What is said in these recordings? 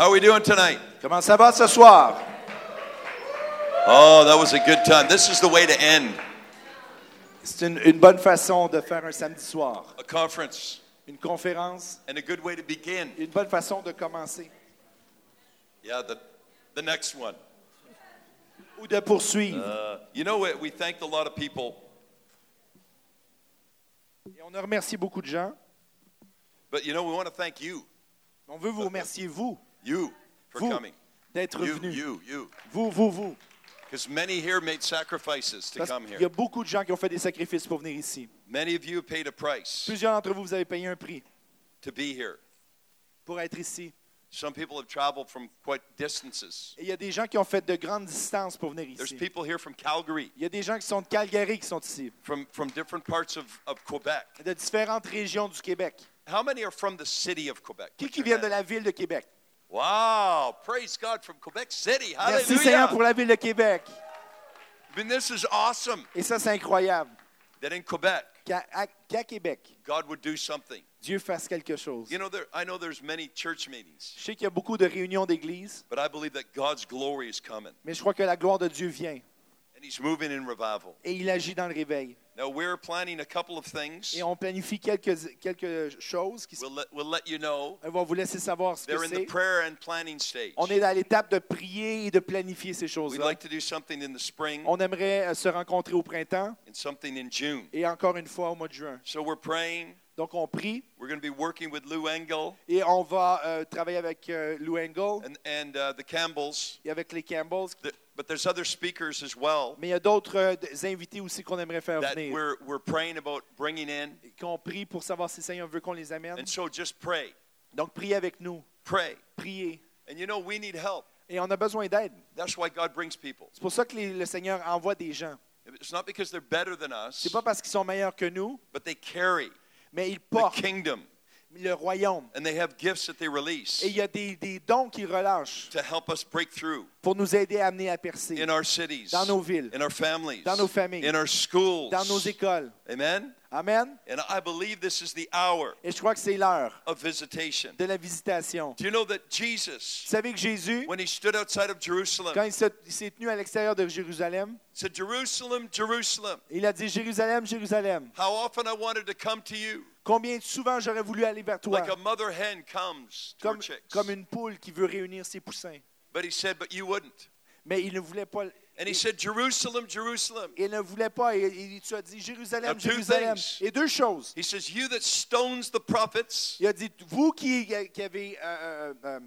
How are we doing tonight? Comment ça va ce soir? Oh, that was a good time. This is the way to end C'est une, une bonne façon de faire un samedi soir. a conference Une conférence, and a good way to begin. une bonne façon de commencer Yeah, the, the next one. ou de poursuivre. Uh, you know, we, we thanked a lot of people, Et on a remercié beaucoup de gens. but you know, we want to thank you, On veut vous remercier, vous, you, for vous, coming. d'être You, venus. you, you. Vous, vous, vous. Because many here made sacrifices to Parce come qu'il y here. a beaucoup de gens qui ont fait des sacrifices pour venir ici. Many of you have paid a price Plusieurs d'entre vous, vous avez payé un prix to be here. pour être ici. Some people have traveled from quite distances. Et il y a des gens qui ont fait de grandes distances pour venir There's ici. people here from Calgary, Il y a des gens qui sont de Calgary qui sont ici, from, from different parts of, of Quebec. de différentes régions du Québec. How many are from the city of Quebec? Qui Put qui your vient de hand. la ville de Québec? Wow, praise God from Quebec City. Merci Seigneur pour Hallelujah. la ville de Québec. I mean, this is awesome Et ça, c'est incroyable. that in Quebec, Qu'à à- qu'à Québec, God would do something. Dieu fasse quelque chose. You know, there, I know there's many church meetings, Je sais qu'il y a beaucoup de réunions d'église, but I believe that God's glory is coming mais je crois que la gloire de Dieu vient and He's moving in revival. et il agit dans le réveil. Now, we're planning a couple of things. Et on planifie quelques, quelque choses qui We'll let, we'll let you know. on va vous laisser savoir ce que They're the c'est. prayer and planning stage. On est à l'étape de prier et de planifier ces We'd choses-là. like to do something in the spring On aimerait euh, se rencontrer au printemps and something in June. et encore une fois au mois de juin. So we're praying. Donc on prie We're going to be working with Lou Engel et on va euh, travailler avec euh, Lou Engel and, and uh, the Campbells. et avec les Campbells. The- But there's other speakers as well Mais il y a d'autres euh, invités aussi qu'on aimerait faire that venir. we're, we're praying about bringing in. Qu'on prie pour savoir si le Seigneur veut qu'on les amène. And so just pray. Donc priez avec nous. Pray. Priez. And you know, we need help. Et on a besoin d'aide. That's why God brings people. C'est pour ça que les- le Seigneur envoie des gens. It's not because they're better than us, C'est pas parce qu'ils sont meilleurs que nous, but they carry mais ils the portent kingdom le royaume. and they have gifts that they release Et il y a des, des dons qu'ils relâchent to help us break through pour nous aider à amener à percer in our cities, dans nos villes, in our families, dans nos familles, in our schools. dans nos écoles. Amen? Amen. And I believe this is the hour Et je crois que c'est l'heure of visitation. de la visitation. Do you know that Vous Jesus, savez que Jésus, when he stood outside of Jerusalem, quand il s'est tenu à l'extérieur de Jérusalem, said, Jerusalem, Jerusalem, il a dit Jérusalem, Jérusalem, how often I wanted to come to you, combien souvent j'aurais voulu aller vers toi, like a mother hen comes to her comme, chicks. comme une poule qui veut réunir ses poussins. But he said, but you wouldn't. Mais il ne voulait pas. And he said, Jerusalem, Jerusalem. Il ne voulait pas. Et, et tu as dit Jérusalem, Now, Jérusalem. Et deux choses. He says, you that stones the prophets Il a dit vous qui, qui avez euh, euh, euh,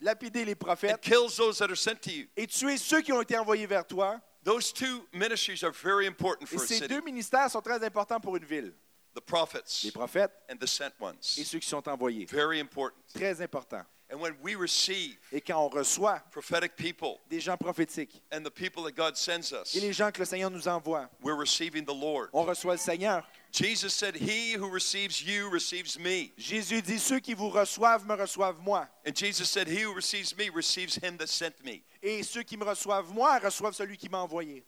lapidé les and prophètes kills those that are sent to you. et tué ceux qui ont été envoyés vers toi. Those two ministries are very important Et for a ces city. deux ministères sont très importants pour une ville. The prophets Les prophètes and the sent et ones. ceux qui sont envoyés. Very important. Très important. And when we receive Et quand on reçoit prophetic people des gens prophétiques and the people that God sends us, et les gens que le Seigneur nous envoie, we're receiving the Lord. on reçoit le Seigneur. Jesus said, He who receives you receives me. Jésus dit ceux qui vous reçoivent me reçoivent moi. And Jesus said, He who receives me receives him that sent me. Et ceux qui me reçoivent moi reçoivent celui qui m'a envoyé.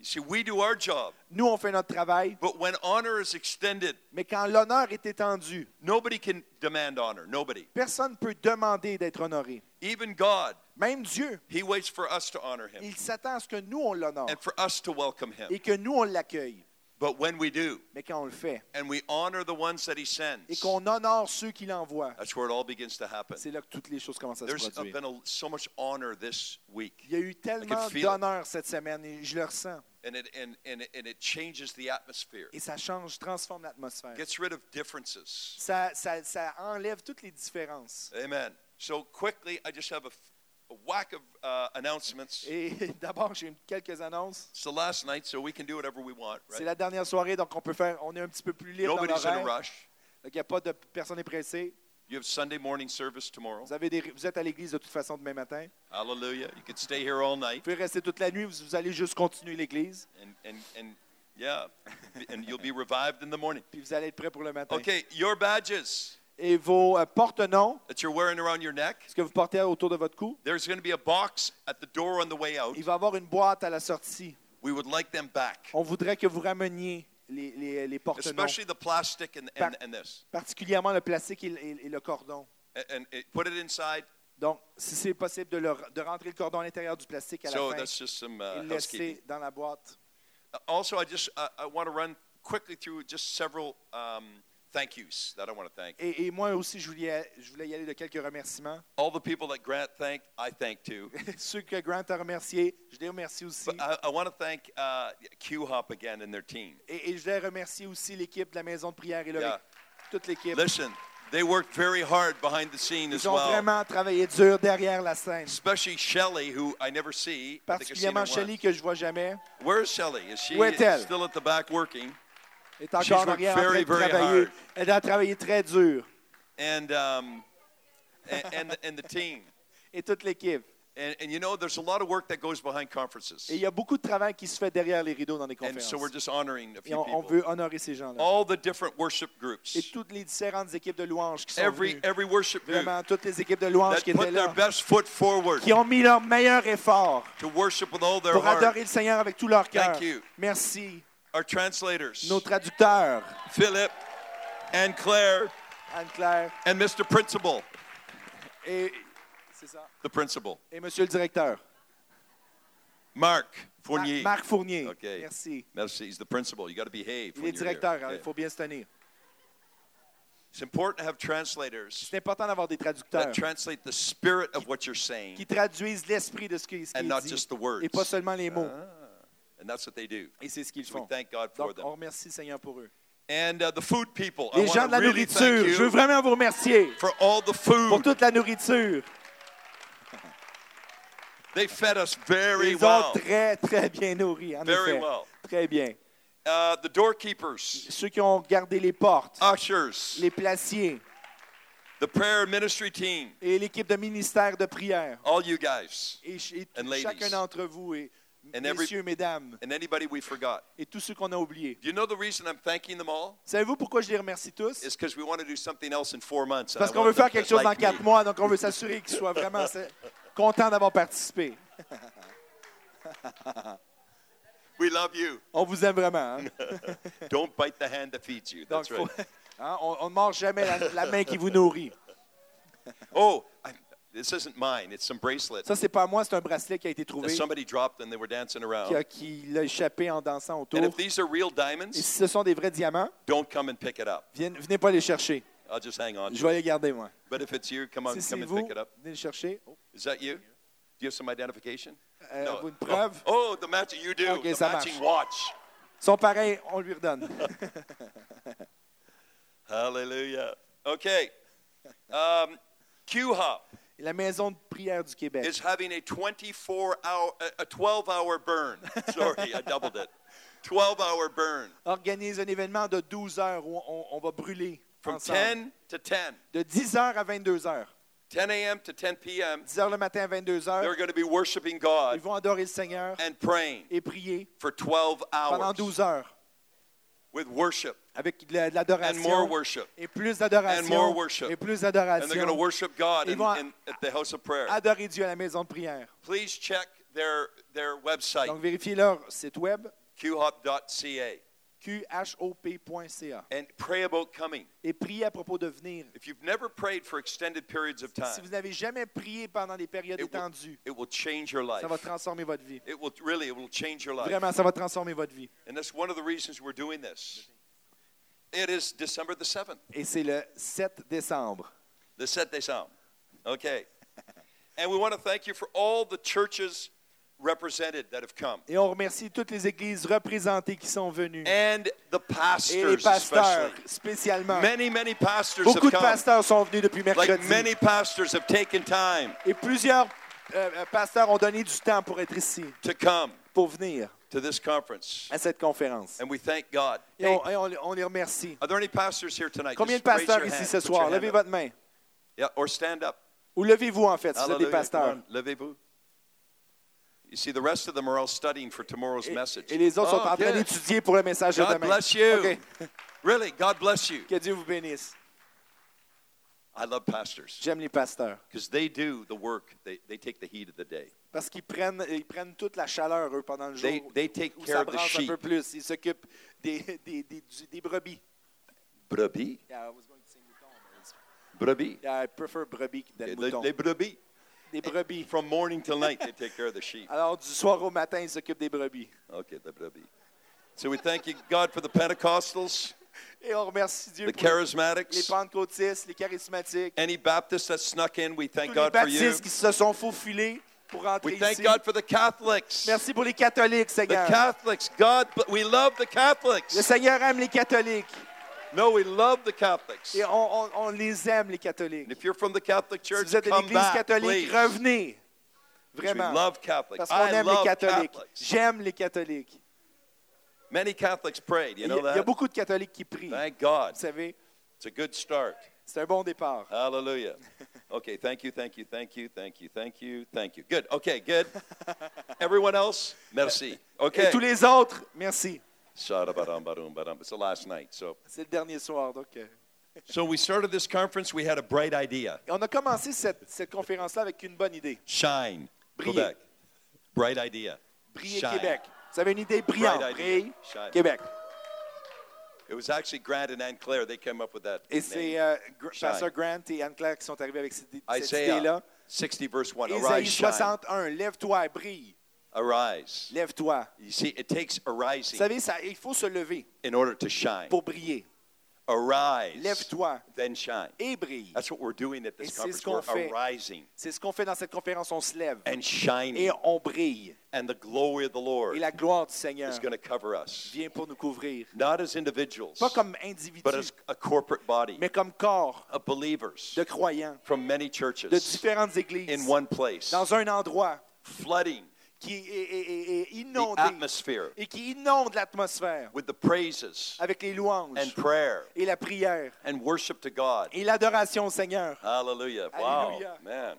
You see, we do our job, Nous, on fait notre travail, but when honor is extended, mais quand l'honneur est étendu, nobody can demand honor. Nobody. personne ne peut demander d'être honoré. Even God, Même Dieu, He waits for us to honor Him il s'attend à ce que nous, on l'honore and for us to welcome Him. et que nous, on l'accueille. But when we do, Mais quand on le fait and we honor the ones that He et sends, qu'on honore ceux qui l'envoient, that's where it all begins to happen. c'est là que toutes les choses commencent à se There's produire. been a, so much honor this week, Il y a eu tellement feel it. d'honneur cette semaine et je le ressens. and it, and, and, it- and it changes the atmosphere. Et ça change, transforme l'atmosphère. Gets rid of differences. Ça, ça, ça enlève toutes les différences. Amen. So quickly, I just have a, a whack of uh, announcements. Et d'abord, j'ai quelques annonces. It's the last night, so we can do whatever we want, C'est right? la dernière soirée, donc on peut faire, on est un petit peu plus libre dans Nobody's in a rush. Donc, il n'y a pas de personne n'est pressée. You have Sunday morning service tomorrow. Vous, avez des, vous êtes à l'église de toute façon demain matin. Hallelujah. You could stay here all night, Vous pouvez rester toute la nuit, vous, vous allez juste continuer l'église, and, and, and yeah, and you'll be revived in the morning. puis vous allez être prêt pour le matin. Okay, your badges Et vos euh, porte-noms, that you're wearing around your neck, ce que vous portez autour de votre cou, there's going to be a box at the door on the way out. il va y avoir une boîte à la sortie. We would like them back, On voudrait que vous rameniez les, les, les porte-noms, especially the plastic and, and, and this. particulièrement le plastique et, le- et- et le cordon. And, and it, put it inside. Donc, si c'est possible de, rentrer le cordon à l'intérieur du plastique à la So fin that's just some et uh, le housekeeping. laisser dans la boîte. Uh, Also, I just uh, I want to run quickly through just several um, thank yous that I want to thank. Et, et moi aussi, je voulais, je voulais y aller de quelques remerciements. All the people that Grant thanked, I thank too. Ceux que Grant a remerciés, je les remercie aussi. But I, I want to thank uh, Q Hop again and their team. Et, et je voulais remercier aussi l'équipe de la maison de prière et leur- Yeah. toute l'équipe. Listen, they worked very hard behind the scene as Ils ont well. vraiment travaillé dur derrière la scène. Especially Shelley, who I never see. Particulièrement once. Shelly, que je vois jamais, Where is Shelley? Is she Où est-elle? still at the back working? Est encore en worked arrière en train very, de travailler. hard. Elle a travaillé très dur. And um, and, and, the, and the team. Et toute l'équipe. And, and you know, there's a lot of work that goes behind conferences. Et il y a beaucoup de travail qui se fait derrière les rideaux dans les And conférences. so we're just honoring a Et few on, on people. veut honorer ces gens-là. All the different worship Et groups, toutes les différentes équipes de louanges qui sont every venues. every worship group Vraiment, toutes les équipes de louanges that qui étaient put their là. best foot forward Qui ont mis leur meilleur effort to worship with all their pour heart. adorer le Seigneur avec tout leur cœur. Thank you. Merci. Our translators, Nos traducteurs, Philip and Claire Anne-Claire and Mr. Principal, et, c'est ça, the principal, et Monsieur le directeur. Mark Mar- Fournier. Marc Fournier. Okay. Merci. Merci, he's the principal. You got to behave. Il when est you're here. directeur, Okay. il faut bien se tenir. It's important to have translators C'est important d'avoir des traducteurs that translate the spirit of what you're saying qui traduisent l'esprit de ce qui, ce qui and not dit just the words. et pas seulement les mots. And that's what they do. Et c'est ce qu'ils So font. thank God for Donc, them. on remercie le Seigneur pour eux. And uh, the food people. I Les gens de la really nourriture, je veux vraiment vous remercier for all the pour toute la nourriture. They fed us very Ils ont well. très, très bien nourris, en Very effet. well. Très bien. Uh, the doorkeepers, Ceux qui ont gardé les portes, ushers, les placiers the prayer ministry team, et l'équipe de ministère de prière. all you guys, Et, ch- et And ladies. chacun d'entre vous, et And every- messieurs, mesdames, and anybody we forgot. et tous ceux qu'on a oubliés. Do you know the reason I'm thanking them all? Savez-vous pourquoi je les remercie tous? It's because we want to do something else in four months. and Parce qu'on veut faire quelque chose dans quatre mois, donc on veut s'assurer qu'ils soient vraiment contents d'avoir participé. We love you. On vous aime vraiment. hein? Don't bite the hand that feeds you. Donc, That's faut- right. hein, on ne mange jamais la, la main qui vous nourrit. Oh, I, this isn't mine. It's some bracelet Ça, c'est pas moi, c'est un bracelet qui a été that trouvé, somebody dropped and they were dancing qui, around. a- qui l'a échappé en dansant autour. And if these are real Et diamonds, si ce sont des vrais diamants, don't come and pick it up. viennent- venez pas les chercher. I'll just hang on. Je vais les garder, moi. But if it's you, come on, Si c'est come and vous, pick it up. venez les chercher. Oh, Is that you? Do you have some identification? euh, No. vous une preuve? Oh, oh, the matching you do. Ok, the ça matching marche. watch. Ils sont pareils, on lui redonne. Hallelujah. Okay. Um, Q-Hop Et la maison de prière du Québec is having a 24 hour, a 12 hour burn. Sorry, I doubled it. 12 hour burn organise un événement de 12 heures où on, on va brûler from ensemble. 10 to 10. De 10 heures à 22 heures. 10 a.m. to 10 p.m. 10 heures le matin à 22 They're heures, going to be worshiping ils God vont adorer le Seigneur and praying et prier for 12 pendant hours 12 heures with worship avec de la- de and more l'adoration worship. et plus And more d'adoration worship. et plus And they're going to d'adoration. worship God in, in, at the house of prayer. Adorer Dieu à la maison de prière. Please check their, their website, Donc vérifiez leur site web qhop.ca, qhop.ca and pray about coming. et priez à propos de venir. If you've never prayed for extended periods of time, Si vous n'avez jamais prié pendant des périodes it will, étendues, it will change your life. ça va transformer votre vie. It will really, it will change your life. Vraiment, ça va transformer votre vie. And that's one of the reasons we're doing this. It is December the 7th, Et c'est le 7 décembre. the 7 décembre. Okay. And we want to thank you for all the churches represented that have come. Et on remercie toutes les églises représentées qui sont venues. And the Et les pastors, pasteurs, especially. spécialement. Many, many pastors Beaucoup have de come. pasteurs sont venus depuis Like mercredi. many pastors have taken time Et plusieurs euh, euh, pasteurs ont donné du temps pour être ici, to come pour venir to this conference. à cette conférence. And we thank God. Et on, et on les- on les remercie. are there any pastors here tonight? Combien de Just pasteurs ici hand. ce soir? Levez votre main. Yeah, or stand up. Ou levez-vous en fait, si vous êtes des pasteurs. Levez-vous. You see, the rest of them are all studying for tomorrow's Et, message. et les autres sont Oh, en train d'étudier pour le message de God demain. bless you. OK. Really, God bless you. Que Dieu vous bénisse. I love pastors J'aime les pasteurs. because they do the work. They, they take the heat of the day. Parce qu'ils prennent, ils prennent toute la chaleur, eux, pendant le jour. They, they take où care ça of the branche un sheep. peu plus. Ils s'occupent des, des, des, des brebis. Brebis? Yeah, I was going to say mouton, Brebis. yeah, I prefer brebis than Les, mouton. les brebis. Des brebis. From morning till night, they take care of the sheep. Alors, du soir au matin, ils s'occupent des brebis. Okay, the brebis. So we thank you, God, for the Pentecostals, Et on remercie Dieu the pour les charismatics, pentecôtistes, les charismatiques, any Baptists that snuck in. We thank tous les God for you. baptistes qui se sont faufilés pour entrer We thank ici. God for the Catholics. Merci pour les catholiques, The Seigneur. Catholics, God, we love the Le Catholics. Seigneur aime les catholiques. No, we love the Catholics. Et on, on- on les aime, les catholiques. And if you're from the Catholic Si Church, vous êtes de l'Église catholique, please. revenez. We Vraiment. love Catholics. Parce qu'on aime les catholiques. J'aime les catholiques. Many Catholics prayed. You Il y, know a, il y a that? beaucoup de catholiques qui prient. Thank God. Vous savez, It's a good start. c'est un bon départ. Hallelujah. Okay, thank you, thank you, thank you, thank you, thank you, thank you. Good. Okay, good. Everyone else? Merci. Et Okay. tous les autres, merci. Shadabadam-badum-badum. It's the last night. So, C'est le dernier soir. Donc, euh, so we started this conference. We had a bright idea. on a commencé cette, cette conférence-là avec une bonne idée. Shine, Briller. Bright idea. Briller Shine. Québec. Vous avez une idée brillante. Bright idea. Brille. Québec. It was actually Grant and Ann Claire. They came up with that. Et c'est euh, Gr- Shine. Pasteur Grant et Anne-Claire qui sont arrivés avec cette, idée-là. 60 verse 1. Ésaïe Arise, shine. 61, lève-toi, brille. Arise. Lève-toi. You see, it takes Vous arising savez, ça, il faut se lever in order to shine. pour briller. Arise. Lève-toi Then shine. et brille. That's what we're doing at this c'est conference. ce qu'on We're fait. arising C'est ce qu'on fait dans cette conférence. On se lève and shining. et on brille. And the glory of the Lord Et la gloire du Seigneur is going to cover us. vient pour nous couvrir. Not as individuals, Pas comme but individus, as a corporate body mais comme corps of believers de croyants from many de churches différentes églises in one place, dans un endroit flooding qui est, est- est- inondé et qui inonde l'atmosphère with the praises avec les louanges and prayer et la prière and worship to God. et l'adoration au Seigneur. Hallelujah. Wow. Man,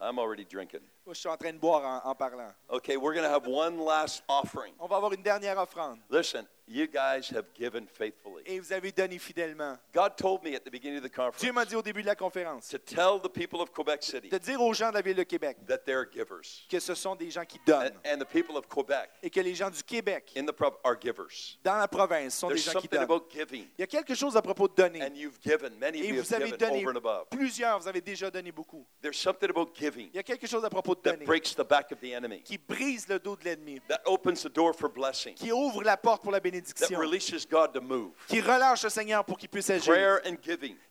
I'm already drinking. Moi, je suis en train de boire en, en parlant. Okay, we're going to have one last offering. On va avoir une dernière offrande. Listen, you guys have given faithfully. Et vous avez donné fidèlement. God told me at the beginning of the Dieu conference m'a dit au début de la conférence to tell the people of Quebec City de dire aux gens de la ville de Québec that they're givers. que ce sont des gens qui And, donnent and the people of Quebec et que les gens du Québec, in the prov are givers. dans la province, sont des There's gens qui donnent. about giving. Il y a quelque chose à propos de donner. And you've given. Many of Et have vous avez given donné over and above. plusieurs, vous avez déjà donné beaucoup. There's something about giving Il y a quelque chose à propos de that donner breaks the back of the enemy, qui brise le dos de l'ennemi, that opens the door for blessing, qui ouvre la porte pour la that bénédiction, releases God to move. qui relâche le Seigneur pour qu'il puisse agir.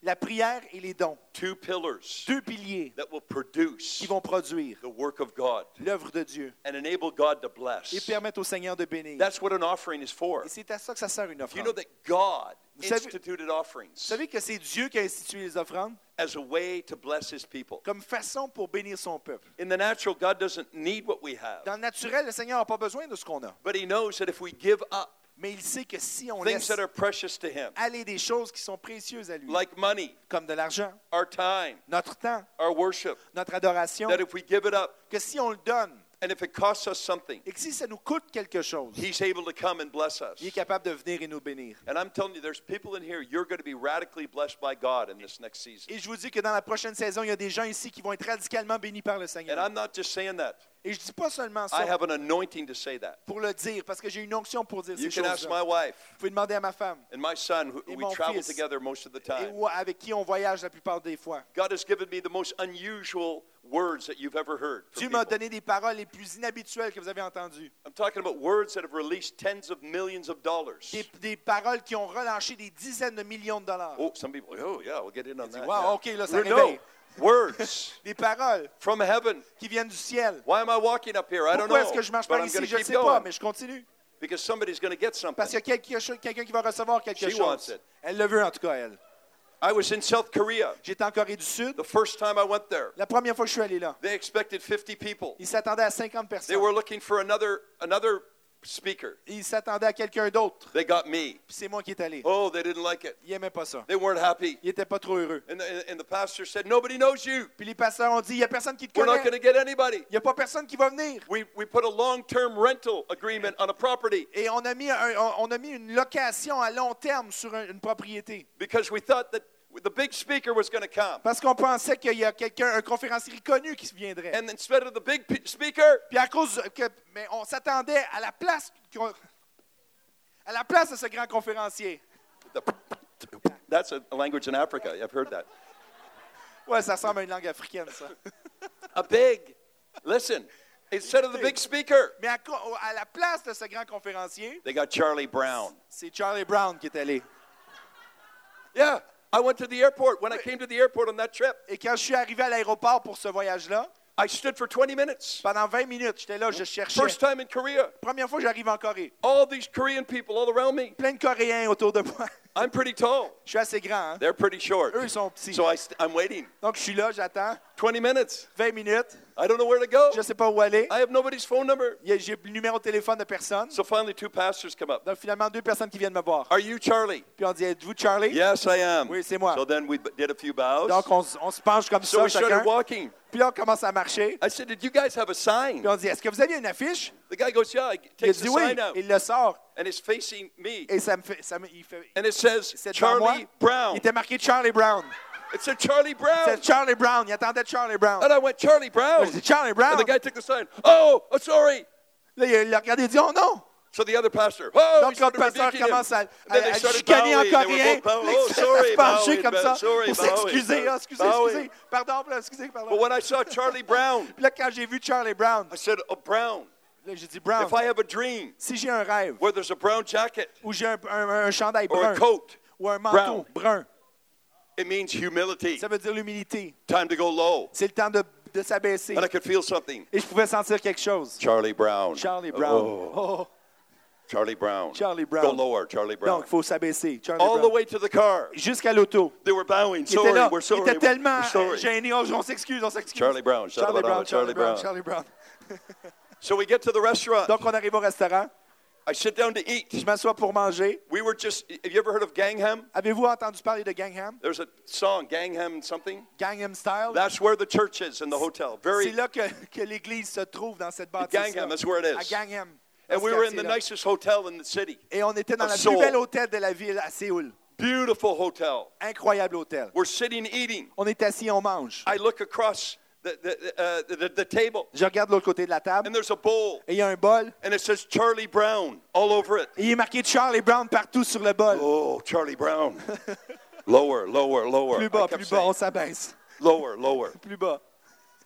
La prière et les dons, two pillars deux piliers that will produce qui vont produire the work of God l'œuvre de Dieu and enable God to et permettre au Seigneur de bénir. That's what an offering is for. Et c'est à ça que ça sert une You offrande. know that God Vous savez- Vous que c'est Dieu qui a institué les offrandes? as a way to bless his people. comme façon pour bénir son peuple. In the natural, God doesn't need what we have, Dans le naturel, le Seigneur n'a pas besoin de ce qu'on a. but he knows that if we give up Mais il sait que si on things laisse that are precious to him, aller des choses qui sont précieuses à lui, like money, comme de l'argent, our time, notre temps, our worship, notre adoration, that if we give it up que si on le donne and if it costs us something, et que si ça nous coûte quelque chose, he's able to come and bless us. il est capable de venir et nous bénir. And I'm telling you, there's people in here, you're going to be radically blessed by God in this next season. Et je vous dis que dans la prochaine saison, il y a des gens ici qui vont être radicalement bénis par le And Seigneur. I'm not just saying that. Et je dis pas seulement I ça have an anointing to say that. pour le dire, parce que j'ai une onction pour dire You ces can ask my choses-là. wife Vous pouvez demander à ma femme and my son, who Et we mon travel fils. together most of the et time. ou avec qui on voyage la plupart des fois. God has given me the most unusual words that you've ever heard. from Dieu m'a people. donné des paroles les plus inhabituelles que vous avez entendues. I'm talking about words that have released tens of millions of dollars. Des, des paroles qui ont relâché des dizaines de millions de dollars. Oh, some people, oh yeah, we'll get in on that. wow, yeah. OK, là, ça No, réveille. Words Des paroles from heaven. qui viennent du ciel. Why am I walking up here? I don't Pourquoi know. est-ce que je marche par ici? going Je to ne sais pas, mais je continue. because somebody's going to get something. Parce qu'il y a quelqu'un qui va recevoir quelque She wants chose. it. Elle le veut en tout cas, elle. I was in South Korea J'étais en Corée du Sud. the first time I went there. La première fois que je suis allé là, They expected 50 people. ils s'attendaient à 50 They personnes. were looking for another another speaker. Ils s'attendaient à quelqu'un d'autre. They got me. Puis c'est moi qui est allé. Oh, they didn't like it. Ils n'aimaient pas ça. They weren't happy. Ils n'étaient pas trop heureux. And the, and the pastor said, Nobody knows you. Puis les pasteurs ont dit, il n'y a personne qui te We're not connaît. going to get anybody. Il n'y a pas personne qui va venir. We, we put a long term rental agreement on a property Et on a mis, un- on- on a mis une location à long terme sur un- une propriété. because we thought that the big speaker was going to come. Parce qu'on pensait qu'il y a quelqu'un, un conférencier connu qui viendrait. And instead of the big pe- speaker, Puis à cause que, mais on s'attendait à la place, à la place de ce grand conférencier. the, that's a language in Africa. I've heard that. Ouais, ça ressemble à une langue africaine, ça. A big, listen, instead of the big speaker, Mais à, à la place de ce grand conférencier, they got Charlie Brown. c'est Charlie Brown qui est allé. Yeah, I went to the airport. When I came to the airport on that trip, Et quand je suis arrivé à l'aéroport pour ce voyage-là, I stood for 20 minutes. pendant 20 minutes, j'étais là, je cherchais. First time in Korea. Première fois que j'arrive en Corée. All these Korean people all around me. Plein de Coréens autour de moi. I'm pretty tall. Je suis assez grand, hein? They're pretty short. Eux, ils sont petits. So I st- I'm waiting. Donc, je suis là, j'attends. 20 minutes. 20 minutes. I don't know where to go. Je ne sais pas où aller. I have nobody's phone number. J'ai le numéro de téléphone de personne. So finally, two pastors come up. Donc, finalement, deux personnes qui viennent me voir. Are you Charlie? Puis on dit Êtes-vous Charlie? Yes, I am. Oui, c'est moi. So then we did a few bows. Donc, on, se penche comme So ça, we started walking. Puis là, on commence à marcher. I said, Did you guys have a sign? Puis on dit Est-ce que vous avez une affiche? The guy goes, Yeah. He Il takes dit the oui. sign out. Il le sort. And it's facing me. Et ça me fait. Ça me, il, fait And it says moi. Charlie Brown. Il était marqué Charlie Brown. It said Charlie Brown. C'est Charlie Brown. Il attendait Charlie Brown. And I went, Charlie Brown? Je dis Charlie Brown. And the guy took the sign. Oh, oh sorry. Là, il a, regardé et dit Oh non. So the other pastor, oh, Donc, l'autre pasteur commence à, à- à chicaner en coréen. Oh, sorry, pencher comme but ça sorry, pour s'excuser. Ah, excusez, bowing. excusez. Pardon, But pardon. when I saw Charlie Brown, Puis là, quand j'ai vu Charlie Brown, I said, Oh, Brown, là, j'ai dit Brown, if I have a dream si j'ai un rêve where there's a brown jacket ou j'ai un, un- un chandail or brun a coat, ou un manteau brun, it means humility. ça veut dire l'humilité. Time to go low. C'est le temps de, de s'abaisser. And I could feel something. Et je pouvais sentir quelque chose. Charlie Brown. Charlie Brown. Oh, Oh, Charlie Brown. Charlie Go Brown. lower, Charlie Brown. Donc, il faut s'abaisser. Charlie All the Brown. way to the car. Jusqu'à l'auto. They were bowing. Sorry, là. we're sorry. était tellement we're sorry. gêné. Oh, on s'excuse, on s'excuse. Charlie Brown, Charlie Brown, Charlie Brown, Brown. Charlie Brown. So we get to the restaurant. Donc, on arrive au restaurant. I sit down to eat. Je m'assois pour manger. We were just, have you ever heard of Gangham? Avez-vous entendu parler de Gangham? There's a song, Gangham something. Gangham Style? That's where the church is in the hotel. C'est Very, là que, que l'église se trouve dans cette bâtisse. Gangham, that's where it À is. Gangham. And we were in the nicest hotel in the city. Et on était dans le plus Seoul. bel hôtel de la ville à Séoul. Beautiful hotel. Incroyable hôtel. We're sitting eating. On est assis, on mange. I look across the, the, uh, the, the table, Je regarde l'autre côté de la table and there's a bowl, et il y a un bol. and it says Charlie Brown all over it. Et il est marqué Charlie Brown partout sur le bol. Oh, Charlie Brown. lower, lower, lower. Plus bas, plus bas, on s'abaisse. lower, lower. Plus bas.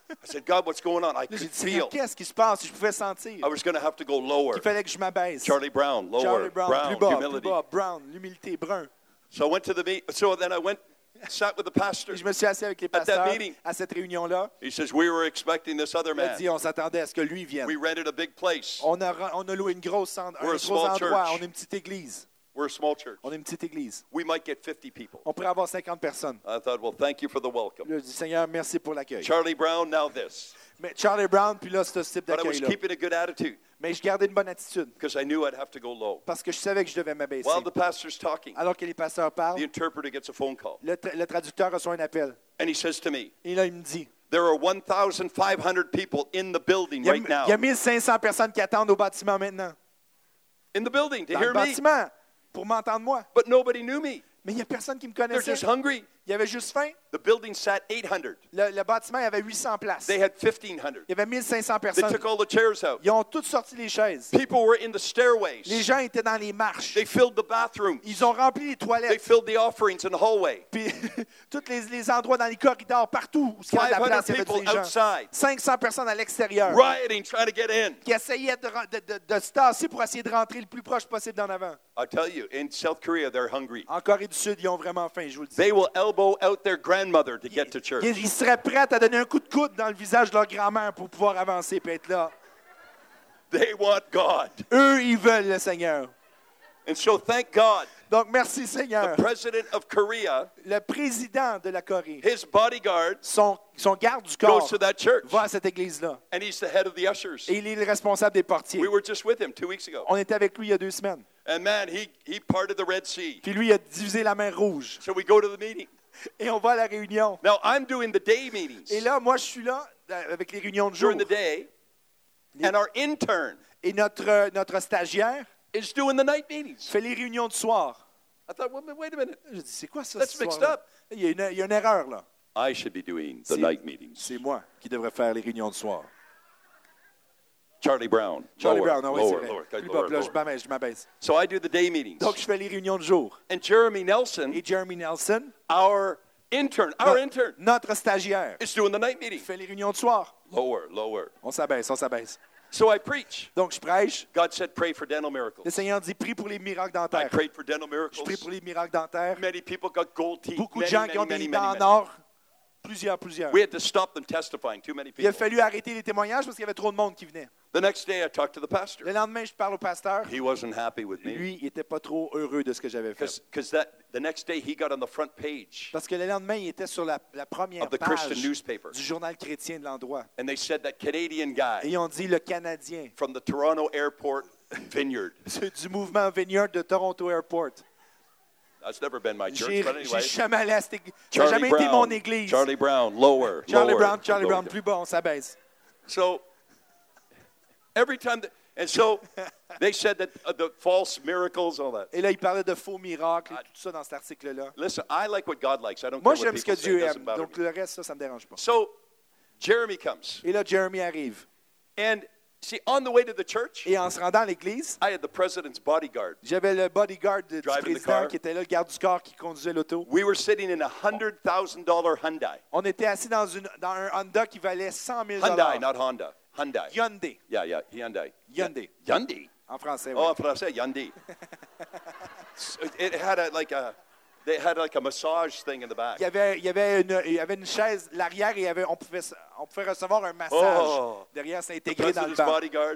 I said, God, what's going on? I could j'ai dit, Seigneur, feel qu'est-ce qui se passe? Je pouvais sentir I was going to have to go lower. qu'il fallait que je m'abaisse. Charlie Brown, lower, Charlie Brown, brown, plus bas, humility. plus bas, brown, l'humilité, brun. So I went to the meet. So then I went, sat with the pastor. Et je me suis assis avec les that pasteurs meeting. à cette réunion-là. He says, we were expecting this other Il a man. dit, on s'attendait à ce que lui vienne. We rented a big place. On a, on a loué une grosse, un We're a gros small endroit. church. On est une petite église. We're a small church. On est une petite église. We might get 50 people. On pourrait avoir 50 personnes. I thought, well, thank you for the welcome. Là, je dis, Seigneur, merci pour l'accueil. Charlie Brown, now this. Mais Charlie Brown, puis là, ce type But I was d'accueil-là. keeping a good attitude Mais je gardais une bonne attitude because I knew I'd have to go low. parce que je savais que je devais m'abaisser. While the pastor's talking, Alors que les pasteurs the parlent, interpreter gets a phone call. le, tra- le traducteur reçoit un appel. And he says to me, Et là, il me dit, there are 1,500 people in the building il y, a, right now. il y a 1500 personnes qui attendent au bâtiment maintenant. In the building to Dans hear le me? bâtiment, pour m'entendre moi. But nobody knew me. Mais il n'y a personne qui me They're connaissait. just hungry. Il y avait juste faim. The building sat 800. Le, le bâtiment, il avait 800 places. They had 1,500. Il y avait 1500 They personnes. took all the chairs out. Ils ont toutes sorti les chaises. People were in the stairways. Les gens étaient dans les marches. They filled the bathrooms. Ils ont rempli les They toilettes. filled the offerings in the hallway. Puis tous les, les endroits dans les corridors, partout où il y avait de la 500 place, il y avait people des gens. outside, 500 personnes à l'extérieur rioting, trying to get in. qui essayaient de, de- de- de se tasser pour essayer de rentrer le plus proche possible d'en avant. I tell you, in South Korea, they're hungry. En Corée du Sud, ils ont vraiment faim, je vous le dis. They will elbow out their grandmother to get to church. Ils, ils seraient prêts à donner un coup de coude dans le visage de leur grand-mère pour pouvoir avancer et être là. They want God. Eux, ils veulent le Seigneur. And so thank God, Donc, merci the Seigneur. president of Korea, Le président de la Corée, his bodyguard, son, son garde du corps, goes to that church. va à cette église-là. And he's the head of the ushers. Et il est le responsable des portiers. We were just with him two weeks ago. On était avec lui il y a deux semaines. And man, he, he parted the Red Sea. Puis lui, il a divisé la mer rouge. So we go to the meeting. Et on va à la réunion. Now I'm doing the day meetings Et là, moi, je suis là euh, avec les réunions de jour. during the day, and our intern Et notre, notre stagiaire is doing the night meetings. fait les réunions de soir. I thought, well, wait a minute. Je dis, c'est quoi ça? That's ce mixed soir-là? up. Il y, a une, il y a une erreur, là. I should be doing the C'est- night meetings. C'est moi qui devrais faire les réunions de soir. Charlie Brown. Charlie lower, Brown, ah oui, c'est vrai. lower, Plus lower, bas, puis là, je lower. m'abaisse, je m'abaisse. So I do the day meetings. Donc, je fais les réunions de jour. And Jeremy Nelson, Et Jeremy Nelson, our intern, our intern, Notre stagiaire. is doing the night meeting. Il fait les réunions de soir. Lower, lower. On s'abaisse, on s'abaisse. So I preach. Donc, je prêche. God said, pray for dental miracles. Le Seigneur dit, prie pour les miracles I dentaires. prayed for dental Je prie miracles. pour les miracles dentaires. Many people got gold teeth. Beaucoup de gens many, qui ont many, des dents en or. Plusieurs, plusieurs. We had to stop them testifying. Too many Il a people. fallu arrêter les témoignages parce qu'il y avait trop de monde qui venait. The next day, I talked to the pastor. Le lendemain, je parle au pasteur. He wasn't happy with me Lui, il n'était pas trop heureux de ce que j'avais fait. because that the next day he got on the front page Parce que le lendemain, il était sur la, la première of the page Christian newspaper, du journal chrétien de l'endroit. and they said that Canadian Et guy ils ont dit le Canadien from the Toronto airport vineyard. du mouvement Vineyard de Toronto Airport. That's never been my church, but j'ai anyway. jamais allé à cette église. Charlie jamais été mon Brown. église. Charlie Brown, lower. Charlie lower. Brown, Charlie Brown, plus bas, on s'abaisse. So every time, that, and so they said that uh, the false miracles, all that. Et là, il parlait de faux miracles et tout ça dans cet article-là. Listen, I like what God likes. I don't Moi, care what j'aime ce people que say. Dieu It doesn't aime. bother Donc, me. le reste, ça, ça me dérange pas. So Jeremy comes, Et là, Jeremy arrive. and see, on the way to the church, Et en se rendant à l'église, I had the president's bodyguard. j'avais le bodyguard du Driving the président car. qui était là, le garde du corps qui conduisait l'auto. We were sitting in a hundred thousand dollar Hyundai. On était assis dans, une, dans un Honda qui valait 100 000 Hyundai, not Honda. Hyundai. Hyundai, Yeah, yeah, Hyundai. Hyundai. Oh, Hyundai. en français. Oh, en français, Hyundai. It had a, like a, they had like a massage thing in the back. Il y avait, il y avait, une, il y avait une chaise, l'arrière, et il y avait, on, pouvait, on pouvait recevoir un massage. Oh. Derrière, c'est intégré dans le banc. bodyguard.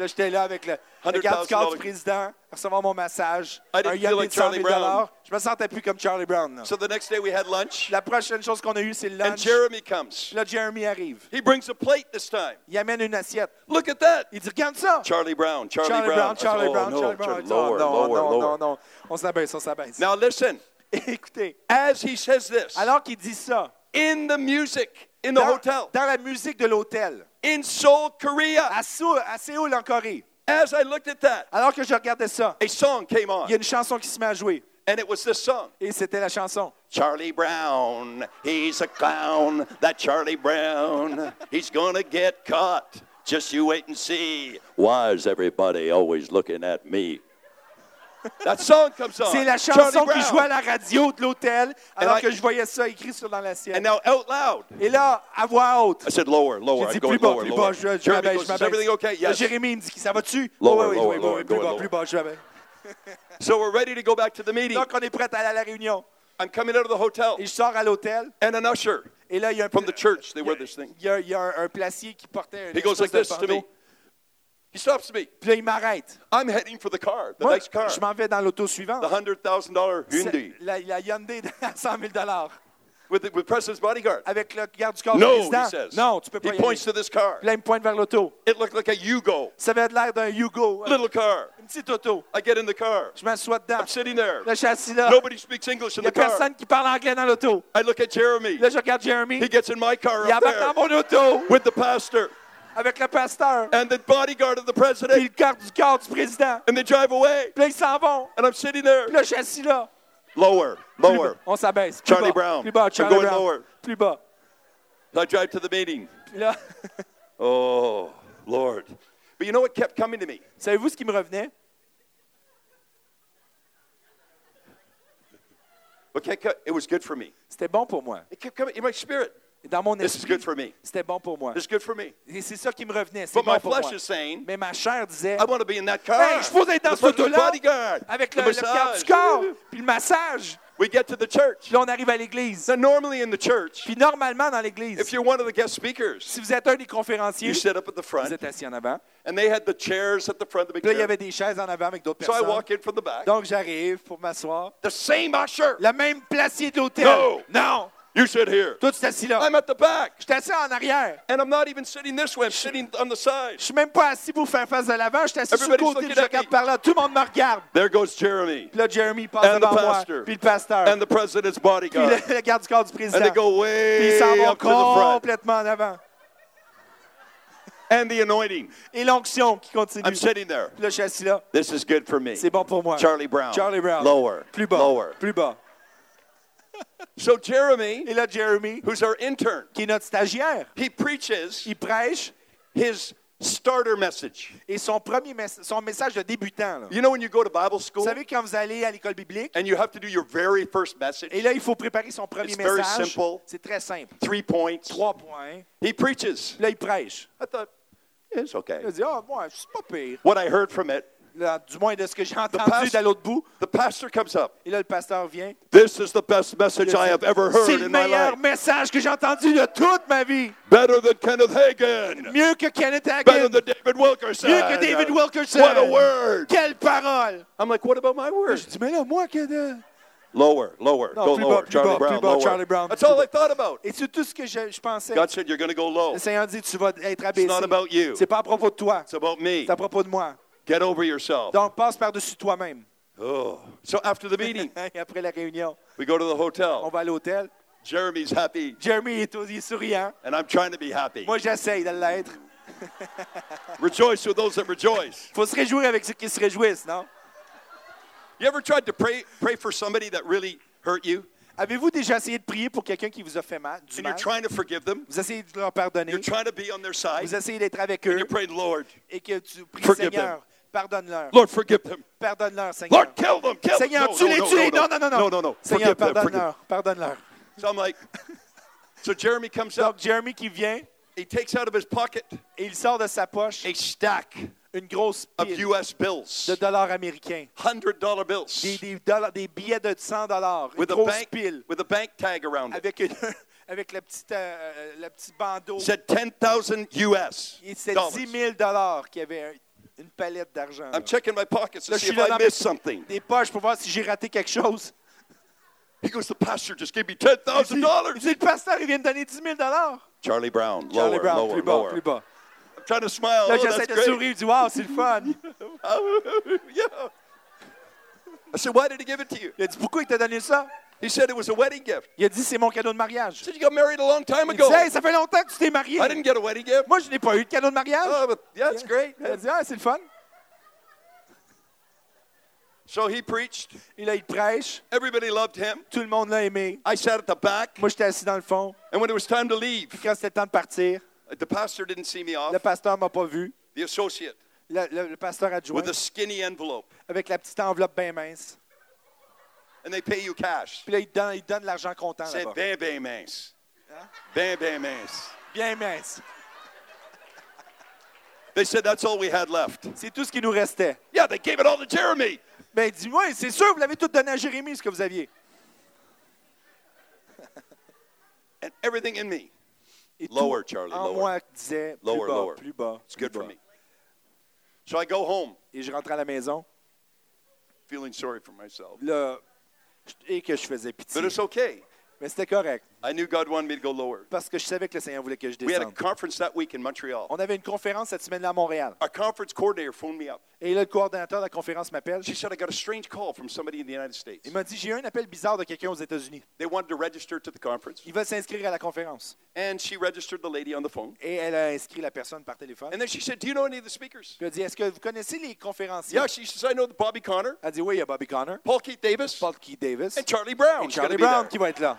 Là, j'étais là avec le, le garde du corps du $100,000. président, recevoir mon massage. I Un didn't feel Hyundai like de 100 Charlie 000 Brown. Je me sentais plus comme Charlie Brown. là. So the next day we had lunch, La prochaine chose qu'on a eue, c'est le and lunch. Jeremy comes. Là, Jeremy arrive. He brings a plate this time. Il amène une assiette. Look at that. Il dit, regarde ça. Charlie Brown, Charlie, Charlie Brown. Brown, Charlie oh, Brown, no, Charlie Brown. Oh, lower, non, lower, non, lower. non, non. On s'abaisse, on s'abaisse. Now listen, Écoutez, as he says this, alors qu'il dit ça, in the music, in the dans, hotel, dans la musique de l'hôtel, in Seoul, Korea, à Séoul, à Séoul, en Corée, as I looked at that, alors que je regardais ça, a song came on, il y a une chanson qui se met à jouer. and it was this song. Et c'était la chanson. Charlie Brown, he's a clown, that Charlie Brown, he's gonna get caught. Just you wait and see. Why is everybody always looking at me? C'est la chanson qui jouait à la radio de l'hôtel, alors que je voyais ça écrit sur dans l'assiette. And now out loud, Et là, à voix haute, I said lower, lower. j'ai dit plus bas, lower, plus bas, je, m'abaisse, je okay? Yes. Jérémy me dit, ça va-tu? Lower, oui, oui, lower, oui, lower, oui, plus go bas, lower. plus bas, je m'abaisse. So we're ready to go back to the meeting. Donc, on est prêt à aller à la réunion. I'm coming out of the hotel, Et je sors à l'hôtel, and an usher et là, il y a un, from the church, they wear this thing. il y a, il y a un, un placier qui portait un He goes like this to me. He stops me. Puis là, il m'arrête. I'm heading for the car, the Moi, nice car, je m'en vais dans l'auto suivante. the hundred thousand dollar C'est Hyundai La, la Hyundai à 100 000 with the with President's bodyguard. avec le garde du corps No, président. he says. Non, tu peux pas He y aller. points to this car. Puis là, il me pointe vers l'auto. It looked like a Yugo, Ça avait l'air d'un Yugo, little car. une petite auto. I get in the car. Je m'assois dedans. I'm sitting there. Là, je suis assis là. Nobody speaks English in Il a the car. personne qui parle anglais dans l'auto. I look at Jeremy. Là, je regarde Jeremy. He gets in my car Il up embarque there dans mon auto with the pastor avec le pasteur. and the bodyguard of the Puis president, le garde du corps du président. and they drive away. Puis ils s'en vont. And I'm sitting there. Puis là, je suis assis là. Lower, lower. On s'abaisse. Charlie bas. Brown. Plus bas, I'm Charlie going Brown. lower. Plus bas. I drive to the meeting. Puis là, Oh, Lord. But you know what kept coming to me? savez-vous ce qui me revenait? It was good for me. C'était bon pour moi. It kept coming in my spirit. Dans mon This is esprit, good for me. c'était bon pour moi. This is good for me. Et c'est ça qui me revenait. C'est But bon my pour flesh moi. is saying, Mais ma chair disait, I want to be in that car. Hey, je supposé être dans ce auto-là, bodyguard. avec le, le garde du corps, puis le massage. We get to the church. Puis là, on arrive à l'église. So normally in the church, Puis normalement, dans l'église, if you're one of the guest speakers, si vous êtes un des conférenciers, you sit up at the vous front, êtes assis en avant. and they had the chairs at the front, the big Puis là, il y avait des chaises en avant avec d'autres So I personnes. walk in from the back. Donc, j'arrive pour m'asseoir. The same usher. Le même placier de l'hôtel. No. Non. You sit here. Toi, tu t'es assis là. I'm at the back. Je suis assis en arrière. And I'm not even sitting this way. I'm sitting on the side. Je suis même pas assis pour faire face de l'avant. Je suis assis sur le côté. Je regarde par là. Tout le monde me regarde. There goes Jeremy Puis là, Jeremy passe And the devant moi. pastor. Puis le pasteur. and the president's Puis bodyguard. le, le garde du corps du président. And they go Puis way ils s'en vont the complètement en avant. And the anointing. Et l'onction qui continue. I'm sitting there. Puis là, je suis assis là. This is good for me. C'est bon pour moi. Charlie Brown. Charlie Brown. Lower. Plus bas. Lower. Plus bas. So Jeremy, Et là, Jeremy, who's our intern, qui est notre stagiaire, he preaches il prêche his starter message. Et son premier mess- son message de débutant. là. You know when you go to Bible Vous school savez, quand vous allez à l'école biblique, and you have to do your very first message, et là, il faut préparer son premier It's very message. simple. C'est très simple. three points. Trois points. He preaches. Là, il prêche. I thought, it's okay. Il dit, ah, ouais, c'est pas pire. What I heard from it, Là, du moins de ce que j'ai entendu de l'autre bout. the pastor comes up. Et là, le pasteur vient. This is the best message I have ever C'est heard le in my meilleur life. message que j'ai entendu de toute ma vie. Better than Kenneth Hagin. Mieux que Kenneth Better Hagin. than David Wilkerson. Mieux que David Wilkerson. What a word. Quelle parole. I'm like, what about my word? Je dis, mais là, moi, que de... Lower, lower, Non, go plus lower. bas, plus Charlie bas, Brown, plus bas, lower. Charlie Brown, That's all. I thought about. Et c'est tout ce que je, je pensais. God said, you're going to go low. Le Seigneur dit, tu vas être It's abaissé. not about you. C'est pas à propos de toi. It's about me. C'est à propos de moi. Get over yourself. Donc, passe par-dessus toi-même. Oh. So after the meeting, Et après la réunion, we go to the on hotel. va à l'hôtel. Jeremy's happy, Jeremy est, au- il est souriant. and I'm trying to be happy. Moi, j'essaye de l'être. Rejoice with those that rejoice. Il faut se réjouir avec ceux qui se réjouissent, non? You ever tried to pray pray for somebody that really hurt you, Avez-vous déjà essayé de prier pour quelqu'un qui vous a fait mal, du and you're mal? trying to forgive them? Vous essayez de leur pardonner? You're trying to be on their side? Vous essayez d'être avec And eux you're praying, Lord, et que tu pries, Seigneur, pardonne-leur. Lord, forgive them. Pardonne-leur, Seigneur. Lord, kill them. Kill Seigneur, them. tu les tues. Non, non, non, non. No, no, no. Seigneur, them. Pardonne-leur. Pardonne-leur. So I'm like, so Jeremy comes up. Donc, Jeremy qui vient He takes out of his pocket et il sort de sa poche a stack une grosse of pile U.S. bills, de dollars américains. hundred dollar bills, Des, des dollars- des billets de 100 dollars. Une with a grosse bank pile. with a bank tag around it. Avec, une- avec le, petit, euh, le petit bandeau. Said ten thousand U.S. Et c'est dollars. 10 000 dollars qu'il y avait une palette d'argent. là. I'm checking my pockets to Là, je see suis if là I dans missed mes- something. des poches pour voir si j'ai raté quelque chose. He goes, the pastor just gave me ten Il thousand dit, dollars. il dit, le pasteur, il vient me donner 10 000 Charlie Brown, Charlie lower, Brown, lower, plus bas, lower. plus bas. I'm trying to smile. Là, oh, j'essaie that's de great. sourire. Je dis, wow, c'est le fun. yeah. I said, why did he give it to you? Il a dit, pourquoi il t'a donné ça? He said it was a wedding gift. Il a dit, c'est mon cadeau de mariage. Said, you got married a long time Il dit, ago. hey, ça fait longtemps que tu t'es marié. I didn't get a wedding gift. Moi, je n'ai pas eu de cadeau de mariage. Oh, but yeah, it's great. Il a dit, ah, c'est le fun. So he preached. Et là, il prêche. Everybody loved him. Tout le monde l'a aimé. I sat at the back, Moi, j'étais assis dans le fond. and when it was time to leave, Puis quand c'était temps de partir, the pastor didn't see me off. le pasteur m'a pas vu. The associate Le, le- le pasteur adjoint, with a skinny envelope, avec la petite enveloppe bien mince. And they pay you cash. Puis là, il donne, il donne l'argent comptant là-bas. bam, bam, mince. Hein? Bam, bam, mince. Bien mince. They said that's all we had left. C'est tout ce qui nous restait. Yeah, they gave it all to Jeremy. Ben, dis-moi, c'est sûr, vous l'avez tout donné à Jérémie, ce que vous aviez. And everything in me. Et tout Lower, Charlie, en lower. moi disait plus Lower, bas, lower. plus bas, It's plus good for bas. me. So I go home? Et je rentre à la maison, feeling sorry for myself. là, et que je faisais pitié. But it's okay. Mais c'était correct, I knew God wanted me to go lower. parce que je savais que le Seigneur voulait que je We had a descende. conference that week in Montreal. On avait une conférence cette semaine-là à Montréal. Our conference coordinator phoned me up. Et là, le coordinateur de la conférence m'appelle. She said, I got a strange call from somebody in the United States. Il m'a dit, j'ai eu un appel bizarre de quelqu'un aux États-Unis. They wanted to register to the conference. Ils veulent s'inscrire à la conférence. And she registered the lady on the phone. Et elle a inscrit la personne par téléphone. And then she said, Do you know any of the speakers? Puis elle dit, est-ce que vous connaissez les conférenciers? Yeah, she says, I know Bobby Connor, Elle dit, oui, il y a Bobby Connor, Paul Keith Davis, Paul Keith Davis and Charlie Brown. et Charlie Brown qui va être là.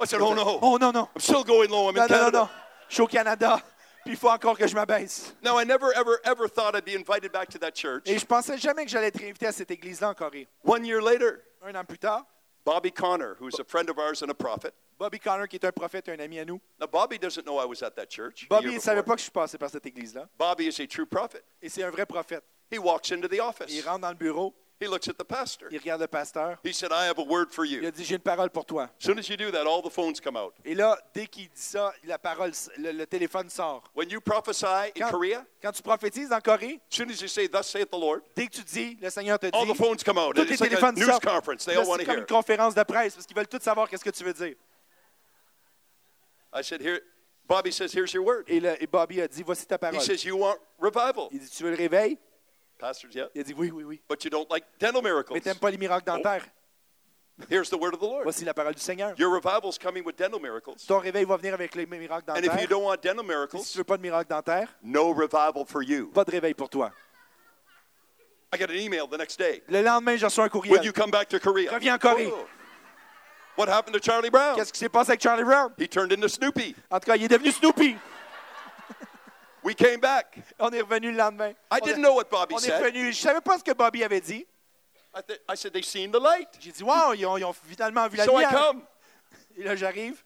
I said, Oh no, Oh non, non. I'm still going low. I'm in Non, non, non, non. Je suis au Canada, puis il faut encore que je m'abaisse. Now, I never, ever, ever thought I'd be invited back to that church. Et je pensais jamais que j'allais être invité à cette église-là en Corée. One year later, Un an plus tard, Bobby Connor, who's a friend of ours and a prophet. Bobby Connor, qui est un prophète et un ami à nous. Now, Bobby doesn't know I was at that church. Bobby ne savait pas que je suis passé par cette église-là. Bobby is a true prophet. Et c'est un vrai prophète. He walks into the office. Il rentre dans le bureau, He looks at the pastor. il regarde le pasteur. He said, I have a word for Il a you. dit, j'ai une parole pour toi. As soon as you do that, all the phones come out. Et là, dès qu'il dit ça, la parole, le, le téléphone sort. When you prophesy in Quand, Korea, quand tu prophétises en Corée, as soon as you say, Thus saith the Lord, dès que tu dis, le Seigneur te all the dit, phones come out. tous les like téléphones sortent. C'est comme hear. une conférence de presse parce qu'ils veulent tous savoir qu'est-ce que tu veux dire. I said, Here, Bobby says, Here's your word. Et, le- et Bobby a dit, voici ta He parole. says, You want revival. Il dit, tu veux le réveil? Pastors, yeah. Il a dit, oui, oui, oui. But you don't like dental miracles. Mais t'aimes pas les miracles dentaires? Here's the word of the Lord. Voici la parole du Seigneur. Your revival's coming with dental miracles. Ton réveil va venir avec les miracles And if you dentaires. don't want dental Et si tu miracles, veux pas de miracles dentaires, no revival for you. pas de réveil pour toi. I got an email the next day. Le lendemain, je reçois un Will courriel. you come back to Korea? Reviens en Corée. Oh. What happened to Charlie Brown? Qu'est-ce qui s'est passé avec Charlie Brown? He turned into Snoopy. En tout cas, il est devenu Snoopy. We came back. On est revenu le lendemain. I On didn't est- know what Bobby On est said. revenu. Je savais pas ce que Bobby avait dit. I, th- I said, They've seen the light. J'ai dit, wow, ils ont, ils ont finalement vu la So I lumière. come. Et là, j'arrive,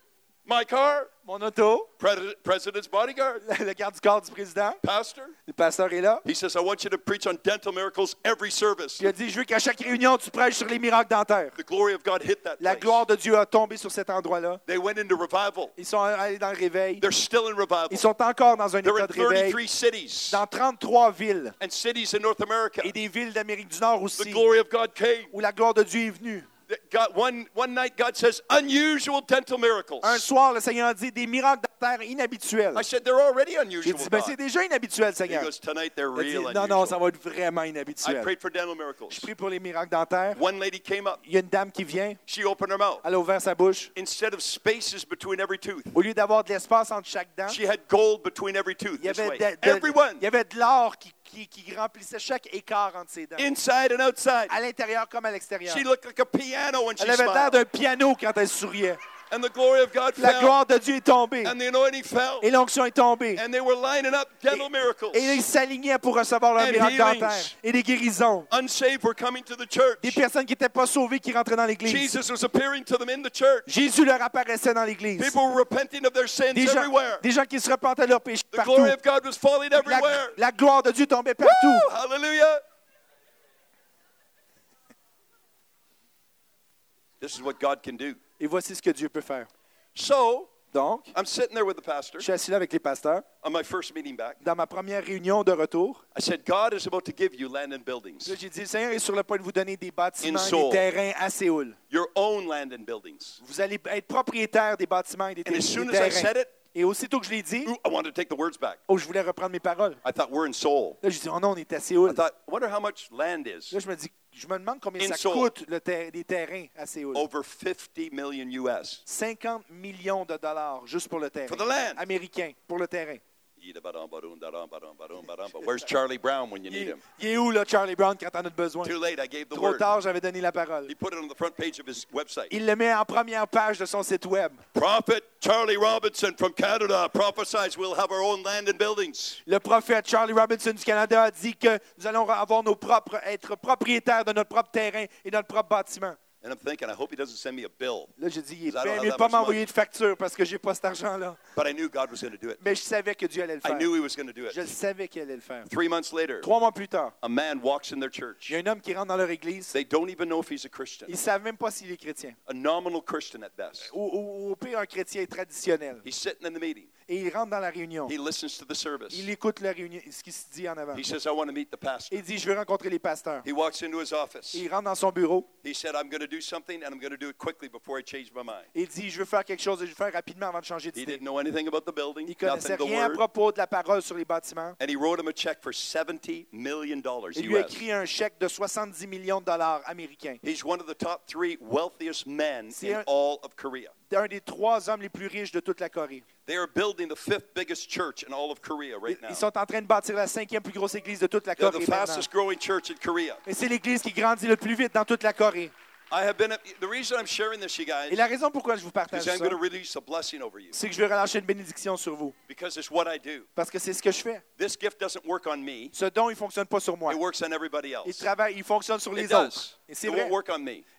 My car, mon auto, Pres- President's bodyguard, le garde du corps du président, pastor. le pasteur est là. He says, I want you to preach on dental miracles every service. Il a dit, je veux qu'à chaque réunion, tu prêches sur les miracles dentaires. The glory of God hit that La gloire de Dieu a tombé sur cet endroit-là. They went into revival. Ils sont allés dans le réveil. They're still in revival. Ils sont encore dans un They're état in de réveil 33 cities dans 33 villes and cities in North America. et des villes d'Amérique du Nord The aussi, glory of God came. où la gloire de Dieu est venue. God, one, one night, God says, unusual dental miracles. Un soir, le Seigneur a dit des miracles dentaires inhabituels. I said, they're already J'ai unusual. dit, ben, c'est déjà inhabituel, He Seigneur. goes, tonight they're dit, real non, non, ça unusual. va être vraiment I inhabituel. prayed for dental miracles. Je prie pour les miracles dentaires. One lady came up. Il y a une dame qui vient, She opened her mouth. elle a ouvert sa bouche. Instead of spaces between every tooth, Au lieu d'avoir de l'espace entre chaque dent, she had gold between every tooth. il y This avait way. de, de- Everyone, il y avait de l'or qui, qui- qui remplissait chaque écart entre ses dents. inside and outside. À l'intérieur comme à l'extérieur. She looked like a piano when she Elle avait l'air d'un piano quand elle souriait. And the glory of God La fell. gloire de Dieu est tombée. And the anointing fell. Et l'onction est tombée. And they were lining up dental miracles. Et ils s'alignaient pour recevoir leur miracle dentaire. Et des guérisons. Unsaved were coming to the church. Des personnes qui n'étaient pas sauvées qui rentraient dans l'église. Jesus was appearing to them in the church. Jésus leur apparaissait dans l'église. People were repenting of their sins Des gens, everywhere. des gens qui se repentaient de leurs péchés The partout. glory of God was falling La, everywhere. la gloire de Dieu tombait partout. Woo! Hallelujah. This is what God can do. Et voici ce que Dieu peut faire. So, Donc, I'm sitting there with the pastor je suis assis là avec les pasteurs. on my first meeting back. Dans ma première réunion de retour, I said, God is about to give you land and buildings, là, j'ai dit, le Seigneur est sur le point de vous donner des bâtiments et Seoul. des terrains à Séoul. your own land and buildings. Vous allez être propriétaire des bâtiments et des, And ter- as soon des as I terrains. said it, Et aussitôt que je l'ai dit, ooh, I wanted to take the words back. oh, je voulais reprendre mes paroles. I thought, we're in Seoul. Là, j'ai dit, oh non, on est à I Séoul. thought, I wonder how much land is. Là, je me dis, je me demande combien In ça Seoul. coûte le ter- les terrains à Séoul. Over 50 million US. 50 millions de dollars juste pour le terrain. For the land. Américain, pour le terrain. Where's Charlie Brown when you Il need est, him? il est où, là, Charlie Brown, quand on a besoin? Too late, I gave the Trop word. tard, j'avais donné la parole. He put it on the front page of his website. Il le met en première page de son site web. Prophet Charlie Robinson from Canada prophesies we'll have our own land and buildings. Le prophète Charlie Robinson du Canada a dit que nous allons avoir nos propres, être propriétaires de notre propre terrain et notre propre bâtiment. And I'm thinking, I hope he doesn't send me a bill. Là, j'ai dit, il I that pas m'envoyer de facture parce que j'ai pas cet argent-là. But I knew God was going to do it. Mais je savais que Dieu allait le I faire. knew he was going to do Je le it. savais qu'il allait le faire. Three months later, Trois mois plus tard, a man walks in their il church. y a un homme qui rentre dans leur église. They don't even know if he's a Christian, Ils ne savent même pas s'il est chrétien. a nominal Christian at best. Ou au pire, un chrétien traditionnel. He's sitting in the meeting. Et il rentre dans la réunion. He listens to the service. Il écoute la réunion, ce qui se dit en avant. He says, I want to meet the pastor. Il dit, je veux rencontrer les pasteurs. He walks into his office. Il rentre dans son bureau. He said, I'm going to do something and I'm going to do it quickly before I change my mind. Et il dit, je veux faire quelque chose et je veux faire rapidement avant de changer He d'idée. didn't know anything about the building, Il connaissait nothing, the rien à propos de la parole sur les bâtiments. And he wrote him a check for $70 million Il lui a écrit un chèque de 70 millions de dollars américains. He's one of the top three wealthiest men in all of Korea. Un des trois hommes les plus riches de toute la Corée. They are building the fifth biggest church in all of Korea right now. Ils sont en train de bâtir la cinquième plus grosse église de toute la They're Corée. the maintenant. fastest growing church in Korea. Et c'est l'église qui grandit le plus vite dans toute la Corée. I have been, the reason I'm sharing this, you guys, Et la raison pourquoi je vous partage ça, I'm going to release a blessing over you c'est que je vais relâcher une bénédiction sur vous. because it's what I do. Parce que c'est ce que je fais. This gift doesn't work on me, Ce don, il ne fonctionne pas sur moi. it works on everybody Il else. travaille, il fonctionne sur It les autres. Et c'est vrai,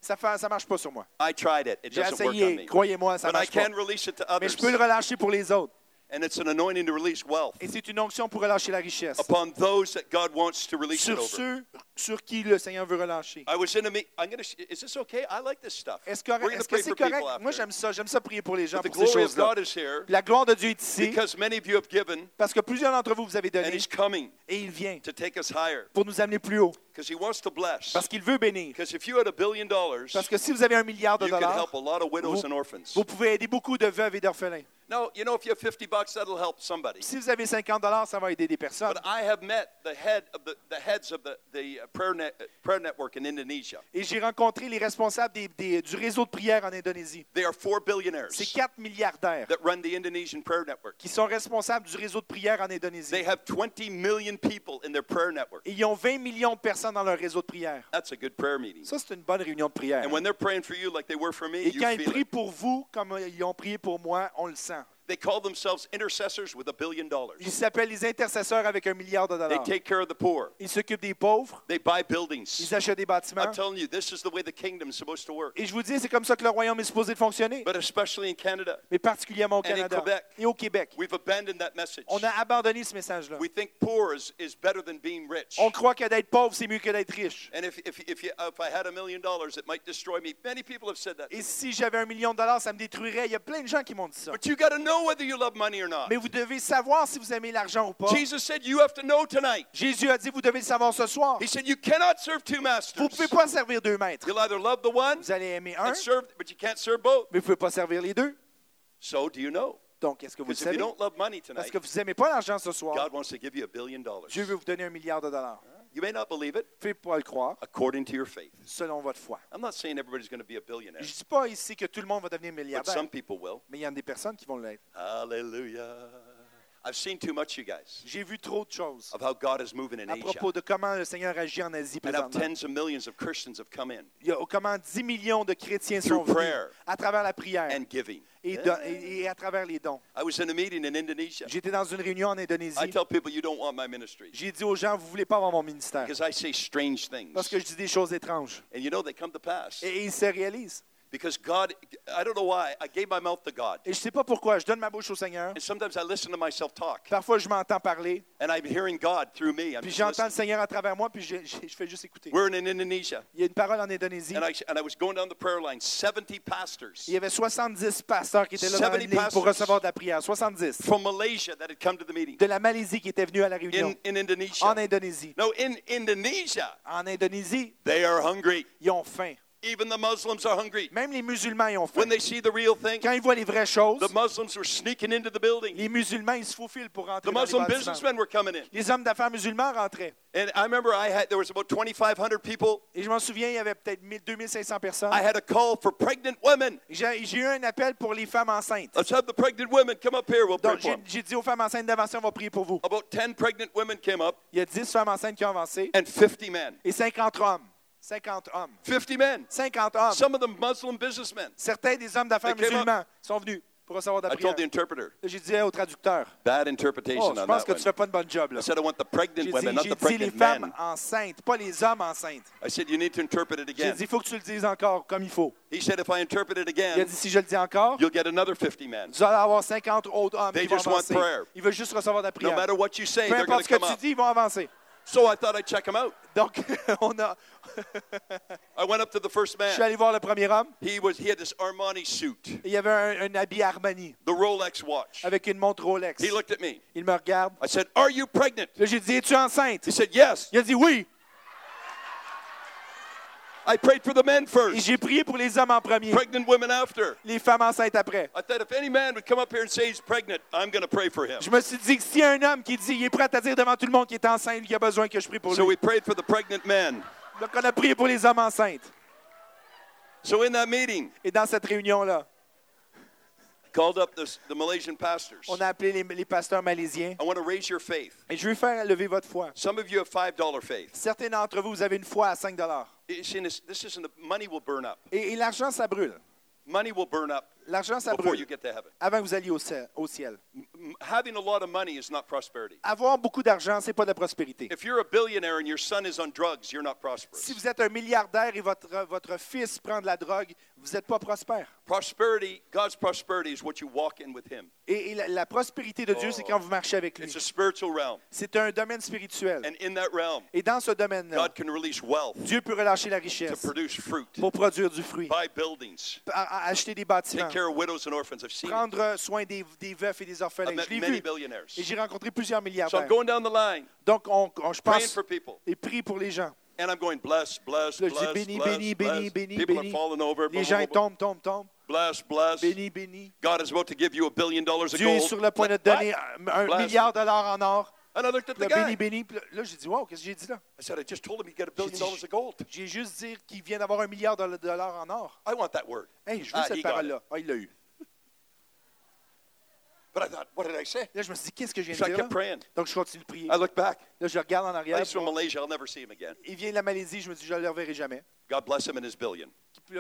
ça ne ça marche pas sur moi. I tried it. It J'ai essayé, me. croyez-moi, ça I marche pas. can release it to Mais others. je peux le relâcher pour les autres. And it's an anointing to release wealth Et c'est une onction pour relâcher la richesse. upon those that God wants to release it Sur over. ceux sur qui le Seigneur veut relâcher. I was in a meet. I'm going to. Is this okay? I like this stuff. Est-ce We're que pray c'est for people correct? Moi, after. j'aime ça. J'aime ça prier pour les gens, But the pour ces glory of choses-là. God is here La gloire de Dieu est ici because many of you have given, parce que plusieurs d'entre vous, vous avez and donné He's coming et il vient to take us higher pour nous amener plus haut. Because He wants to bless. Parce qu'il veut bénir. Because if you had a billion dollars, Parce que si vous avez un milliard de you could dollars, help a lot of widows vous, and orphans. vous pouvez aider beaucoup de veuves et d'orphelins. No, you know, if you have 50 bucks, that'll help somebody. Si vous avez 50 dollars, ça va aider des personnes. But I have met the head of the, the heads of the, the prayer, net, prayer network in Indonesia. Et j'ai rencontré les responsables des- des- du réseau de prière en Indonésie. They are four billionaires C'est quatre milliardaires that run the Indonesian prayer network. qui sont responsables du réseau de prière en Indonésie. They have 20 million people in their prayer network. Et ils ont 20 millions de personnes dans leur réseau de prière. That's a good prayer meeting. Ça, c'est une bonne réunion de prière. And when they're praying for you like they were for me, Et you quand ils feel prient it. pour vous, comme ils ont prié pour moi, on le sent. They call themselves intercessors with a billion dollars. Ils s'appellent les intercesseurs avec un milliard de They dollars. take care of the poor. Ils s'occupent des pauvres. They buy buildings. Ils achètent des bâtiments. I'm telling you, this is the way the kingdom is supposed to work. Et je vous dis, c'est comme ça que le royaume est supposé de fonctionner. But especially in Canada, Mais particulièrement au And in Canada Quebec. et au Québec. we've abandoned that message. On a abandonné ce message-là. We think poor is, is better than being rich. On croit que d'être pauvre, c'est mieux que d'être riche. And if, if, if, you, if I had a million dollars, it might destroy me. Many people have said that. Et si j'avais un million de dollars, ça me détruirait. Il y a plein de gens qui m'ont dit ça. But you got to know whether you love money or not. Mais vous devez savoir si vous aimez l'argent ou pas. Jesus said you have to know tonight. Jésus a dit, vous devez le savoir ce soir. He said you cannot serve two masters. pouvez pas servir deux maîtres. You'll either love the one Vous allez aimer un, and serve, but you can't serve both. mais vous ne pouvez pas servir les deux. So do you know? Donc, est-ce que vous savez? don't love money Parce tonight, que vous n'aimez pas l'argent ce soir. God wants to give you a billion dollars. Dieu veut vous donner un milliard de dollars. You may not believe it Vous pouvez pas le croire according to your faith. selon votre foi. I'm not saying everybody's going to be a billionaire, Je dis pas ici que tout le monde va devenir milliardaire. but some people will. mais il y en des personnes qui vont l'être. Hallelujah. I've seen too much, you guys, J'ai vu trop de choses of how God is moving in à Asia. propos de comment le Seigneur agit en Asie And how tens of millions of Christians have come in Il y a comment 10 millions de chrétiens Through sont venus prayer. à travers la prière and giving. et, Yeah. don- et- et à travers les dons. I was in a meeting in Indonesia. J'étais dans une réunion en I Indonésie. tell people you don't want my ministry J'ai dit aux gens, vous ne voulez pas avoir mon ministère because I say strange things. parce que je dis des choses étranges. And you know, they come to pass Et, et ils se réalisent. Because God, I don't know why, I gave my mouth to God. Et je ne sais pas pourquoi, je donne ma bouche au Seigneur. And sometimes I listen to myself talk Parfois, je m'entends parler, and I'm hearing God through me. I'm puis j'entends le. Seigneur à travers moi, puis je, je- je fais juste écouter. We're in Indonesia Il y a une parole en Indonésie. and I, and I was going down the prayer line, 70 pastors Il y avait 70 pasteurs qui étaient là dans la 70 ligne pour pastors. recevoir de la prière. 70. from Malaysia that had come to the meeting De la Malaisie qui étaient venus à la réunion. in, in Indonesia. En Indonésie. No, in Indonesia, En Indonésie, they are hungry. ils ont faim. Even the Muslims are hungry. Même les musulmans, ont faim. When they see the real thing, Quand ils voient les vraies choses, the Muslims were sneaking into the building. les musulmans, ils se faufilent pour rentrer The dans les Muslim bâtiments. businessmen were coming in. Les hommes d'affaires musulmans rentraient. And I remember I had there was about 2,500 people. Et je m'en souviens, il y avait peut-être 1000, 2500 personnes. I had a call for pregnant women. J'ai j'ai eu un appel pour les femmes enceintes. Let's have the pregnant women come up here. We'll pray Donc, for j'ai dit aux femmes enceintes d'avancer, on va prier pour vous. About 10 pregnant women came up Il y a 10 femmes enceintes qui ont avancé and 50 men. et 50 hommes. 50 hommes. 50 men. 50 hommes. Some of them Muslim businessmen. Certains des hommes d'affaires musulmans sont venus pour recevoir de la I told the prière. interpreter, Là, J'ai dit au traducteur, bad oh, interpretation je on pense that que tu fais pas de bon job. Là. I said I want the pregnant j'ai dit les pregnant femmes men. enceintes, pas les hommes enceintes. I said you need to interpret it J'ai again. dit, il faut que tu le dises encore comme il faut. He said if I interpret it Il a again, dit, si je le dis encore, you'll get another 50 men. vous allez avoir 50 autres hommes They qui vont just want avancer. prayer. Ils veulent juste recevoir de la No matter what you say, Peu they're going importe ce que tu dis, ils vont avancer. So I thought I'd check them out. Donc, on a, I went up to the first je suis man. allé voir le premier homme. He was he had this Armani suit, il avait un, un habit Armani the Rolex watch. avec une montre Rolex. He looked at me. Il me regarde. I said, "Are you pregnant?" J'ai dit, es-tu enceinte? He said, "Yes." Il a dit oui. I prayed for the men Et first, j'ai prié pour les hommes en premier, pregnant women after. les femmes enceintes après. I thought if any man would come up here and say he's pregnant, I'm going to pray for him. Je me suis dit que s'il y a un homme qui dit, il est prêt à dire devant tout le monde qu'il est enceinte, qu'il a besoin que je prie pour So lui. we prayed for the pregnant men. Donc, on a prié pour les hommes enceintes. So in that meeting, Et dans cette réunion-là, called up the, the Malaysian pastors. on a appelé les, les pasteurs malaisiens. I want to raise your faith. Et je veux faire lever votre foi. Some of you have five dollar faith. Certains d'entre vous, vous avez une foi à 5 You see, this, this isn't a, money will burn up. Et, et l'argent, ça brûle. Money will burn up L'argent, ça before brûle you get to heaven. avant que vous alliez au ciel. au ciel. M- Having a lot of money is not prosperity. Avoir beaucoup d'argent, c'est pas de la prospérité. If you're a billionaire and your son is on drugs, you're not Si prosperous. vous êtes un milliardaire et votre, votre fils prend de la drogue, vous n'êtes pas prospère. Prosperity, God's prosperity is what you walk in with Him. Et, et la, la prospérité de Dieu, c'est quand vous marchez avec lui. It's a spiritual realm. C'est un domaine spirituel. And in that realm, Et dans ce domaine-là, God can release wealth Dieu peut relâcher la to richesse produce fruit, pour produire du fruit, buy buildings, à- à acheter des bâtiments, take care of widows and orphans. I've seen it. prendre soin des, des veufs et des I've orphelins. met Je l'ai many vu. billionaires. Et j'ai rencontré plusieurs So milliardaires. I'm going down the line, Donc, on, on- je praying pense for people. et prie pour les gens. And I'm going, bless, bless, Là, je dis bless, béni, bless, béni, bless. béni, béni, People béni. are falling over. Les gens ils tombent, tombent, tombent. Bless, bless. Béni, béni. God is about to give you a billion dollars of Dieu est gold. sur le point de te donner un, un Bless. milliard de dollars en or. And I looked at the Là, béni, guy. béni. Puis là, j'ai dit, wow, qu'est-ce que j'ai dit là? I said, I just told him he'd get a J'ai billion dollars of gold. J'ai juste dit qu'il vient d'avoir un milliard de dollars en or. I want that word. Hey, je veux Ah, cette parole-là. Ah, il l'a eu. But I thought, what did I say? Là, je me suis dit, qu'est-ce que je viens So I de dire? kept praying. Donc, je continue de prier. I looked back. Là, je regarde en arrière. He's from Malaysia. I'll never see him again. Il vient de la Malaisie. Je me dis, je ne le reverrai jamais. God bless him and his billion.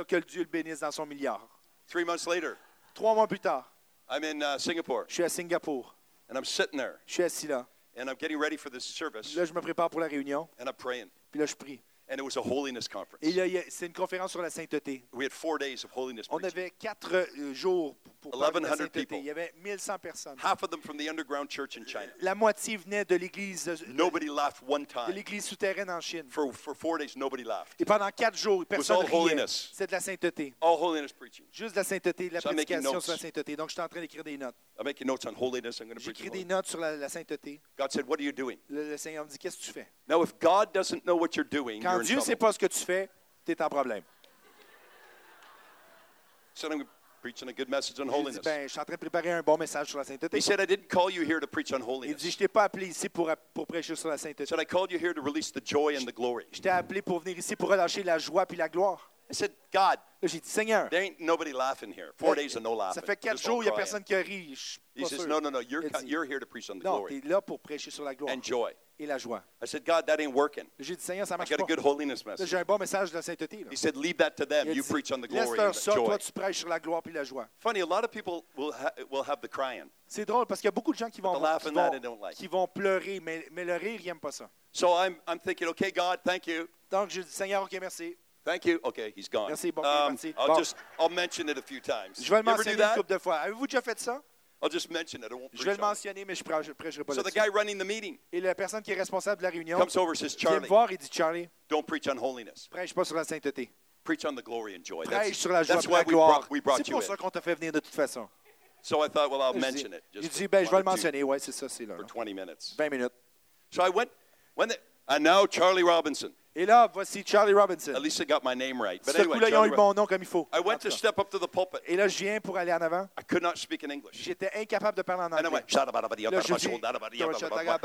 Que Dieu le bénisse dans son milliard. Three months later, Trois mois plus tard, I'm in uh, Singapore, Je suis à Singapour. and I'm sitting there, Je suis assis là. And I'm getting ready for this service, Là, je me prépare pour la réunion. and I'm praying. Puis là, je prie. And it was a holiness conference. Et c'est une conférence sur la sainteté. We had four days of holiness On avait quatre euh, jours pour parler de la 1100 sainteté. people. Il y avait 1100 personnes. Half of them from the underground church in China. La moitié venait de l'église de, Nobody laughed one de time. l'église souterraine en Chine. For, for four days, nobody laughed. Et pendant quatre jours, personne all riait. holiness. C'était de la sainteté. All holiness preaching. Juste de la sainteté, de la So prédication sur la sainteté. Donc, je suis en train d'écrire des notes. I'm making notes on holiness. I'm going to preach. J'écris des notes sur la, la sainteté. God said, What are you doing? Le, le Seigneur me dit Qu'est-ce que tu fais? Now, if God doesn't know what you're doing, Quand you're Dieu ne sait trouble. pas ce que tu fais, tu es en problème. So I'm preaching a good message on J'ai dit holiness. ben, Je suis en train de préparer un bon message sur la sainteté. He said, I didn't call you here to preach on Il holiness. dit Je t'ai pas appelé ici pour, pour prêcher sur la He sainteté. said, I called you here to release the joy and the glory. Je t'ai appelé pour venir ici pour relâcher la joie puis la gloire. I said, God, Là, j'ai dit Seigneur, there ain't nobody laughing here. Four days of no laughing. ça fait quatre Just jours, il n'y a crying. personne qui rit. Je suis He pas says, sûr. No, no, no. You're, Il co- dit, you're here to preach on the Non, glory tu es là pour prêcher sur la gloire and joy. et la joie. I said, God, that ain't working. J'ai dit Seigneur, ça I marche got a pas. good holiness Là, message. j'ai un bon message de la sainteté. là. He said, Leave that to them. Il a You dit, preach on the glory Laisse-leur and ça, toi tu prêches sur la gloire puis la joie. Funny, a lot of people will, ha- will have the crying. C'est drôle parce qu'il y a beaucoup de gens qui vont, the laugh qui and that vont, I don't like. qui vont pleurer, mais, mais le rire, ils n'aiment pas ça. So I'm, I'm thinking, okay, God, thank you. Donc, je dis Seigneur, OK, merci. Thank you. Okay, he's gone. Merci, bon, Um, merci. I'll Bon. just, I'll mention it a few times. Je vais le You ever do mentionner une that? couple de fois. Avez-vous déjà fait ça? I'll just mention it. I won't Je vais le mentionner, mais je ne prêcherai pas So the guy running the meeting Et la personne qui est responsable de la réunion comes over and says, vient me Charlie, voir et dit Charlie, don't preach on holiness. prêche pas sur la sainteté. Preach on the glory and joy. Prêche That's, sur la joie et la gloire. brought, we brought C'est you pour ça qu'on t'a fait venir de toute façon. So I thought, well, I'll mention it. Just dit, ben, je vais le mentionner. Oui, c'est ça, c'est là. for 20 minutes. 20 minutes. So I went, when the, and now Charlie Robinson. Et là, voici Charlie Robinson. At least I got my name right. But Ce anyway, coup-là, ils ont eu bon nom comme il faut. I En went to step up to the pulpit. Et là, je viens pour aller en avant. I could not speak in English. J'étais incapable de parler en And I anglais. Là,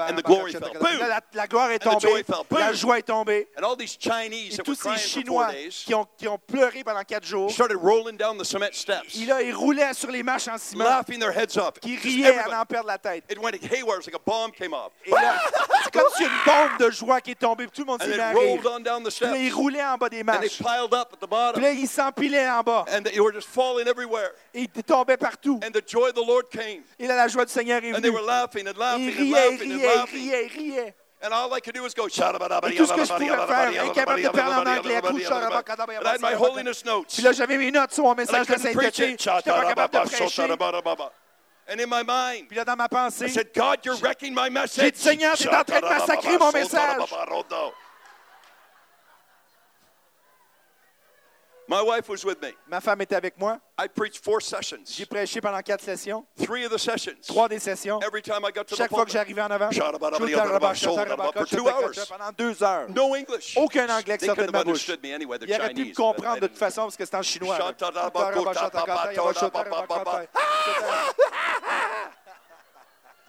and the glory fell. La, la gloire est tombée, la joie est tombée. And all these Chinese Et tous ces Chinois qui ont, qui ont pleuré pendant quatre jours, started rolling down the cement steps, ils, là, ils roulaient sur les marches en ciment, laughing their heads off. qui riaient à en perdre la tête. It went haywire. Like a bomb came off. Et là, c'est comme si une bombe de joie qui est tombée, tout le monde s'est mis à on down the Puis là, ils steps. roulaient en bas des And they marches. piled up at the Puis bottom. là, ils s'empilaient en bas. And they were just falling everywhere. Et ils tombaient partout. And the joy of the Lord came. Et la joie du Seigneur est And they venue. were laughing and Ils laughing and riaient, ils laughing and riaient, ils laughing. riaient, ils riaient. And all I could do was go, Et tout ce que je pouvais faire, incapable de parler en anglais, And I had my holiness notes. Puis là, j'avais mes notes sur mon And message de sainteté. it. J'étais pas capable de prêcher. And in my mind, Puis là, dans ma I pensée, said, God, you're wrecking my message. J'ai dit, Seigneur, t'es en train de massacrer mon message. My wife was with me. ma femme était avec moi. I preached four sessions. J'ai prêché pendant quatre sessions, Three of the sessions. trois des sessions. Every time I got to the Chaque fois que j'arrivais en avant, For two hours. pendant deux heures. No English. Aucun anglais qui sortait de ma bouche. me anyway. They're Il aurait pu me comprendre de toute façon parce que c'était en chinois.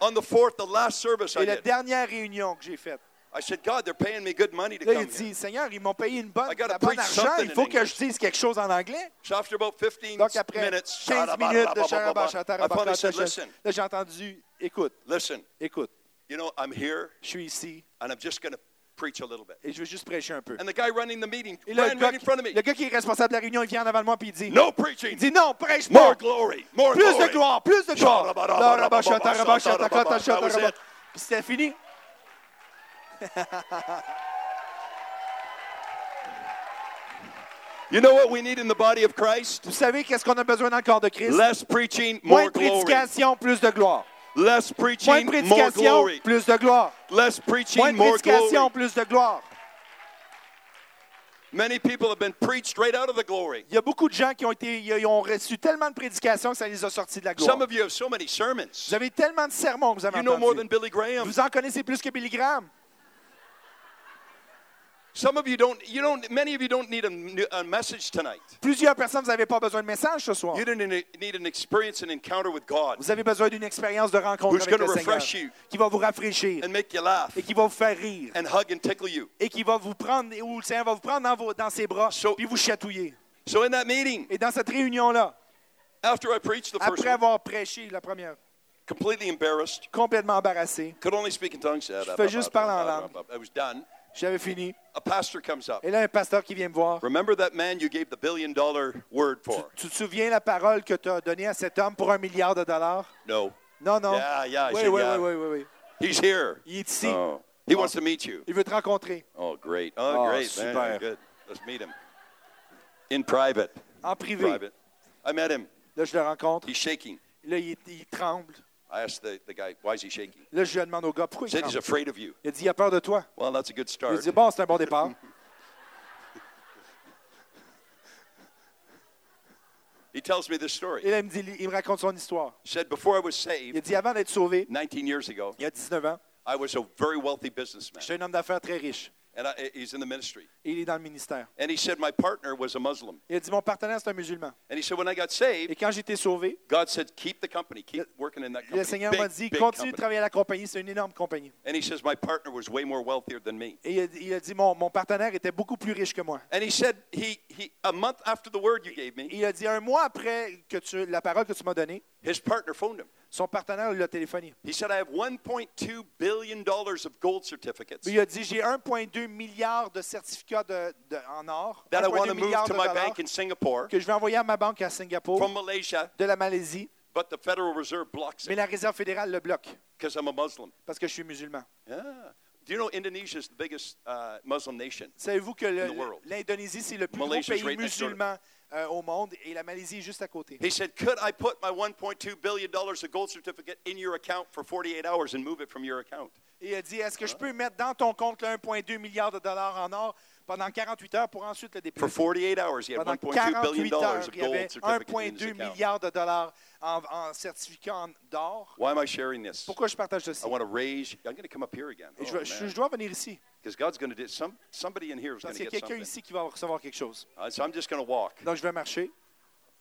On the fourth, the last service I Et la did, dernière réunion que j'ai faite, I said, God, they're paying me good money to là, come il here. dit, Seigneur, ils m'ont payé une bonne, I gotta la bonne preach argent, something il in faut que English. je dise quelque chose en anglais. So after about 15 Donc après minutes, 15 minutes de I finally said, listen, là j'ai entendu, écoute, listen, écoute, you know, I'm here je suis ici and I'm just going to preach a little bit. et je veux juste prêcher un peu. And the guy running the meeting Et le ran gars, right in front of me. le gars qui est responsable de la réunion, il vient en avant de moi puis il dit, No il preaching, dit non, prêche more pas. glory, more Plus glory. de gloire, plus de gloire. That was it. Puis c'était fini. You know what we need in the body of Christ? Vous savez qu'est-ce qu'on a besoin dans le corps de Christ? Less preaching, Moins more de glory. prédication, plus de gloire. Less Moins preaching, de more prédication, glory. plus de gloire. Less Moins preaching, de more prédication, glory. plus de gloire. Many people have been preached right out of the glory. Il y a beaucoup de gens qui ont, été, ils ont reçu tellement de prédications que ça les a sortis de la gloire. Some of you have so many sermons. Vous avez tellement de sermons que vous avez You know more than entendus. Billy Graham. Vous en connaissez plus que Billy Graham. Some of you don't, you don't, many of you don't need a, new- a message tonight. Plusieurs personnes, vous n'avez pas besoin de message ce soir. You don't need an experience and encounter with God Vous avez besoin d'une expérience de rencontre Who's avec le gonna Seigneur refresh you. qui va vous rafraîchir and make you laugh et qui va vous faire rire and hug and tickle you. et qui va vous prendre, où le Seigneur va vous prendre dans, vos- dans ses bras So- puis vous chatouiller. So in that meeting, Et dans cette réunion-là, after I preached the first après avoir prêché la première, completely embarrassed, complètement embarrassé, could only speak in tongues. Je fais juste parler en langue. I was done. J'avais fini. A pastor comes up. Et là, un pasteur qui vient me voir. Remember that man you gave the billion dollar word for? Tu te souviens la parole que tu as donnée à cet homme pour un milliard de dollars? No. Non, non. Yeah, yeah, oui, oui, oui, oui, oui, oui. He's here. Il est ici. Oh. He wants to meet you. Il veut te rencontrer. Oh, great. Oh, Oh, great. super. Man, good. Let's meet him. In private. En privé. Private. I met him. Là, je le rencontre. He's shaking. Là, il, il tremble. I asked the, the guy, why is he shaking? Là, je demande au gars, pourquoi He il said he's tremble? afraid of you. Il a dit, il a peur de toi. Well, that's a good Il start. dit, bon, c'est un bon départ. He tells me this story. Et là, il me, dit, il me raconte son histoire. He said, before I was Il a saved, dit, avant d'être sauvé, 19 years ago, il y a 19 ans, I was a very wealthy businessman. j'étais un homme d'affaires très riche. And I, he's in the ministry. Et il est dans le ministère. And he said, my partner was a Muslim. Il a dit, mon partenaire, c'est un musulman. And he said, when I got Et saved, quand j'étais sauvé, God said, keep the company, keep working in that le company. Seigneur Big, m'a dit, big continue de travailler à la compagnie, c'est une énorme compagnie. And he says, my partner was way more wealthier than me. Et il a, il a dit, mon, mon partenaire était beaucoup plus riche que moi. And he said, he, he, a month after the word you gave me, Il a dit, un mois après que tu, la parole que tu m'as donnée, his partner phoned him. son partenaire lui a téléphoné. He said, I have $1.2 billion of gold certificates Il a dit, j'ai 1,2 milliard de certificats de, de- en or, that I 1,2 want to move to my bank in Singapore que je vais envoyer à ma banque à Singapour, from Malaysia, de la Malaisie, but the Federal Reserve blocks mais it la Réserve fédérale le bloque because I'm a Muslim. parce que je suis musulman. Yeah. Do you know Indonesia is the biggest uh, Muslim nation? Savez-vous que l'Indonésie, c'est le plus gros Malaysia's pays right next door. musulman euh, au monde et la Malaisie est juste à côté. He said, Could I put my $1.2 billion of gold certificate in your account for 48 hours and move it from your account? Et il a dit, est-ce que je peux mettre dans ton compte le 1,2 milliard de dollars en or pendant 48 heures pour ensuite le For déplacer? 48 hours, he had Pendant 1.2 billion 48 heures, dollars of il y avait gold certificate in his 1,2 account. milliard de dollars en, en certificats en- d'or. Why am I sharing this? Pourquoi je partage ceci? I want to raise. I'm going to come up here again. Et je, veux- je- je dois venir ici. Because God's going to do some. Somebody in here is going Parce to qu'il y a get quelqu'un ici qui va recevoir quelque chose. Uh, so I'm just going to walk. Donc, je vais marcher.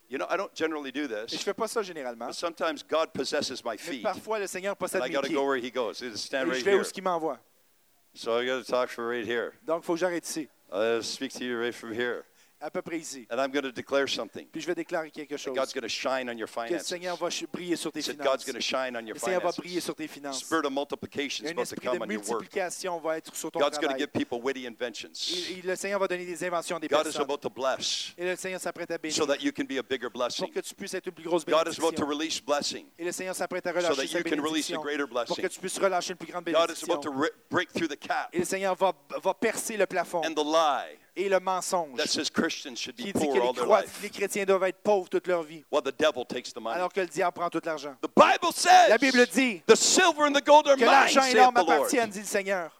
You know, I don't generally do Et je ne this, fais pas ça généralement. but sometimes God possesses my Mais feet, parfois, le Seigneur possède I mes got to pieds. go where He goes. He'll stand Et right je vais où ce qu'il m'envoie. So I got to talk from right here. Donc, il faut que j'arrête ici, I'll speak to you right from here, à peu près ici. and I'm going to declare something. Puis je vais déclarer quelque chose. God's going to shine on your Que le finances. Seigneur va briller sur tes finances. God's going to shine on your Le Seigneur va finances. briller sur tes finances. Spirit of multiplication is to come on your work. va être sur ton God's going to travail. give people witty inventions. Et- le Seigneur va donner des inventions des God is personnes. about to bless Et le Seigneur s'apprête à bénir so that you can be a bigger pour blessing. que tu puisses être une plus grosse God is about to bénédiction. release blessing Et le Seigneur s'apprête à so relâcher that sa you can release a bénédiction greater pour que blessing. tu puisses relâcher une plus grande God is bénédiction. about to break through the cap Et le Seigneur va, va percer le plafond and the lie et le mensonge that says Christians should qui be dit que poor les, croix- chrétiens doivent être pauvres toute leur vie, while the devil takes the money. alors que le diable prend tout l'argent. The Bible La Bible says dit the silver and the gold are que mine, l'argent et l'or m'appartiennent, dit le Seigneur.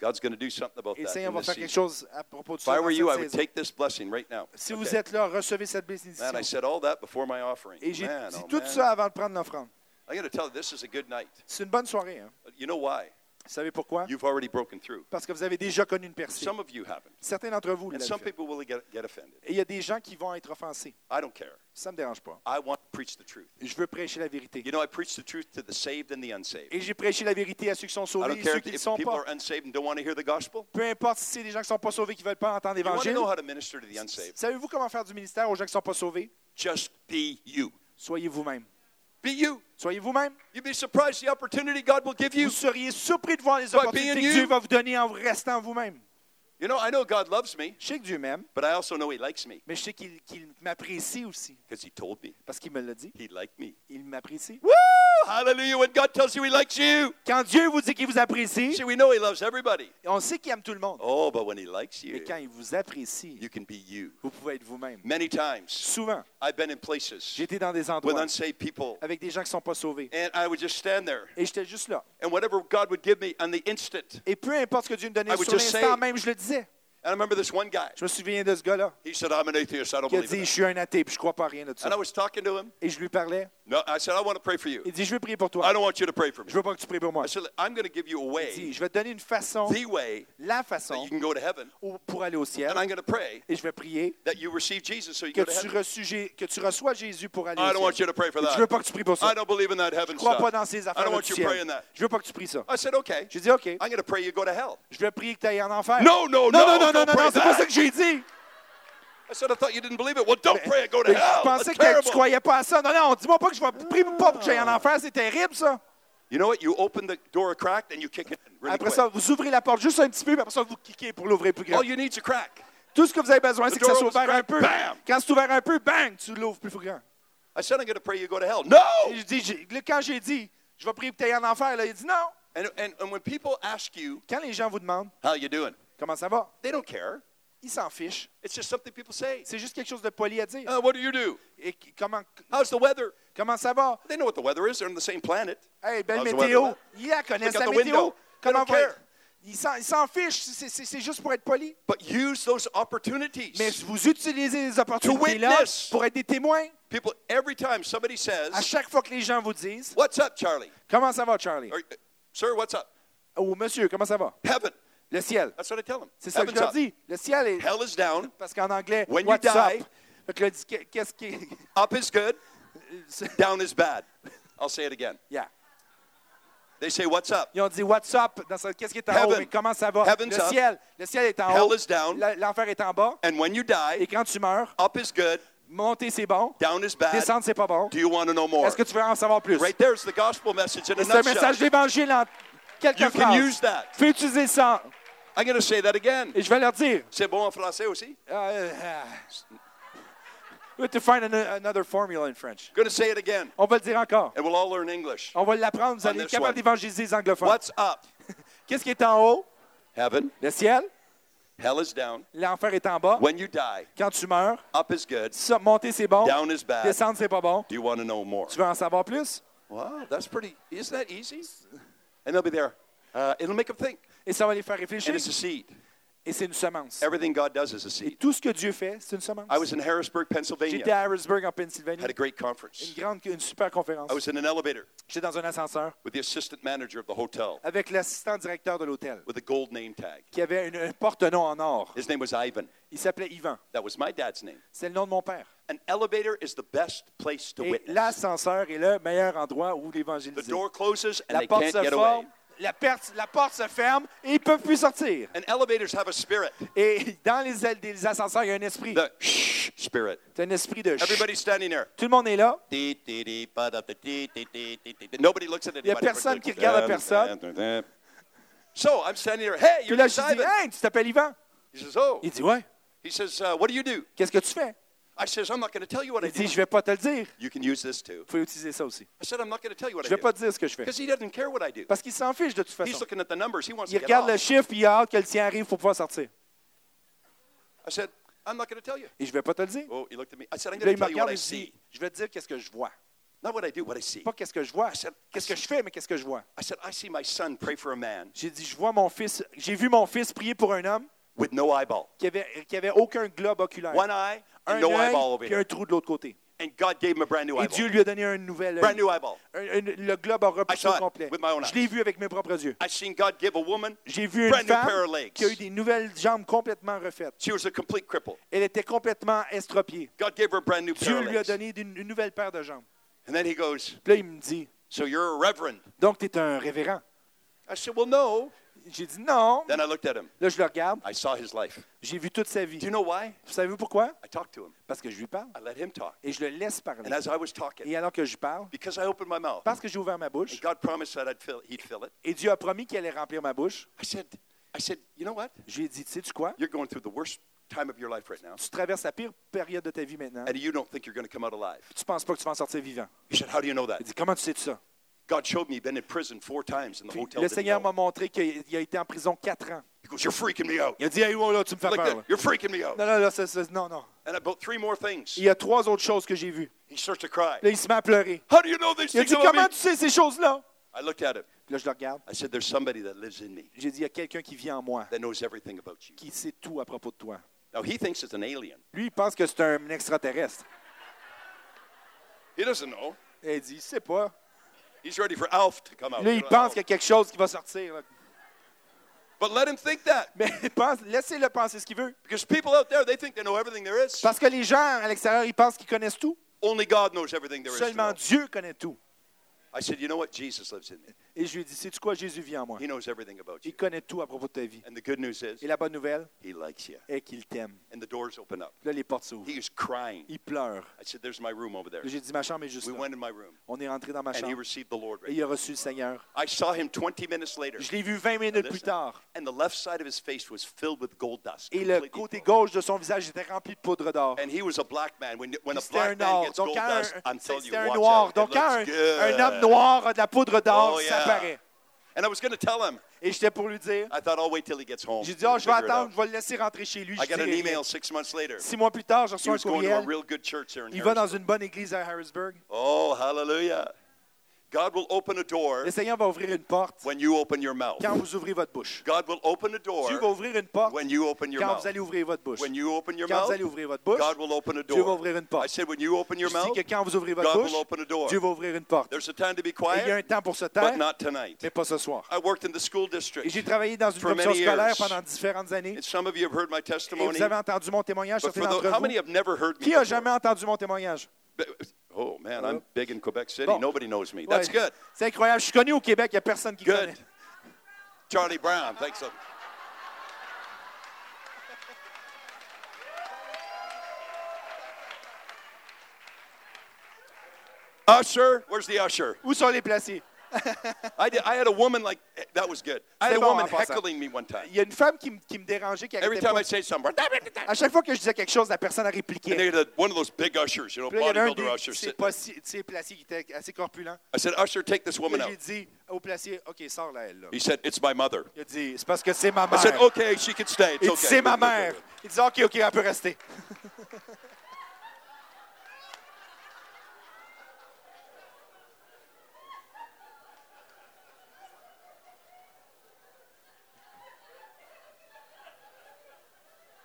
God's going to do something about Et le that Seigneur va faire quelque chose à propos de If ça I dans were you, I cette would saison. take this blessing right now. Si vous êtes là, recevez cette bénédiction. Man, I said all that before my offering. Et j'ai dit oh, tout man. ça avant de prendre l'offrande. I got to tell you, this is a good night. C'est une bonne soirée. Hein? You know why? Vous savez pourquoi? You've already broken through. Parce que vous avez déjà connu une percée. Some of you haven't. Certains d'entre vous l'avez some fait. people will get, get offended. Et il y a des gens qui vont être offensés. I don't care. Ça ne me dérange pas. I want to preach the truth. Je veux prêcher la vérité. You know, I preach the truth to the saved and the unsaved. Et j'ai prêché la vérité à ceux qui sont sauvés et ceux qui ne sont people pas. are unsaved and don't want to hear the gospel. Peu importe si c'est des gens qui ne sont pas sauvés qui ne veulent pas entendre l'Évangile. Savez-vous comment faire du ministère aux gens qui ne sont pas sauvés? Just be you. Soyez vous-même. Be you. Soyez vous-même. You'd be surprised the opportunity God will give you. Vous seriez surpris de voir les opportunités que. Dieu va vous donner en restant vous-même. You know, I know God loves me, Je sais que Dieu m'aime, but I also know He likes me mais je sais qu'il m'apprécie aussi. because He told me Parce qu'il me l'a dit. He liked me. Il m'apprécie. Woo! Hallelujah. When God tells you He likes you, Quand Dieu vous dit qu'il vous apprécie, see, we know He loves everybody. on sait qu'il aime tout le monde. Oh, but when He likes Mais you, quand il vous apprécie, you can be you. vous pouvez être vous-même. Many times, Souvent, I've been in places j'étais dans des with endroits unsaved people, avec des gens qui ne sont pas sauvés. and I would just stand there, Et j'étais juste là. and whatever God would give me on the instant. Et peu importe ce que Dieu me donnait I sur l'instant même, je le disais. fazer. And I remember this one guy. Je me souviens de ce gars-là He said, I'm an atheist. I don't qui a believe dit, je that. suis un athée, puis je crois pas à rien de ça. And I was talking to him. Et je lui parlais. No, I said, I want to pray for you. Il dit, je veux prier pour I toi. don't want you to pray for me. Je veux pas que tu pries pour moi. I said, I'm going to give you a Il dit, je vais te donner une façon, the way la that façon you can go to heaven. où- pour aller au ciel. And I'm going to pray Et je vais prier that you receive Jesus so you que go to tu, heaven. reçus Jé- que tu reçois Jésus pour aller I don't au want ciel. you to pray for Je veux pas that. que tu pries pour ça. I don't believe in that heaven Je crois pas dans ces I affaires don't du you praying ciel. that. Je veux pas que tu pries ça. I said, okay. Dit, OK. I'm going to pray you go to hell. Je vais prier que tu ailles en enfer. No, no, no, non, non, non, c'est pas ça que j'ai dit. I said, I thought you didn't believe it. Well, don't pray go to Mais Je hell. pensais que tu croyais pas à ça. Non, non, dis-moi pas que je vais prier pas pour que j'aille en enfer. C'est terrible, ça. You know what? You open the door a crack, then you kick it in really Après quick. ça, vous ouvrez la porte juste un petit peu, puis après ça, vous cliquez pour l'ouvrir plus grand. All you need's a crack. Tout ce que vous avez besoin, c'est que ça soit ouvert un peu. bam! Quand c'est ouvert un peu, bang, tu l'ouvres plus grand. I said I'm going to pray you go to hell. No! Et je dis, là, quand j'ai dit, je vais prier pour que tu ailles en enfer, là, il dit non. And, and, and when people ask you, Quand les gens vous demandent how you doing? Comment ça va, They don't care. ils s'en fichent. It's just something people say. C'est juste quelque chose de poli à dire. Uh, what do you do? Et comment, How's the weather? comment ça va? They know what the weather is. They're on the same planet. Hey, belle How's météo. Ils la connaissent, la météo. Comment va? care. Ils s'en, fichent. C'est, c'est- c'est juste pour être poli. But use those opportunities. Mais vous utilisez les opportunités-là pour être des témoins. People, every time somebody À says, chaque fois que les gens vous disent What's up, Charlie? Comment ça va, Charlie? Or, Sir, what's up? Ou Monsieur, comment ça va? Heaven. Le ciel. That's what I tell them. C'est ça que je leur dis. Le ciel est. Hell is down. Parce qu'en anglais, When you what's die- up? Fait que dit, qu'est- qu'est-ce qui. Up is good. Down is bad. I'll say it again. Yeah. They say, What's up? Ils ont dit what's up? Dans ce- Qu'est-ce qui est en haut? Heaven. Mais comment ça va? Heaven's le up. ciel. Le ciel est en Hell haut. is down. L'enfer est en bas. And when you Et die, quand tu meurs, up is good. monter c'est bon. Down is bad. Descendre c'est pas bon. Do you want to know more? Est-ce que tu veux en savoir plus? Right there's the gospel message in a C'est un nutshell. message d'évangile en quelques You can phrases. use that. Fais utiliser ça. I'm going to say that again. Et je vais leur dire. C'est bon en français aussi? Euh, ah. we have to find an- another formula in French. going to say it again. On va le dire encore. And we'll all learn English. On va l'apprendre. Vous allez être capable d'évangéliser les anglophones. What's up? Qu'est-ce qui est en haut? Heaven. Le ciel. Hell is down. L'enfer est en bas. When you die, Quand tu meurs, up is good. monter c'est bon. Down is bad. Descendre c'est pas bon. Do you want to know more? Tu veux en savoir plus? Wow, that's pretty. Isn't that easy? And they'll be there. Uh, it'll make them think. Et ça va les faire réfléchir. And it's a seed. Et c'est une semence. Everything God does is a Et seed. tout ce que Dieu fait, c'est une semence. I was in Harrisburg, J'étais Pennsylvania. à Harrisburg en Pennsylvanie. Had a great conference. Une grande, une super conférence. I was in an elevator J'étais dans un ascenseur with the assistant manager of the hotel avec l'assistant directeur de l'hôtel with a gold name tag. qui avait une- un porte-nom en or. His name was Ivan. Il s'appelait Yvan. That was my dad's name. C'est le nom de mon père. An elevator is the best place to Et witness. l'ascenseur est le meilleur endroit où The l'évangéliser. door closes and La they porte can't se get forme, away. La, porte- la porte se ferme et ils ne peuvent plus sortir. And elevators have a spirit. Et dans les, des ascenseurs, il y a un esprit. The shh spirit. C'est un esprit de. Everybody's standing there. Tout le monde est là. Il y a personne qui regarde la personne. So I'm standing there. Hey, Puis you're là, just je dis, hey, tu t'appelles Yvan? He says, Oh. Il dit, ouais. He says, uh, What do you do? Qu'est-ce que tu fais? I says, I'm not going to tell you what I Il dit, do. je vais pas te le dire. You can use this too. Faut utiliser ça aussi. I said, I'm not going to tell you what Je I vais pas do. te dire ce que je fais. Because he doesn't care what I do. Parce qu'il s'en fiche de toute He's façon. looking at the numbers. He wants Il to get regarde le off. chiffre et il a hâte que le tien arrive pour pouvoir sortir. I said, I'm not going to tell you. Et je vais pas te le dire. Oh, he looked at me. I said, I'm Là, going il to me tell you what regarde I et je dis, see. je vais te dire qu'est-ce que je vois. Not what I do, what I see. Pas qu'est-ce que je vois. I Qu'est-ce que je fais, mais qu'est-ce que je vois. I said, I see my son pray for a man J'ai dit, je vois mon fils. J'ai vu mon fils prier pour un homme with no eyeball. qui avait, qui avait aucun globe oculaire. One eye un no œil eyeball over puis un here. trou de l'autre côté. And God gave him a brand new Et eyeball. Dieu lui a donné un nouvel Brand œil. new eyeball. Un- un- le globe a repoussé saw au it complet. with my own Je l'ai vu avec mes propres yeux. I seen God give a woman, J'ai vu une brand new pair femme of legs. qui a eu des nouvelles jambes complètement refaites. She was a complete cripple. Elle était complètement estropiée. God gave her a brand new pair Dieu of lui a legs. donné une, une nouvelle paire de jambes. And then he goes, Puis là, il me dit, So you're a reverend? donc tu es un révérend. I said, Well, no. J'ai dit non. Then I looked at him. Là, je le regarde. I saw his life. J'ai vu toute sa vie. Do you know why? Vous savez pourquoi? I talked to him. Parce que je lui parle. I let him talk. Et je le laisse parler. And as I was talking, Et alors que je parle, because I opened my mouth, parce que j'ai ouvert ma bouche, and God promised that I'd fill, he'd fill it, et Dieu a promis qu'il allait remplir ma bouche, I said, I said, you know what? je lui ai dit, tu sais-tu quoi? You're going through the worst time of your life right now, Tu traverses la pire période de ta vie maintenant. and you don't think you're going to come out alive. Tu penses pas que tu vas en sortir vivant. He said, How do you know that? Il dit, comment tu sais ça? God showed me he'd been in prison four times in the hotel. le Seigneur m'a montré qu'il a été en prison quatre ans. He goes, You're freaking me out. Il a dit, hey, oh, là, tu me fais Like peur. that. You're freaking me out. Non, non, là, ça- ça- non, non. And about three more things. Il y a trois autres choses que j'ai vues. He starts to cry. Là, il se met à pleurer. How do you know these Il a dit, me? comment tu sais ces choses-là? I looked at him. Puis là, je le regarde. I said, There's somebody that lives in me J'ai dit, il y a quelqu'un qui vit en moi, that knows everything about you. qui sait tout à propos de toi. Now, he thinks it's an alien. Lui, il pense que c'est un extraterrestre. He doesn't know. Et il dit, il sait pas. He's ready for Alf to come out. Là, il pense qu'il y a quelque chose qui va sortir. là. But let him think that. Mais pense, laissez-le penser ce qu'il veut. Because people out there, they think they know everything there is. Parce que les gens à l'extérieur, ils pensent qu'ils connaissent tout. Only God knows everything there is. to Seulement know. Dieu connaît tout. I said, You know what? Jesus lives in me. Et je lui ai dit, sais-tu quoi, Jésus vit en moi. He knows everything about you. Il connaît tout à propos de ta vie. And the good news is, Et la bonne nouvelle He likes you. est qu'il t'aime. And the doors open up. Là, les portes s'ouvrent. He was crying. Il pleure. I said, There's my room over there. Là, J'ai dit, ma chambre est juste We là. went in my room, On est rentré dans ma and he chambre. received the Lord Et il a reçu le Seigneur. I saw him 20 minutes later. Je l'ai vu 20 minutes plus Listen. tard. And the left side of his face was filled with gold dust. Et le completely côté gauche de son visage était rempli de poudre d'or. And he was a black man. When, when a C'était un black man or. gets Donc, gold quand dust, un- I'm telling you, c'était un watch noir. out. Donc, It quand un, looks good. un homme noir a de la poudre d'or, Oh, ça yeah. paraît. And I was going to tell him. Et j'étais pour lui dire, I thought I'll wait till he gets home. j'ai dit, oh, je vais attendre, je vais le laisser rentrer chez lui. I got an email six months later. Six mois plus tard, He reçois un courriel. Il va dans une bonne église à Harrisburg. Oh, hallelujah. God will open a door Le Seigneur va ouvrir une porte when you open your mouth. quand vous ouvrez votre bouche. God will open a door Dieu va ouvrir une porte when you open your quand mouth. vous allez ouvrir votre bouche. When you open your Quand mouth, vous allez ouvrir votre bouche, God will open a Dieu va door. ouvrir une I porte. said, when you open your Je mouth, dis que quand vous ouvrez votre God bouche, will open a door. Dieu va ouvrir une porte. There's a time to be Et il y a quiet, un temps pour se but taire, not tonight. mais pas ce soir. I worked in the school Et district. j'ai travaillé dans une For commission many scolaire years. pendant différentes années. And some of you have heard my Et testimony. vous avez entendu mon témoignage, But certains for the, d'entre how many vous. have never heard me Qui a before? jamais entendu mon témoignage? Oh man, I'm big in Quebec City. Bon. Nobody knows me. That's Ouais. good. C'est incroyable. Je suis connu au Québec, il n'y a personne qui Good. connaît. Charlie Brown, thanks. so- Usher, where's the usher? Où sont les placés? I, did, I had a woman like that was good. I had C'est a bon, woman en passant. heckling me one time. Il y a une femme qui, me- qui me dérangeait, qui Every arrêtait time pas. I say something, À chaque fois que je disais quelque chose, la personne a they répliqué. had one of those big ushers, you know, Puis là, il y en a un bodybuilder des ushers. c'est sitting pas si, tu sais, placé qui était assez corpulent. I said, Usher, take this Puis woman là, out. j'ai dit au placier, OK, sors là, elle. Là. He said, It's my mother. Il a dit, c'est parce que c'est ma I said, mère. Okay, she can stay. It's Il dit, okay. c'est ma mère. Il dit, OK, OK, elle peut rester.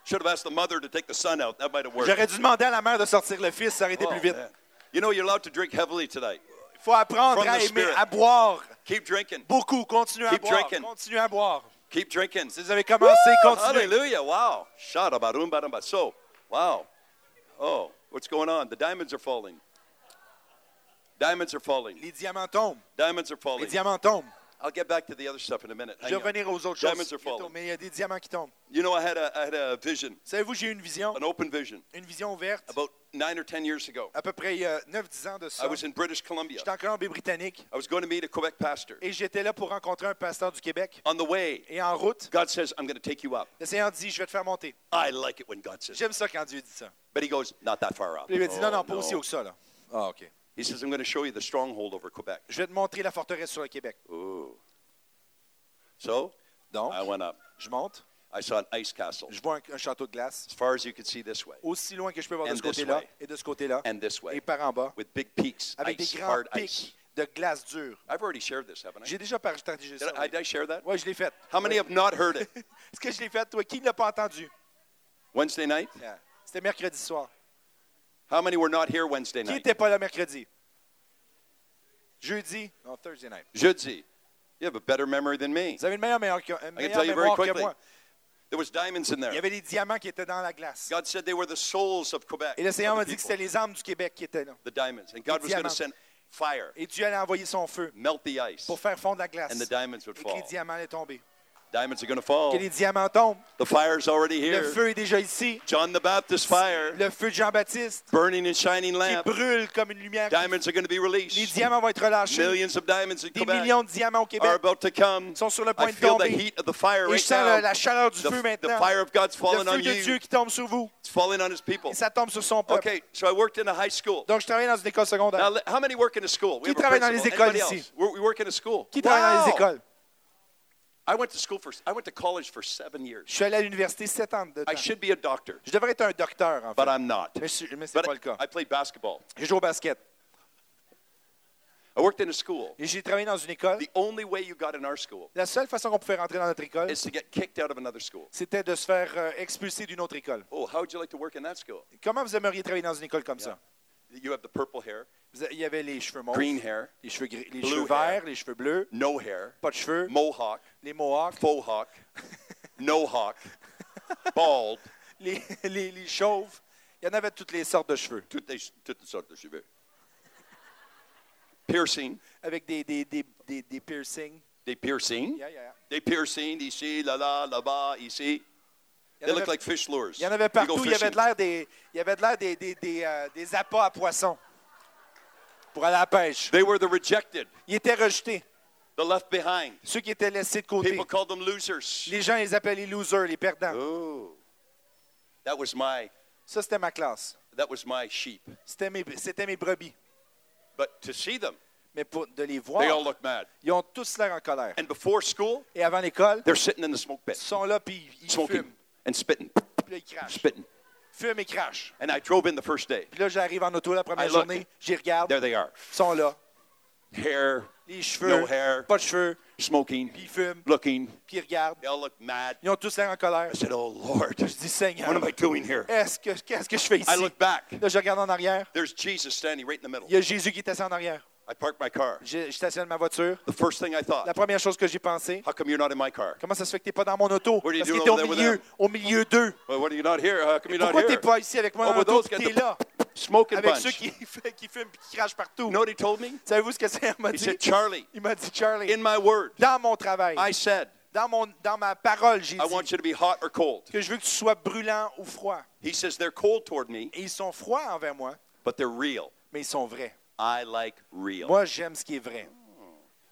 Should have asked the mother to take the son out. That might have worked. J'aurais dû demander à la mère de sortir le fils, ça aurait été Oh, plus vite. man. You know, you're allowed to drink heavily tonight. Il faut apprendre From à the aimer, Spirit. à boire. Keep drinking. Beaucoup, continuez à Keep boire. drinking. Continuez à boire. Keep drinking. Si vous avez commencé, Woo! continuez. Hallelujah. Wow. Shadabarumbaramba. So, wow. Oh, what's going on? The diamonds are falling. Diamonds are falling. Les diamants tombent. Diamonds are Les falling. diamants tombent. I'll get back to the other stuff in a minute. Je vais revenir aux autres Diamonds choses. are bientôt. Mais il y a des diamants qui tombent. You know, I had a, I had a vision, Savez-vous, j'ai eu une vision, an open vision, une vision ouverte, about nine or ten years ago. à peu près a 9-10 ans de ça. I was in British Columbia. J'étais en Colombie-Britannique I was going to meet a Quebec pastor. et j'étais là pour rencontrer un pasteur du Québec. On the way, Et en route, God says, I'm going to take you up. le Seigneur dit, je vais te faire monter. I like it when God says J'aime ça quand Dieu dit ça. But he goes, not that far up. Il m'a dit, non, Oh, non, pas no. aussi haut que ça. Là. Ah, OK. He says, I'm going to show you the stronghold over Quebec. Je vais te montrer la forteresse sur le Québec. Ooh. So Donc, I went up. je monte, I saw an ice castle je vois un, un château de glace, as far as you could see this way aussi loin que je peux voir de And ce this côté-là way. et de ce côté-là, and this et way par en bas, with big peaks, avec ice, des grands pics de glace dure. I've already shared this, haven't I? J'ai déjà partagé ça. I, did I share that? Oui, je l'ai fait. How many have not heard it? Est-ce que je l'ai fait, toi? Qui ne l'a pas entendu? Wednesday night? C'était mercredi soir. How many were not here Wednesday Qui night? n'était pas là mercredi? Jeudi? Non, Thursday night. Jeudi. You have a better memory than me. Vous avez une meilleure, meilleure, meilleure tell you very mémoire que quickly. moi. There was diamonds in Il y there. avait des diamants qui étaient dans la glace. God said they were the souls of Quebec. Et le Seigneur m'a the dit que c'était les âmes du Québec qui étaient là. The diamonds. And God was going to send fire, Et Dieu allait envoyer son feu melt the ice, pour faire fondre la glace. and the diamonds would Et que les fall. diamants allaient tomber. Diamonds are going to fall. Que les diamants tombent. The fire's already Le here. feu est déjà ici. John the Baptist fire, Le feu de Jean-Baptiste burning and shining qui lamp. brûle comme une lumière. Diamonds are going to be Les released. diamants vont être relâchés. Millions of diamonds in Des Quebec millions de diamants au are Québec about to come. sont sur le I point de feel the tomber. heat of the fire Et je sens la, now. la chaleur du The, feu the maintenant. fire of God's Le fallen feu on de Dieu you. qui tombe sur vous. It's falling on His people. Et ça tombe sur son peuple. Okay, so I worked in a high school. Donc, je travaille dans une école Now, secondaire. li- how many work in a school? Qui We a travaille dans les écoles ici? We work in a school. Qui travaille dans les écoles? I went to school for. I went to college for seven years. Je suis allé à l'université sept ans de temps. I should be a doctor, Je devrais être un docteur, en but fait. I'm not. Mais, je- mais c'est But pas le cas. I played basketball. J'ai joué au basket. I worked in a school. Et j'ai travaillé dans une école. The only way you got in our school La seule façon qu'on pouvait rentrer dans notre école, is to get kicked out of another school. c'était de se faire euh, expulser d'une autre école. Oh, how would you like to work in that school? Comment vous aimeriez travailler dans une école comme ça? You have the purple hair, Il y avait les cheveux mauves, green hair, les cheveux, gris- les cheveux hair. verts, les cheveux bleus, no hair, pas de cheveux, mohawk, les mohawks, faux hawk, no hawk, bald, les, les, les chauves. Il y en avait toutes les sortes de cheveux. toutes les toutes sortes de cheveux. piercing, avec des, des, des, des, des piercings. des piercing, Yeah, yeah, des piercing ici, là, là, là-bas, ici. Il y They en look avait, like fish lures. il y en avait partout. Il y avait de l'air des, il y avait de l'air des, des, des, euh, des appâts à poissons pour aller à la pêche. They were the rejected, Ils étaient rejetés. the left behind. Ceux qui étaient laissés de côté. People called them losers. Les gens les appelaient les losers, les perdants. Oh, that was my Ça, c'était ma classe. that was my sheep. C'était mes, c'était mes brebis. But to see them, Mais pour de les they all voir, look mad. ils ont tous l'air en colère. And before school, Et avant l'école, they're sitting in the smoke ils pit, sont là puis ils smoking fument. and spitting, Puis là, ils crachent. spitting. Fument et crachent. And I drove in the first day. Puis là, j'arrive en auto la première I journée, j'y regarde, There they are, ils sont là. hair, Les cheveux, No hair. pas de cheveux, smoking, puis ils fument, looking. puis ils regardent. They all look mad. Ils ont tous l'air en colère. I said, "Oh Lord, Je dis, Seigneur, what am I doing here?" est-ce que, qu'est-ce que je fais ici? I look back. Là, je regarde en arrière. There's Jesus standing right in the middle. Il y a Jésus qui est assis en arrière. I parked my car. Je, je stationne ma voiture. The first thing I La thought, première chose que j'ai pensé, how come you're not in my car? comment ça se fait que tu n'es pas dans mon auto? Parce qu'il était au milieu, au milieu d'eux. Well, what are you not here? How come you're not Pourquoi tu here? n'es pas ici avec moi Oh, dans l'auto là? smoking avec bunch. ceux qui, qui fument et qui crachent partout? You know what he told me? Savez-vous ce que c'est? Il m'a He dit, said, Charlie, il m'a dit, Charlie, in my word, dans mon travail, I said, dans, mon, dans ma parole, j'ai I dit want you to be hot or cold. que je veux que tu sois brûlant ou froid. He says, they're cold toward me, Et ils sont froids envers moi, but they're real. mais ils sont vrais. I like real. Moi, j'aime ce qui est vrai.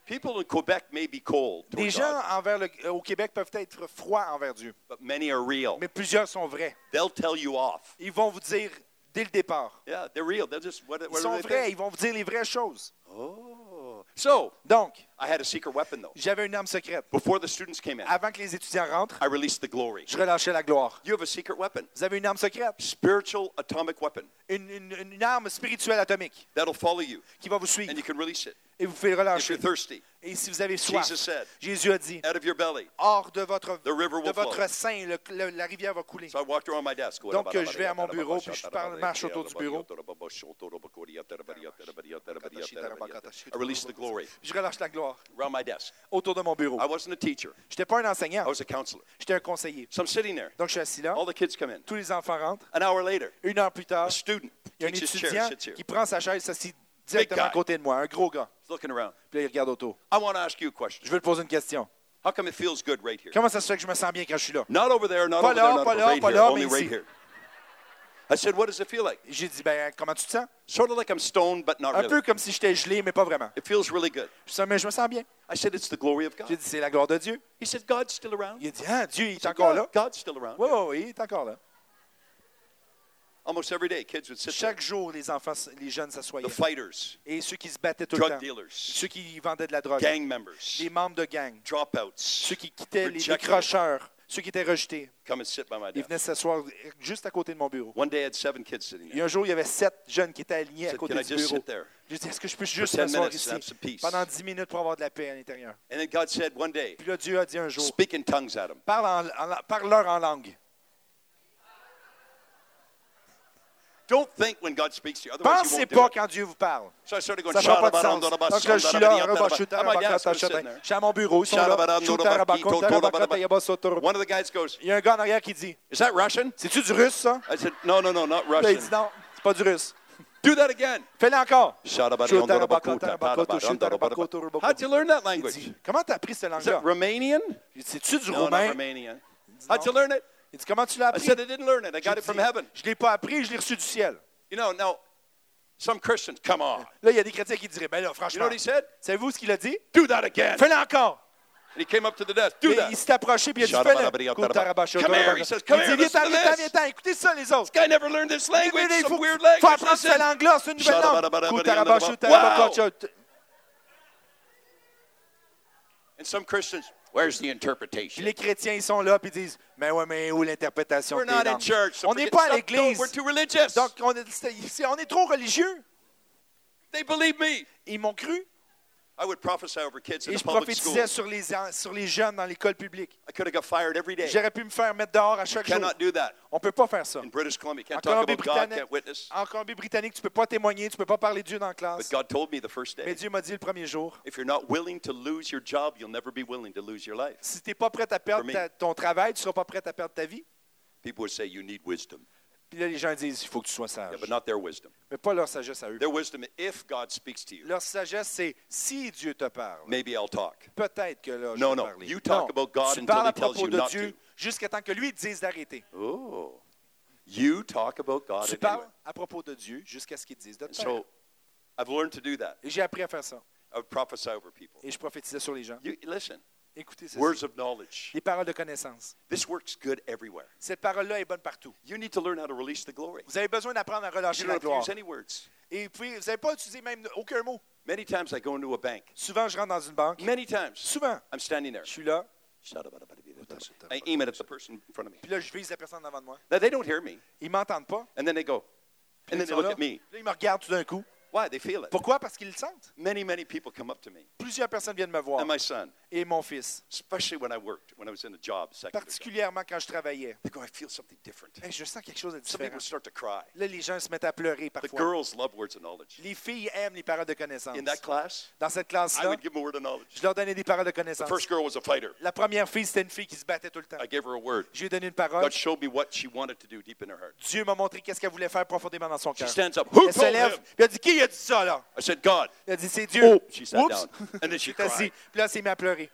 People in Quebec may be cold toward Des gens God, envers le- au Québec peuvent être froids envers Dieu, but many are real. mais plusieurs sont vrais. They'll tell you off. Ils vont vous dire dès le départ. Yeah, they're real. They'll just what, Ils what sont vrais, ils vont vous dire les vraies choses. Oh, so Donc, I had a secret weapon though. j'avais une arme secrète. Before the students came in, Avant que les étudiants rentrent, I released the glory. je relâchais la gloire. You have a secret weapon, Vous avez une arme secrète, spiritual atomic weapon une, une- une arme spirituelle atomique that'll follow you, qui va vous suivre and you can release it et vous pouvez le if relâcher. you're thirsty. Et si vous avez soif, Jesus said, Jésus a dit, out of your belly. hors de votre, The river de will flow. votre sein, le- le- la rivière va couler. So I walked around my desk. Donc, euh, je vais à mon bureau, puis je parle- marche autour du bureau. I released the glory Je relâche la gloire around my desk. autour de mon bureau. I wasn't a teacher. Je n'étais pas un enseignant, I was a counselor. j'étais un conseiller. So I'm sitting there. Donc, je suis assis là, All the kids come in. tous les enfants rentrent. An hour later, Une heure plus tard, a student il y a un chair, étudiant here, qui prend sa chaise, s'assit directement à côté de moi, un gros gars. He's looking around. Puis là, il regarde autour. I want to ask you a Je veux te poser une question. How come it feels good right here? Comment ça se fait que je me sens bien quand je suis là? Not over there, not Pas over là, there, not pas over là, right pas here, là, only mais right ici. here. I said, what does it feel like? J'ai dit, ben, comment tu te sens? Sort of like I'm stoned, but not Un really. peu comme si j'étais gelé, mais pas vraiment. It feels really good. Je dis, mais je me sens bien. I said, it's the glory of J'ai God. dit, c'est la gloire de Dieu. He said, God's still around. Il a dit, ah, Dieu, il est encore là. God's still around. Oui, oui, oui, il est encore là. Almost every day, kids would sit there. Chaque jour, les enfants, les jeunes s'assoyaient. The fighters, Et ceux qui se battaient tout le drug temps. dealers, Ceux qui vendaient de la drogue. gang members, Les membres de gang. dropouts, Ceux qui quittaient les Rejected. décrocheurs. Ceux qui étaient rejetés. come and sit by my Ils venaient s'asseoir juste à côté de mon bureau. One day I had seven kids sitting Il y there. a un jour, il y avait sept jeunes qui étaient alignés I à côté Can I du just bureau. sit there? J'ai dit, est-ce que je peux juste 10 m'asseoir ici pendant dix minutes pour avoir de la paix à l'intérieur? Puis là, Dieu a dit un jour, them. parle en, en- parle-leur en langue. Don't think when God speaks to you, otherwise you Pensez do pas it. quand Dieu vous parle. So I started going, Ça n'a pas de sens. "Shalabarandoraba, Donc là, je suis là, sandarabiyataraba." Ruba, At my desk, I was Shutara, sitting there. Je suis à mon bureau, ils sont là. One of the guys goes, Il y a un gars en arrière qui dit Is that Russian? C'est-tu du russe, ça? I said, No, no, no, not Là, il dit Russian. Non, c'est pas du russe. Do that again. Fais-le encore. How'd you learn that language? Comment t'as appris cette Is langue-là Romanian? J'ai dit, C'est-tu du roumain Romanian. How'd you learn it? Il dit Comment tu l'as I appris said, I didn't learn it. I got it from heaven. Je l'ai pas appris, je l'ai reçu du ciel. You know, now, some Christians, come on. Là, il y a des chrétiens qui diraient Ben là, You know franchement, what he said? savez-vous ce qu'il a dit Do that again. Fais-le encore. And he came up to the desk. Do that. Il s'est approché puis il a dit Fais-le. Come here, he says, Il come dit here, Viens, listen to viens, this. viens, viens, écoutez ça, les autres. Guy never learned this language. Some faut, weird faut language. apprendre Listen. cette langue-là, c'est une nouvelle langue. Wow. And some Christians, where's the Puis interpretation? les chrétiens, ils sont là puis ils disent Mais ouais, mais où l'interprétation We're not in church. so On n'est pas à l'église. We're too religious. Donc, on est, on est trop religieux. They believe me. Ils m'ont cru. Et je prophétisais sur les, sur les jeunes dans l'école publique. J'aurais pu me faire mettre dehors à chaque jour. On ne peut pas faire ça. in British Columbia. Can't En. Colombie-Britannique, tu ne peux pas témoigner, tu ne peux pas parler de Dieu dans la But classe. God told me the first Mais Dieu m'a dit le premier jour, si tu n'es pas prêt à perdre ta- ton travail, tu ne seras pas prêt à perdre ta vie. Puis là, les gens disent, il faut que tu sois sage. Yeah, but not their wisdom. Mais pas leur sagesse à eux. Their wisdom, if God speaks to you, Leur sagesse, c'est si Dieu te parle, maybe I'll talk. peut-être que là, je No, vais no. parler. You talk Non, about God tu until parles à propos you de Dieu to. jusqu'à temps que lui dise d'arrêter. Oh. You talk about God Tu anyway. parles à propos de Dieu jusqu'à ce qu'il dise de te so I've learned to do that. Et j'ai appris à faire ça. I prophesy over people. Et je prophétisais sur les gens. You, listen, Écoutez words of knowledge. Les paroles de connaissance. This works good everywhere. Cette parole-là est bonne partout. You need to learn how to release the glory. Vous avez besoin d'apprendre à relâcher You la don't gloire. use any words. Et puis, vous n'avez pas utilisé même aucun mot. Many times I go into a bank. Souvent, je rentre dans une banque. Many times Souvent, I'm standing there. je suis là. I aim it at the person in front of me. Puis là, je vise la personne devant de moi. Now they don't hear me, Ils m'entendent pas. and then they go, and Ils then they look là. at me. Là, ils me regardent tout d'un coup. Why? They feel it. Pourquoi? Parce qu'ils le sentent. Many, many people come up to me, Plusieurs personnes viennent me voir. and my son, Et mon fils. especially when I worked, when I was in a job, secular job. Particulièrement quand je travaillais. They go, I feel something different. Hey, je sens quelque chose de Some différent. people start to cry. Là, les gens se mettent à pleurer The parfois. girls love words of knowledge. Les filles aiment les paroles de connaissance. In that class, Dans cette I classe-là, would give them a word of knowledge. je leur donnais des paroles de The connaissance. first girl was a fighter. La première fille, c'était une fille qui se battait tout le temps. I gave her a word. Je lui ai donné une parole. God showed me what she wanted to do deep in her heart. Dieu m'a montré qu'est-ce qu'elle voulait faire profondément dans son She cœur. stands up. Who Elle se lève, elle a dit Qui a dit ça là I said, God. Elle a dit C'est Dieu. Oh, she sat Oups. down. And then she cried. Puis là, elle s'est mise à pleurer.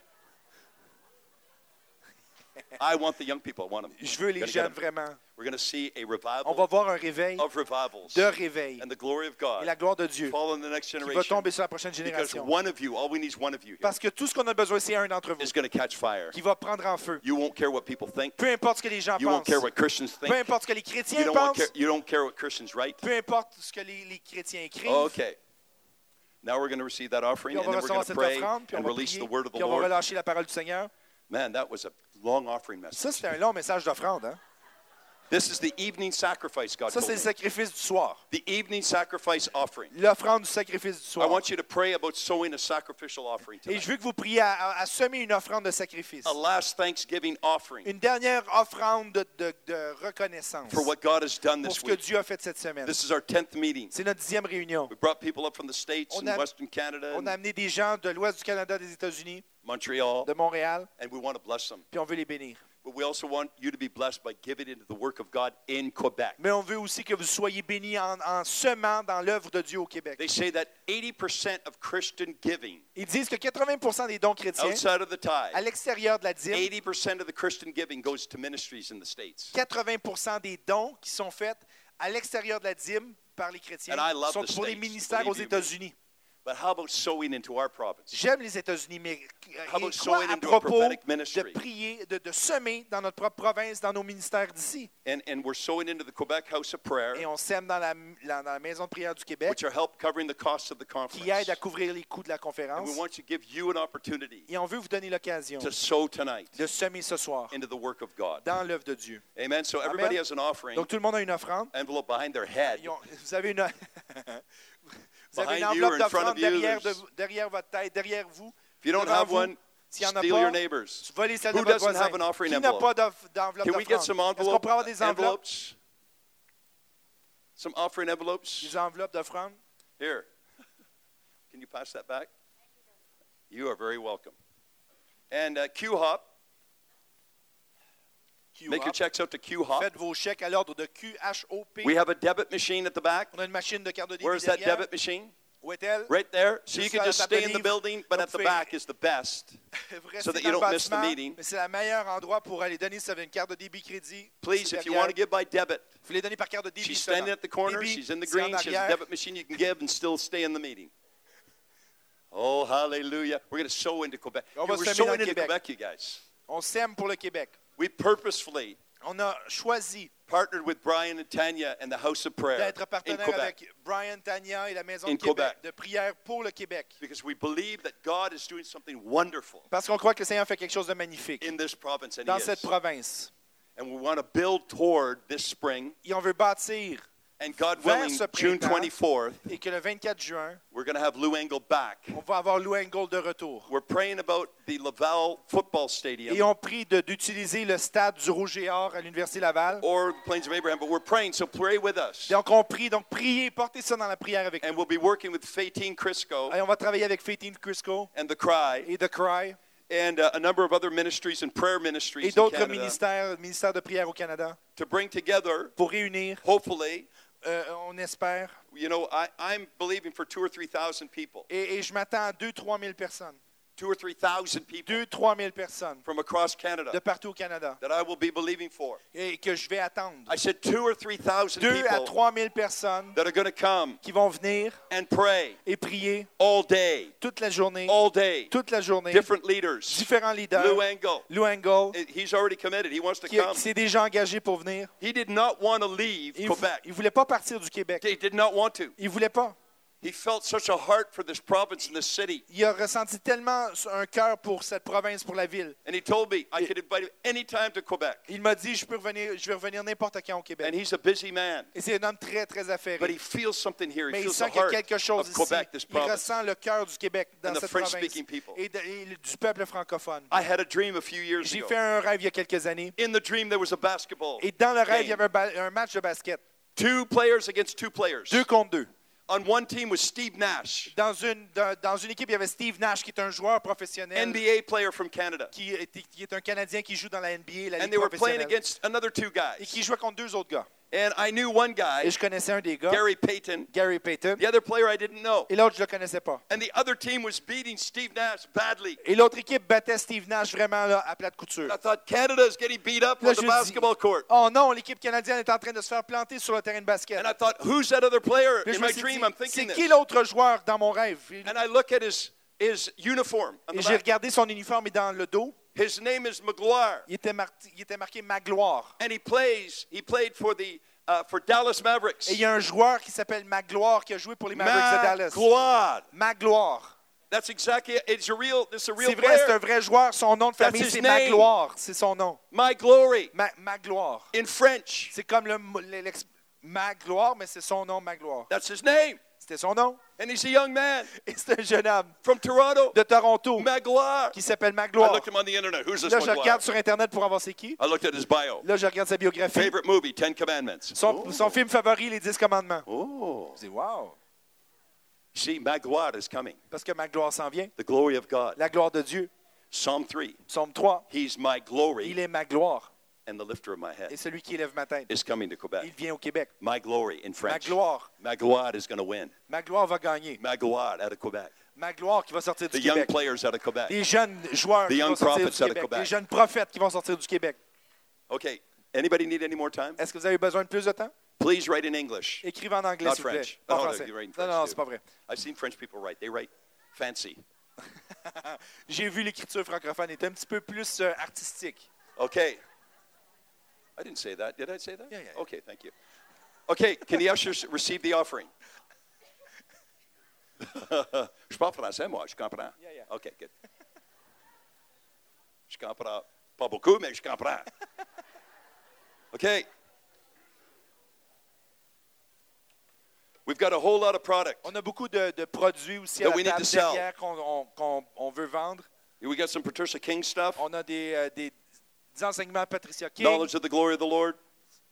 I want the young people. I want them. Je veux les jeunes vraiment. We're going to see a On revival va voir un réveil of revivals de réveil. and the glory of Et God la gloire de Dieu fall on the next qui va generation. tomber sur la prochaine Because génération. one of you, all we need is one of you here, Parce que tout ce qu'on a besoin, c'est un d'entre vous is going to catch fire. qui va prendre en feu. You won't care what people think. Peu importe ce que les gens You won't pensent. care what Christians Peu think. importe ce que les You chrétiens don't, want pensent. care, you don't care what Christians write. Peu importe ce que les, les chrétiens écrivent. Okay. Now we're going to receive that offering, on and va then we're going to pray offrande, on and release prier, the word of the on va Lord. relâcher la parole du Seigneur. Man, that was a. Ça, c'était un long message d'offrande. Hein? This is the evening sacrifice, God Ça, c'est le sacrifice du soir. The evening sacrifice offering. L'offrande du sacrifice du I soir. want you to pray about sowing a sacrificial offering Et je tonight. veux que vous priez à, à- semer une offrande de sacrifice. A last Thanksgiving offering Une dernière offrande de, de- de reconnaissance for what God has done pour this ce que week. Dieu a fait cette semaine. This is our 10th meeting. C'est notre dixième réunion. We brought people up from the States On and a- Western Canada On a amené des gens de l'ouest du Canada, des États-Unis, Montreal, de Montréal, and we want to bless them. puis on veut les bénir. But we also want you to be blessed by giving into the work of God in Quebec. Mais on veut aussi que vous soyez bénis en, en semant dans l'œuvre de Dieu au Québec. They say that 80% of Christian giving Ils disent que 80 des dons chrétiens, outside of the à tithe, l'extérieur de la dîme, 80% of the Christian giving goes to ministries in the States. 80 des dons qui sont faits à l'extérieur de la dîme par les chrétiens sont pour les ministères aux. États-Unis. But how about sowing into our province? J'aime les États-Unis, mais How about sowing à into a propos de prier, de, de semer dans notre propre province, dans nos ministères d'ici? And, and we're sowing into the Quebec House of Prayer, Et on sème dans la, la- dans la maison de prière du Québec, which are help covering the costs of the qui aide à couvrir les coûts de la And conférence. we want to give you an opportunity Et on veut vous donner l'occasion to sow tonight de semer ce soir into the work of God. dans l'œuvre de Dieu. Amen. So everybody has an offering Donc tout le monde a une offrande. envelope behind their head. Ils ont- vous avez une, vous avez une Behind you or enveloppe in front d'offrande of you, derrière, de derrière votre tête, derrière vous. If you don't have vous. one, S'il en a steal pas, your neighbors. Volez celle de Who votre doesn't voisin. have an offering Qui n'a envelope? pas d'off- d'enveloppe Can we get some d'offrande? Est-ce qu'on envelope, avoir des enveloppes? envelopes? Some offering envelopes? Des enveloppes d'offrande? Here. Can you pass that back? You are very welcome. And uh, Q-Hop, make your checks out to Q-Hop. Faites vos chèques à l'ordre de QHOP. We have a debit machine at the back. On a une machine de carte de débit Where's that derrière. debit machine? Où est-elle? Right there. So you can just stay in the building, but at the back is the best. So that you don't miss the meeting. Mais c'est le meilleur endroit pour aller donner si vous avez une carte de débit crédit. Please, if you want to give by debit, Vous les donnez par carte de débit. she's standing at the corner. She's in the green. She has a debit machine you can give and still stay in the meeting. Oh, hallelujah. We're going to sow into Quebec. On va we're sowing into Québec. Quebec, you guys. On sème pour le Québec. We purposefully On a choisi partnered with Brian and Tanya and the House of Prayer d'être partenaire avec Brian Tanya et la Maison In de Québec, de prière pour le Québec. because we believe that God is doing something wonderful Parce qu'on croit que le Seigneur fait quelque chose de magnifique in this province, and dans He cette is. province. And we want to build toward this spring. Et on veut bâtir And God willing, June printemps. 24th, et que le 24 juin, we're going to have Lou Engle back. on va avoir Lou Engle de retour. We're praying about the Laval Football Et on prie d'utiliser le stade du Rouge et Or à l'Université Laval. or the Plains of Abraham, but we're praying, so pray with us. Donc on prie, donc priez, portez ça dans la prière avec And nous. we'll be working with Crisco Et on va travailler avec Faitine Crisco and The Cry et The Cry. and uh, a number of other ministries and prayer et ministries in d'autres ministères de prière au Canada, to bring together, pour réunir, hopefully, euh, on espère, you know, I, I'm believing for two or three thousand people, et, et je m'attends à 2-3 000 personnes, two or three thousand people 2-3 000 personnes from across Canada de partout au Canada, that I will be believing for. et que je vais attendre. I said two or three thousand 2 à people 3 000 personnes that are going to come qui vont venir and pray et prier all day, toute la journée, all day. toute la journée, Different leaders. différents leaders. Lou Engel, Lou Engel, he's already committed. He wants to qui, come. qui s'est déjà engagé pour venir. He did not want to leave Il Quebec. ne voulait pas partir du Québec. He did not want to. Il voulait pas. He felt such a heart for this province and this city. Il a ressenti tellement un cœur pour cette province, pour la ville. And he told me I could invite him anytime to Quebec. Il m'a dit, je peux revenir, je vais revenir n'importe quand au And Québec. he's a busy man. Et c'est un homme très, très But affairé. he feels something here. He Mais il sent qu'il y a quelque chose ici. Quebec, this Il ressent le cœur du Québec dans And the cette province et, de- et du peuple francophone. I had a dream a few years J'ai fait un rêve il y a quelques années. In the dream, there was a basketball. Et dans le rêve, il y avait un, match de basket. Two players against two players. Deux contre deux. On one team was Steve Nash, Dans une, dans, une équipe, il y avait Steve Nash, qui est un joueur professionnel, NBA player from Canada. qui est, qui est un Canadien qui joue dans la NBA, la And Ligue they were playing professionnelle, against another two guys. et qui jouait contre deux autres gars. And I knew one guy, Et je connaissais un des gars, Gary Payton. Gary Payton, The other player I didn't know. et l'autre, je le connaissais pas. And the other team was beating Steve Nash badly. Et l'autre équipe battait Steve Nash vraiment là, à plate couture. I thought Canada is getting beat up Là, on the dis- basketball court. Oh non, l'équipe canadienne est en train de se faire planter sur le terrain de basket. And I thought, who's that other player? In my dream, dit, I'm c'est thinking qui this. l'autre joueur dans mon rêve? And I look at his, his uniform on Et j'ai regardé son uniforme et dans le dos, His name is McGuire. il était, mar- il était marqué Magloire. And he plays, he played for the uh, for Dallas Mavericks. Et il y a un joueur qui s'appelle Magloire qui a joué pour les Mavericks de Dallas. McGuire. Magloire. That's exactly it's a real is a real C'est vrai, c'est un vrai joueur. Son nom de famille, c'est. Magloire. C'est son nom. My glory Ma- Magloire. in French. C'est comme le, l'ex- Magloire, mais c'est son nom, Magloire. That's his name. C'était son nom. And he's a young man Et c'est un jeune homme from Toronto. de Toronto McGuire. qui s'appelle I Magloire. looked him on the internet. Who's this Là, je regarde sur Internet pour avoir c'est qui. I looked at his bio. Là, je regarde sa biographie. Favorite movie, Ten Commandments. Son, son film favori, Les Dix Commandements. Oh. Je dis, wow. See, is coming. Parce que ma gloire s'en vient. The glory of God. La gloire de Dieu. Psalm 3. Psaume 3. He's my Il glory est ma gloire. And the lifter of my Et head. celui qui élève ma tête. Is coming to Il Quebec. vient au Québec. My glory in Ma French. gloire. McGuire is going to win. Ma gloire va gagner. McGuire out of Quebec. Ma gloire qui va sortir du The young Québec. players out of Quebec. Des jeunes joueurs The qui young vont sortir du prophets out of Québec. Quebec. Des jeunes prophètes qui vont sortir du Québec. Okay. Anybody need any more time? Est-ce que vous avez besoin de plus de temps? Please write in English. Écrivez en anglais, Not s'il vous plaît. French. Pas Oh, no, français. you write in Non, French, non, too. c'est pas vrai. I've seen French people write. They write fancy. J'ai vu l'écriture francophone est un petit peu plus euh, artistique. Okay. I didn't say that. Did I say that? Yeah, yeah, yeah. Okay, thank you. Okay, can the ushers receive the offering? je parle français, moi, je comprends. Yeah, yeah. Okay, good. Je comprends pas beaucoup, mais je comprends. Okay. We've got a whole lot of product. On a beaucoup de, de produits aussi à la we need table to sell. derrière qu'on on- qu'on- on veut vendre. We got some Patricia King stuff. On a des, euh, des, des enseignements Patricia King, Knowledge of the glory of the Lord.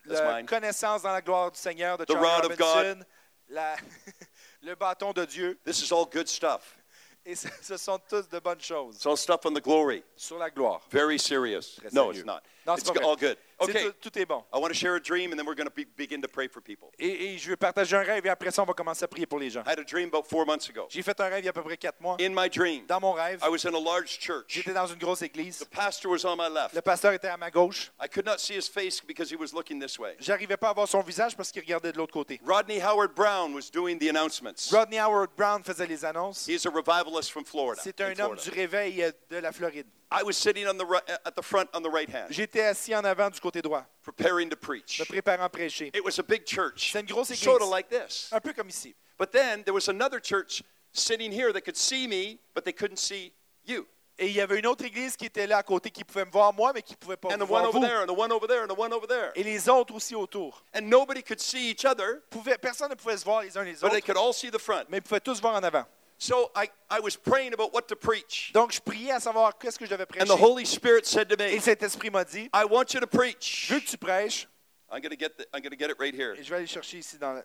That's la mine. connaissance dans la gloire du Seigneur de The rod of God. Robinson, la- le bâton de Dieu. This is all good stuff. Et ce, ce sont tous de bonnes choses It's all stuff on the glory. sur la gloire. Very serious. Très No, sérieux. it's not. Non, c'est all good. Okay. Tout, tout est bon. I want to share a dream, and then we're going to be, begin to pray for people. Et, et je vais partager un rêve et après ça, on va commencer à prier pour les gens. I had a dream about four months ago. J'ai fait un rêve il y a à peu près quatre mois. In my dream, Dans mon rêve, I was in a large church. j'étais dans une grosse église. The pastor was on my left. Le pasteur était à ma gauche. I could not see his face because he was looking this way. J'arrivais pas à voir son visage parce qu'il regardait de l'autre côté. Rodney Howard Brown was doing the announcements. Rodney Howard Brown faisait les annonces. He's a revivalist from Florida. C'est un homme Florida. du réveil euh, de la Floride. I was sitting on the ri- at the front on the right hand, J'étais assis en avant du côté droit, preparing to preach. me préparant à prêcher. It was a big church, C'est une grosse église. sort of like this. Un peu comme ici. But then there was another church sitting here that could see me, but they couldn't see you. Et il y avait une autre église qui était là à côté qui pouvait me voir moi, mais qui ne pouvait pas And me the one voir over vous. there, and the one over there, and the one over there. Et les autres aussi autour. And nobody could see each other, Pouvaient- personne ne pouvait se voir les uns les but they autres, could all see the front. mais ils pouvaient tous voir en avant. So I, I was praying about what to preach. Donc, je priais à savoir qu'est-ce que je devais And the Holy Spirit said to me, le Saint-Esprit m'a dit, I want you to preach. je veux que tu prêches, I'm going to get the, I'm going to get it right here. et je vais aller chercher ici dans le...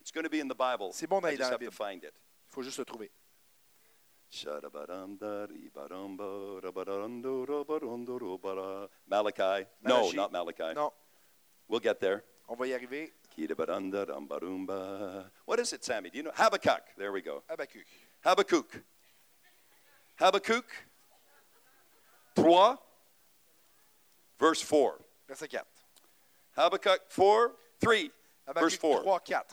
It's going to be in the Bible. C'est bon d'aller dans la have to find it. Il faut juste le trouver. Malachi. No, Malachi. not Malachi. Non, We'll get there. on va y arriver. What is it, Sammy? Do you know? Habakkuk. There we go. Habakkuk. Habakkuk. Habakkuk 3, verse 4. Verset 4. Habakkuk 4, 3, verse 4. 3, 4.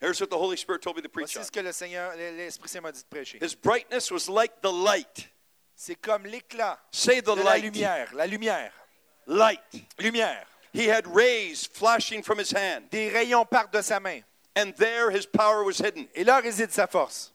Here's what the Holy Spirit told me to preach Voici ce que le Seigneur, l'Esprit Saint m'a dit de prêcher. His brightness was like the light. C'est comme l'éclat Say the de la lumière. La lumière. Light. Lumière. He had rays flashing from his hand, Des rayons partent de sa main. and there his power was hidden. Et là réside sa force.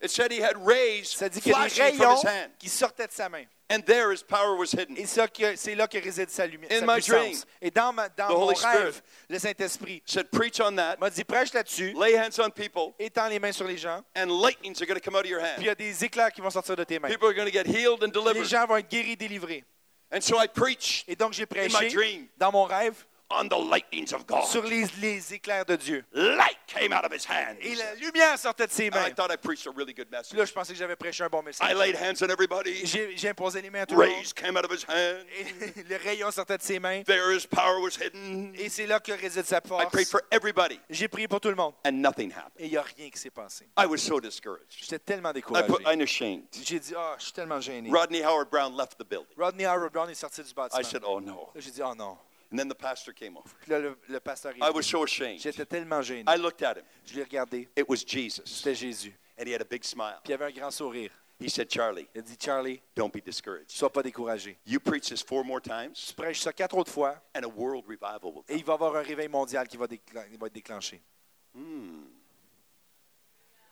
It said he had rays Ça dit qu'il y a des flashing from rayons his hand, qui sortaient de sa main. and there his power was hidden. Et ça que- c'est là que réside sa lumière, In sa my dream, puissance. Et dans, ma- dans the mon Holy rêve, Spirit le Saint-Esprit Said, preach on that, m'a dit prêche là-dessus, lay hands on people, étends les mains sur les gens, and lightnings are going to come out of your puis hand. il y a des éclairs qui vont sortir de tes mains. People are going to get healed and Les delivered. gens vont être guéris, délivrés. And so I preached Et donc j'ai in my prêché dream. dans mon rêve on the lightnings of God. sur les, les éclairs de Dieu. Light came out of his hand. Et la lumière sortait de ses I mains. thought I preached a really good message. là, je pensais que j'avais prêché un bon I message. laid hands on everybody. J'ai j'ai imposé les mains à tout le monde. Rays came out of his hand. Et le rayon sortait de ses mains. There his power was hidden. Et c'est là que réside sa I prayed force. for everybody, J'ai prié pour tout le monde. and nothing happened. Et il n'y a rien qui s'est passé. I was so discouraged. J'étais tellement I découragé. put, I'm ashamed. J'ai dit, ah, je suis tellement gêné. Rodney Howard Brown left the building. Rodney Howard Brown est sorti du I bâtiment. said, Oh no. J'ai dit, oh non. And then the pastor came over. Puis là, le, le pasteur est I was so ashamed. J'étais tellement gêné. I looked at him. Je l'ai regardé. It was Jesus. C'était Jésus. And he had a big smile. Puis il avait un grand sourire. He said, Charlie, Il dit, Charlie, don't be discouraged. sois pas découragé. You preach this four more Tu times, prêches ça quatre autres fois and a world revival will et come. il va y avoir un réveil mondial qui va, déclen- il va être déclenché.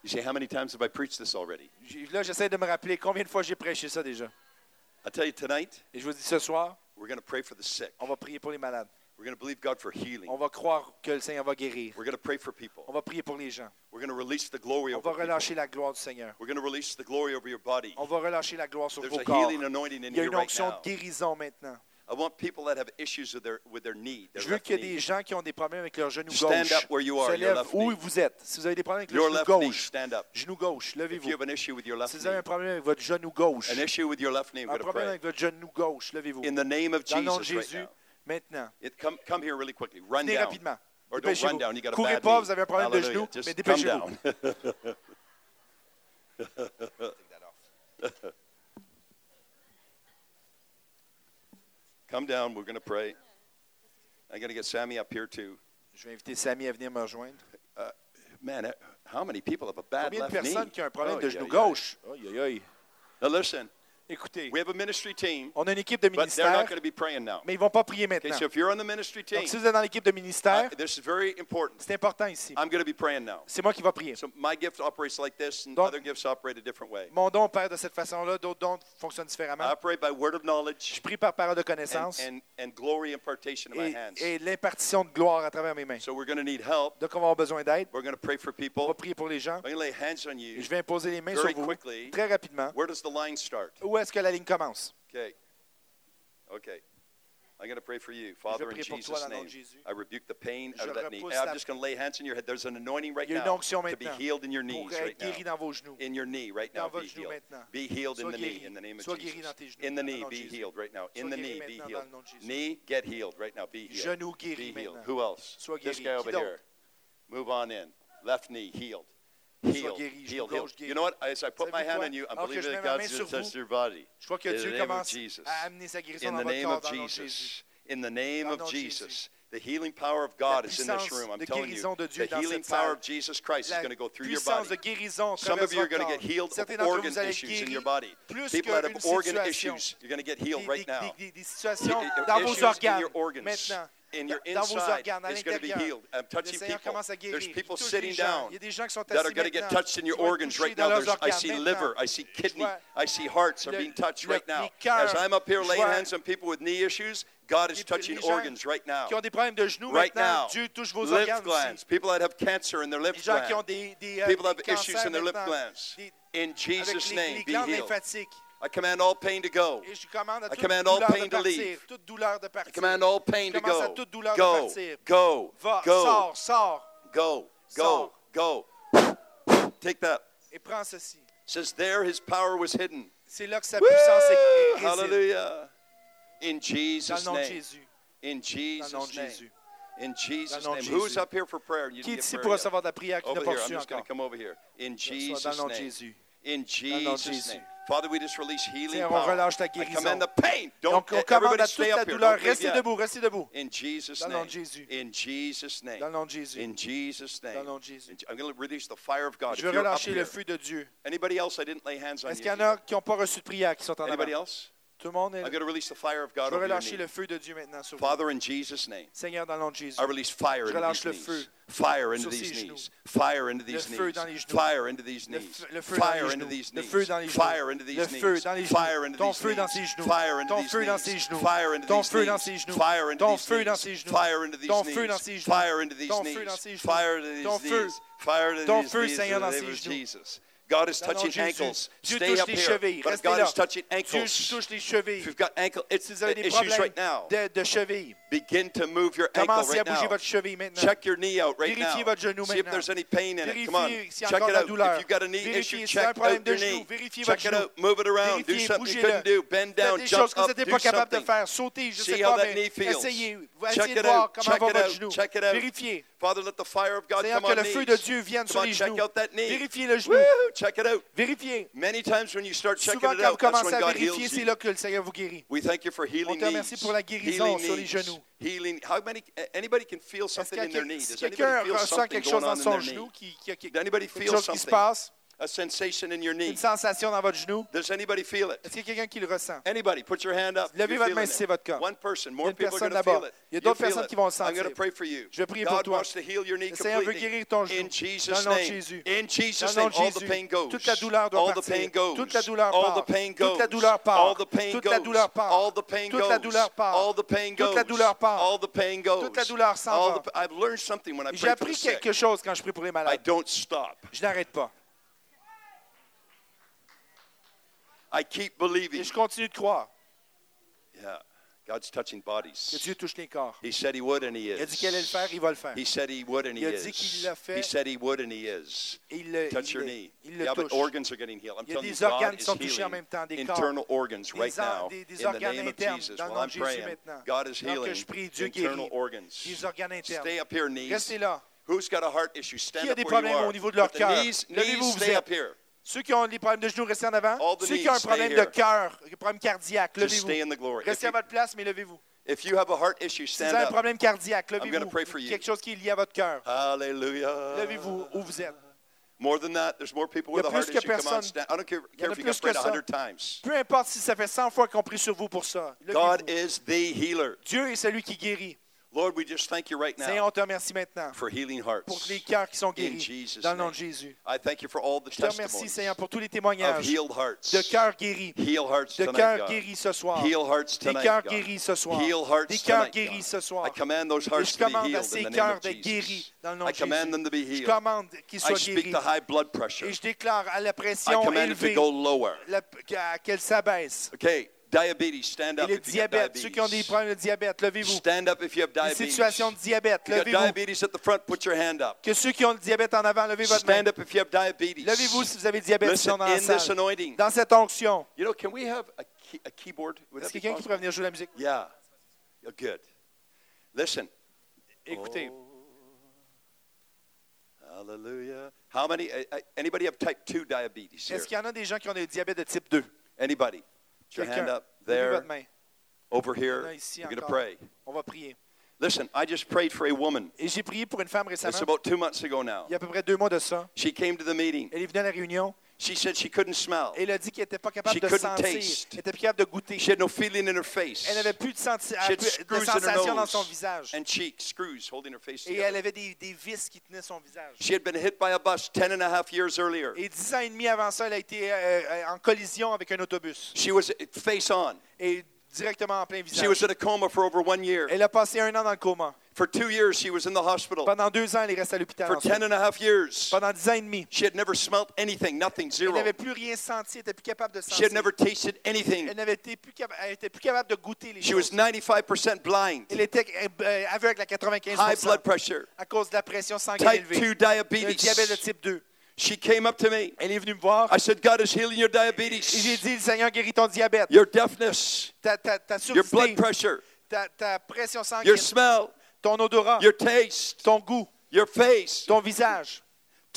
You say, How many times have I preached this already? Là, j'essaie de me rappeler combien de fois j'ai prêché ça déjà. I tell you, tonight, Et je vous dis ce soir, we're going to pray for the sick. on va prier pour les malades. We're going to believe God for healing. On va croire que le Seigneur va guérir. We're going to pray for people. On va prier pour les gens. We're going to release the glory On over va people. relâcher la gloire du Seigneur. We're going to release the glory over your body. On va relâcher la gloire sur There's vos a corps. healing anointing in Il y a une onction de guérison maintenant. I want people that have issues with their with their knee, their Je veux qu'il y ait des gens qui ont des problèmes avec leur genou Stand gauche. up where you are, Se your lèvent left où knee. vous êtes. Si vous avez des problèmes avec le Your genou left knee, gauche, stand up. genou gauche, levez-vous. have an issue with your left Si vous avez un problème avec votre genou gauche, an issue with your left knee, I'm un going to problème pray. avec votre genou gauche, levez-vous. In the name of Dans le nom de right Jésus, maintenant. It, come, come here really quickly. Run Venez down. rapidement. Or don't run Dépêchez-vous. down. You got a Courez bad pas, knee. vous avez un problème de genou, Just mais dépêchez-vous. come down. We're going to pray. I'm going to get Sammy up here too. Je vais inviter Samy à venir me rejoindre. Uh, man, how many people have a bad Combien de left knee? personnes qui ont un problème Oh, de genou yeah. gauche? Aïe, aïe, aïe. Now listen, Écoutez, we have a ministry team, on a une équipe de but they're not ministère, going to be praying now. mais ils ne vont pas prier Okay, maintenant. so if you're on the ministry team, Donc, si vous êtes dans l'équipe de ministère, uh, this is very important. c'est important ici. I'm going to be praying now. C'est moi qui va prier. So my gift operates like this, and Donc- other gifts operate a different way. Mon don opère de cette façon-là, d'autres dons fonctionnent I différemment. operate by word of Je prie par parole de connaissance and, and glory impartation in my et, hands. et l'impartition de gloire à travers mes mains. So we're going to need help. Donc, on va avoir besoin d'aide. We're going to pray for On va people. prier pour les gens. I'm going to lay hands on Et you je vais imposer les mains very sur vous quickly. très rapidement. Where does the line start? Où est-ce que la ligne commence? Okay. Okay. I'm going to pray for you. Father, in prier pour toi Jesus' dans le nom name. I rebuke the pain out of that knee. I'm just going to lay hands on your head. There's an anointing right Il y a une now to be healed in your knees right now. In your knee right now, be healed. Be healed in the knee in the name of Jesus. dans tes genoux In the knee, be healed right now. In the knee, be healed. le nom de Jésus. Knee, get healed right now. Be healed. Be healed. Who else? This guy over here. Move on in. Left knee, healed. Sois Healed, guéri. Genou healed, healed. gauche You guéri. know what? As I put my Savez-vous hand quoi? on you, I'm Alors que believing je that mets ma God's main going to sur touch vous, your body. Je crois que In the Dieu name of commence Jesus. à amener sa guérison In dans the votre name corps of dans le nom de Jésus. Jesus. In the name Dans le of nom de Jesus. The healing power of La God is in this puissance room. I'm de telling you. guérison de Dieu The dans healing cette power salle. of Jesus Christ is La going to go through your puissance de body. guérison Some of traverse you are votre going to corps. get healed Certains of d'entre organ vous allez être issues in guéris your body. plus People that qu'une have organ situation. issues, you're going to get des, healed right des- now. des- des situations Issues dans in vos your organes organs, in your inside is going to be healed. I'm touching people. There's people sitting down Il y a des gens qui sont that are going to get touched in your qui vont être organs right now. There's, I see liver, I see kidney, I see hearts are being touched right now. As I'm up here laying hands on people with knee issues, God is touching organs right now. qui ont des problèmes de genoux Right maintenant. now, Dieu touche vos lymph organes glands, aussi. people that have cancer in their lymph Les gens qui ont glands, des, des, euh, people that have issues in their lymph glands. des- In Jesus' name, les be healed. lymphatiques. I command all pain to go. I command all pain to leave. I command all pain to go. Go. Go. Go. Go. Go. Go. Take that. It says there his power was hidden. Hallelujah. In Jesus' name. In Jesus' name. In Jesus' name. Who's up here for prayer? You Qui est didn't prayer Over here. I'm just going to come over here. In Jesus' name. In Jésus. name. Father, we just release healing on relâche ta guérison. Donc, on commande à toute la douleur. Restez debout, restez debout. In Jesus Dans le nom de Jésus. Name. Dans le nom de Jésus. In Jesus name. I'm going to release the fire of God. Je vais relâcher le feu de Dieu. Anybody else I didn't lay hands on Est-ce qu'il y en a qui n'ont pas reçu de prière qui sont en avant? Anybody else? Tout le monde est. I'm going to release the fire of God Je vais over le knees. feu de Dieu maintenant sur vous. Father, in Jesus' name, Seigneur, dans le nom de Jésus, I release fire Je into relâche these le feu. knees. Fire into Sur ces these knees. Fire into these feu knees. dans les genoux. Fire into these knees. f- le feu dans Fire into these knees. feu dans les genoux. Fire into these knees. feu dans les genoux. Fire into Ton these feu dans ses knees. Fire into Ton these feu dans ses knees. Fire into Ton these feu dans ses knees. Fire into Ton these feu dans ses knees. Fire into these Ton feu dans ses knees. Fire into these Ton feu dans ses knees. Fire into these Ton feu. knees. Fire into these Ton feu, knees. In Seigneur, the dans name ses of genoux. God is touching ankles. Dieu touche les chevilles. God là. is touching ankles. Dieu touche les chevilles. If you've got ankle si vous avez des issues right now, de, cheville, begin to move your. Votre cheville maintenant. Check your knee out right Vérifiez. Votre genou maintenant. See if there's any pain in Vérifiez it. Come on. Si check it out. Douleur. If you've got a knee Vérifiez issue, check out genou. Vérifiez check it out. Move it around. Vérifiez, do something you couldn't do. Bend down. Des jump choses que vous n'étiez pas capable de faire. Sauter, je sais pas. Essayez. Vérifiez. Father, let the fire of God come on que le feu de Dieu. Vérifiez le genou. Check it out. Vérifiez. Many times when you start checking quand vous commencez à vérifier, c'est là que le Seigneur vous guérit. We thank you for On te remercie pour la guérison sur les genoux. Healing. How many? Anybody can feel something in their Does quelqu'un ressent quelque chose dans son genou, quelque chose qui se passe, a sensation in your knee. Une sensation dans votre genou. Does anybody feel it? Est-ce qu'il y a quelqu'un qui le ressent? Anybody, put your hand up. Levez votre main si c'est votre cas. One person, more Une people are going to feel it. Il y a d'autres personnes qui vont le sentir. I'm pray for you. Je vais prier pour toi. Le Seigneur veut guérir ton genou. In Jesus dans le nom de Jésus. In Jesus dans le nom de Jésus. All the pain goes. Toute la douleur doit all partir. The pain goes. Toute la douleur part. All the pain goes. Toute la douleur part. All the pain goes. Toute la douleur part. All the pain goes. Toute la douleur part. All the pain goes. Toute la douleur part. All the pain goes. Toute la douleur s'en va. I've learned something when I pray for the sick. J'ai appris quelque chose quand je prie pour les malades. I don't stop. Je n'arrête pas. I keep believing. Et je continue de croire. Yeah. God's touching bodies. Que Dieu touche les corps. He said he would and he is. Il a dit qu'il allait le faire, il va le faire. He said he would and he il a is. dit qu'il l'a fait. He said he would and he is. Il le, Touch il your knee. Il le yeah, touche. but organs are getting healed. I'm telling you, God is healing en même temps, des corps. Internal organs right des, now. Des, des in the name of Jesus. While I'm Jésus praying, maintenant. God is healing. Que prie, Dieu internal guérit. organs. Des organes internes. Stay up here, knees. Restez là. Who's got a heart issue? Stand Qui a des where problèmes you are. au niveau de leur cœur? Levez-vous, vous êtes. Ceux qui ont des problèmes de genoux, restez en avant. Ceux qui ont un problème de cœur, un problème cardiaque, levez-vous. Restez à votre place, mais levez-vous. Si vous avez un problème cardiaque, levez-vous. Quelque chose qui est lié à votre cœur. Levez-vous où vous êtes. More than that, a heart issue. Personne. Come on, stand. I don't care, care Peu importe si ça fait 100 fois qu'on prie sur vous pour ça. Dieu est celui qui guérit. Lord, we just thank you right now Seigneur, on te remercie maintenant for healing hearts. pour les cœurs qui sont guéris dans le nom de. Jésus. I thank you for all the Je te remercie, Seigneur, pour tous les of témoignages healed hearts. de cœurs guéris, de cœurs guéris ce soir, Heal hearts des cœurs guéris ce soir, cœurs guéris ce soir. I command those hearts je to commande à ces cœurs of d'être guéris dans le nom de Jésus. Je commande qu'ils I soient guéris. Et je déclare à la pression qu'elle s'abaisse. Diabetes, stand up diabète, ceux qui ont des problèmes de diabète, levez-vous. Stand up if you have diabetes. Situation de diabète, levez-vous. Que ceux qui ont le diabète en avant, levez votre main. Stand up if. Levez-vous si vous avez diabète Listen, dans cette onction. You know, can we have a, key, a keyboard? Est-ce quelqu'un qui pourrait venir jouer la musique? Yeah. You're good. Listen. Écoutez. Oh. Hallelujah. How many, anybody have type 2 diabetes Est-ce qu'il y en a des gens qui ont le diabète de type 2? your hand up there, over here. You're going to pray. On va prier. Listen, I just prayed for a woman. Et j'ai prié pour une femme récemment. It's about two months ago now. Il y a à peu près deux mois de ça. She came to the meeting. Elle est venue à la réunion. She said she couldn't smell. Elle a dit qu'elle n'était pas capable she de couldn't sentir. Taste. Elle goûter. She had no feeling in her face. Elle n'avait plus de, sensation dans son visage. And. Et elle avait des, vis qui tenaient son visage. She had been hit by a bus ten and a half years earlier. Et dix ans et demi avant ça, elle a été euh, euh, en collision avec un autobus. She was face on directement en plein She visage. was in a coma for over one year. Elle a passé un an dans le coma. For two years, she was in the hospital. Pendant deux ans, elle est restée à l'hôpital. For ten and a half years, Pendant dix ans et demi, she had never smelt anything, nothing, elle zero. n'avait plus rien senti, elle n'était plus capable de She sentir. had never tasted anything. Elle n'avait plus, capa- elle était plus capable de goûter les She choses. was 95% blind, Elle était euh, aveugle à 95 high blood pressure, à cause de la pression sanguine type élevée. 2 Le diabète de diabetes. type 2. She came up to me. Elle est venue me voir. I said, God is healing your Et j'ai diabetes, dit, le Seigneur guérit ton diabète, your deafness, ta, ta, ta your blood pressure, ta, ta pression sanguine. your smell, ton odorat, your taste, ton goût, your face. ton visage.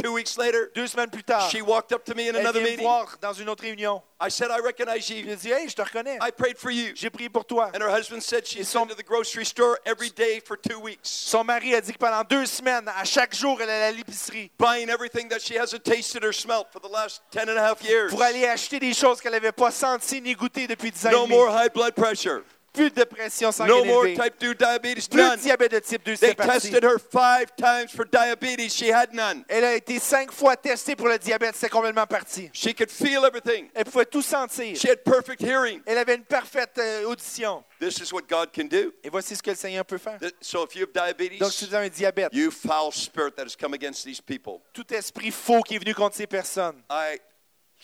Two weeks later, Deux semaines plus tard, she walked up to me in elle another vient me meeting. voir dans une autre réunion. I said, I recognize J'ai you. dit, hey, je te reconnais. I prayed for you. J'ai prié pour toi. And her husband said she's son- been to the grocery store every day for two weeks, Son mari a dit que pendant deux semaines, à chaque jour, elle allait à l'épicerie buying everything that she hasn't tasted or smelt for the last 10 and a half years. pour aller acheter des choses qu'elle n'avait pas senties ni goûtées depuis 10 ans. No more high blood pressure. Plus de pression No sanguine more élevée. type 2 diabetes. Plus de None. diabète de type 2, They c'est parti. tested her five times for diabetes. She had none. Elle a été cinq fois testée pour le diabète, c'est complètement parti. She could feel everything. Elle pouvait tout sentir. She had perfect hearing. Elle avait une parfaite euh, audition. This is what God can do. Et voici ce que le Seigneur peut faire. Th- So if you have Donc, si diabetes, vous avez un diabète, you foul spirit that has come against these people, tout esprit faux qui est venu contre ces personnes, I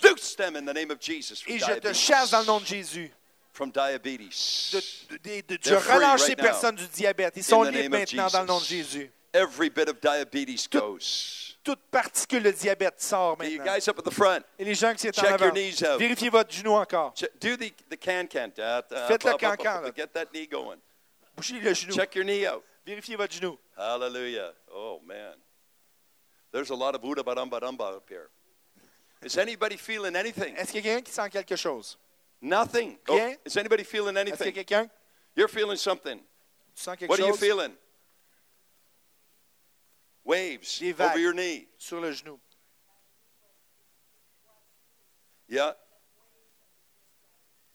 loose them in the name of Jesus from et je te diabetes. chasse dans le nom de Jésus. From diabetes. De, de, de, relâche ces personnes du diabète. Ils sont libres maintenant dans le nom de. Jésus. Every bit of diabetes goes. Toute particule de diabète sort you maintenant. guys up at the front, Et les gens qui sont en check your avant, vérifiez votre genou encore. Ch- do the, the can-can. Uh, Faites le can-can. Get that knee going. Bougez le genou. Check your knee out. Vérifiez votre genou. Hallelujah. Oh, man. There's a lot of Buddha badamba up here. Is anybody feeling anything? Est-ce qu'il y a quelqu'un qui sent quelque chose? Nothing. Oh, is anybody feeling Est-ce qu'il y a anything? quelqu'un You're feeling something. qui sent quelque What are you feeling? Waves Des over your knee. sur le genou? Yeah.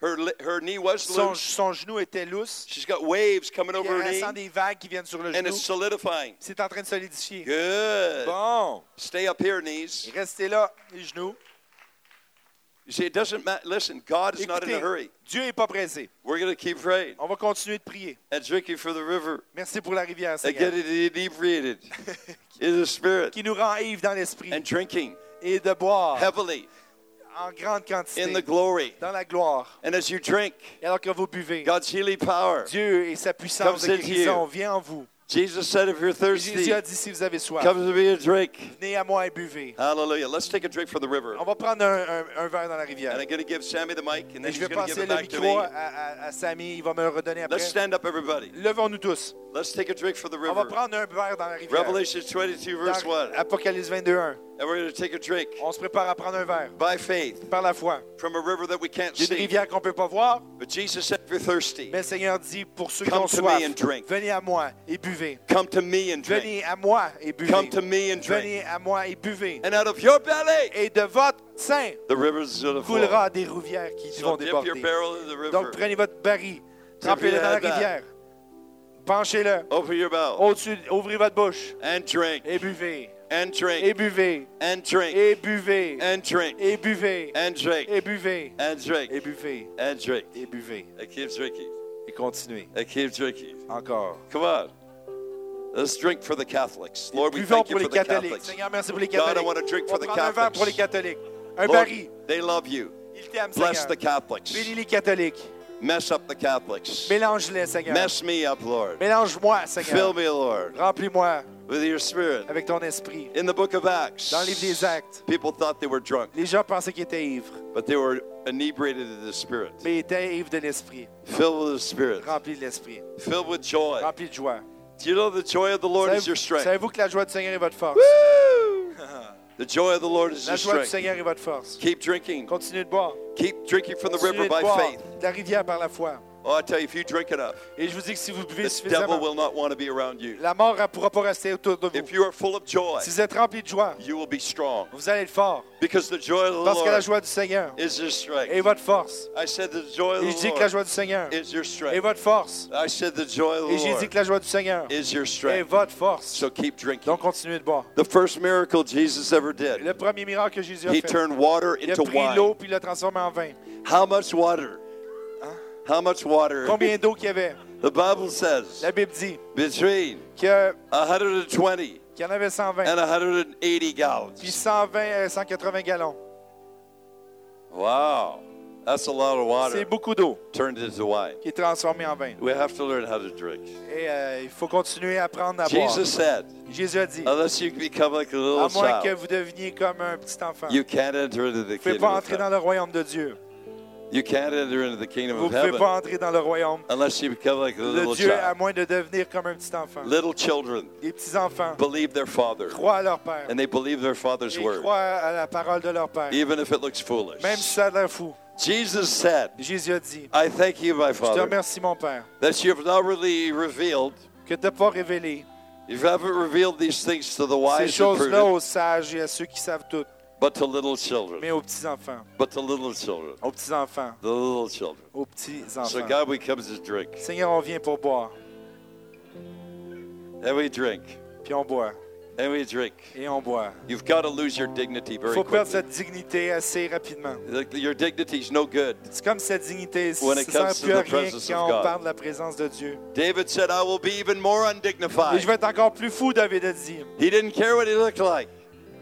Her, li- her knee was Son, loose. son genou était lousse. She's got waves coming over her knee, des vagues qui viennent sur le and genou. it's solidifying. C'est en train de solidifier. Good. Bon. Stay up here, knees. Restez là, les genoux. You see, it doesn't matter. Listen, God is not in a Écoutez, hurry. Dieu n'est pas pressé. We're going to keep praying On va continuer de prier. and drinking from the river Merci pour la rivière, and Seigneur, getting inebriated in the spirit qui nous rend ivres dans l'esprit and drinking et de boire heavily en grande quantité in the glory. dans la gloire. And as you drink, Et alors que vous buvez, God's healing power. Dieu et sa puissance de guérison you. vient en vous. Jesus said, if you're Et thirsty, Jésus a dit, si vous avez soif, come to me and drink. venez à moi et buvez. Hallelujah. Let's take a drink from the river. On va prendre un, un- un verre dans la And rivière. I'm going to give Sammy the mic, and Et then je he's vais passer it le micro à, à- à Samy. Il va me le redonner après. Let's stand up, everybody. Levons-nous tous. Let's take a drink from the On va river. prendre un verre dans la rivière. Revelation 22, verse Dans 1. Apocalypse 22, 1. And we're going to take a drink On se prépare à prendre un verre by faith par la foi. from a river that we can't see. rivière qu'on ne peut pas voir, But Jesus said, if you're thirsty, mais le Seigneur dit pour ceux qui Come ont to soif, me and drink. venez à moi et buvez. come to me and drink. Venez à moi et buvez. Come to me and drink. Venez à moi et buvez. And out of your belly, Et de votre sein the rivers to flow. coulera des rivières qui So vont dip your déborder. barrel in the river. Donc prenez votre baril, trempez-le dans la rivière, penchez-le Open your mouth au-dessus, ouvrez votre bouche and drink et buvez. And drink Et drink buvez. and drink Et buvez. and drink Et buvez. and drink Et buvez. and drink Et buvez. and drink. Et buvez. I keep drinking. Et continuez. I keep drinking. Encore. Come on. Let's drink for the Catholics. Lord, we thank you for the. Catholics. Seigneur, merci pour les God, I want to drink for the prendre un verre pour les Catholics. Un Lord, they love you. Bless the Catholics. Bénis les catholiques. Mess up the Catholics. Mélange-les, Seigneur. Mess me up, Lord. Mélange-moi, Seigneur. Fill me, Lord, Remplis-moi with your spirit. avec ton esprit. In the book of Acts, Dans le livre des Actes, people thought they were drunk, les gens pensaient qu'ils étaient ivres, but they were inebriated in the spirit. mais ils étaient ivres de l'esprit. Filled with the spirit. Remplis de l'esprit. Filled with joy. Remplis de joie. Do you know the joy of the Lord is your strength? Savez-vous que la joie du Seigneur est votre force? Woo! The joy of the Lord is La your joie du strength. Seigneur est votre force. Keep drinking. Continuez de boire. Keep drinking from the Continuez river de by boire faith. de la rivière par la foi. Oh, I tell you, if you drink enough, Et je vous dis que si vous buvez the devil suffisamment, will not want to be around you. la mort ne pourra pas rester autour de vous. If you are full of joy, Si vous êtes rempli de joie, you will be strong vous allez être fort. because the joy of the Parce que la Lord joie du Seigneur is your est strength. votre force. I said the joy of Et je dis que la joie du Seigneur is your est strength. votre force. I said the joy of Et the j'ai dit Lord que la joie du Seigneur is your est strength. votre force. So keep drinking. Donc continuez de boire. The first miracle Jesus ever did, Le premier miracle que Jésus a he fait, turned water il a into pris l'eau wine. puis il l'a transformé en vin. How much water? How much water? Combien d'eau qu'il y avait? The Bible says La Bible dit between qu'il y, a- 120 qu'il y en avait 120. and 180 Puis gallons. 120, euh, 180 gallons. Wow. That's a lot of water C'est beaucoup d'eau turned into wine. qui est transformée en vin. We have to learn how to drink. Et euh, il faut continuer à apprendre à boire. Jesus said, Jésus a dit, unless you become like a little à moins que child, vous deveniez comme un petit enfant, vous you can't enter into the ne pouvez pas entrer dans le royaume de Dieu. You can't enter into the kingdom Vous of ne pouvez heaven pas entrer dans le royaume unless you become like a little Dieu à moins de devenir comme un petit enfant. Little children Les petits enfants believe their father, croient à leur père. and they believe their father's Ils word, croient à la parole de leur père, even if it looks foolish. même si ça a l'air fou. Jesus said, Jésus a dit, I thank you, my je te Father, remercie mon Père, that you have not really revealed, que tu n'as pas révélé you haven't revealed these things to the ces wise and choses-là prudent, aux sages et à ceux qui savent tout, but to little children. mais aux petits enfants, But to little children. aux petits enfants, The little children. aux petits So enfants. God, we come to drink. Seigneur, on vient pour boire, And we drink. puis on boit, And we drink. et on boit. You've got to lose your dignity Il very faut perdre quickly. cette dignité assez rapidement. Your dignity's no good. C'est comme cette dignité, When ne it sert comes to plus à the of quand on parle de la présence de Dieu. David said, I will be even more Et je undignified. vais être encore plus fou, David a dit. He didn't care what he looked like.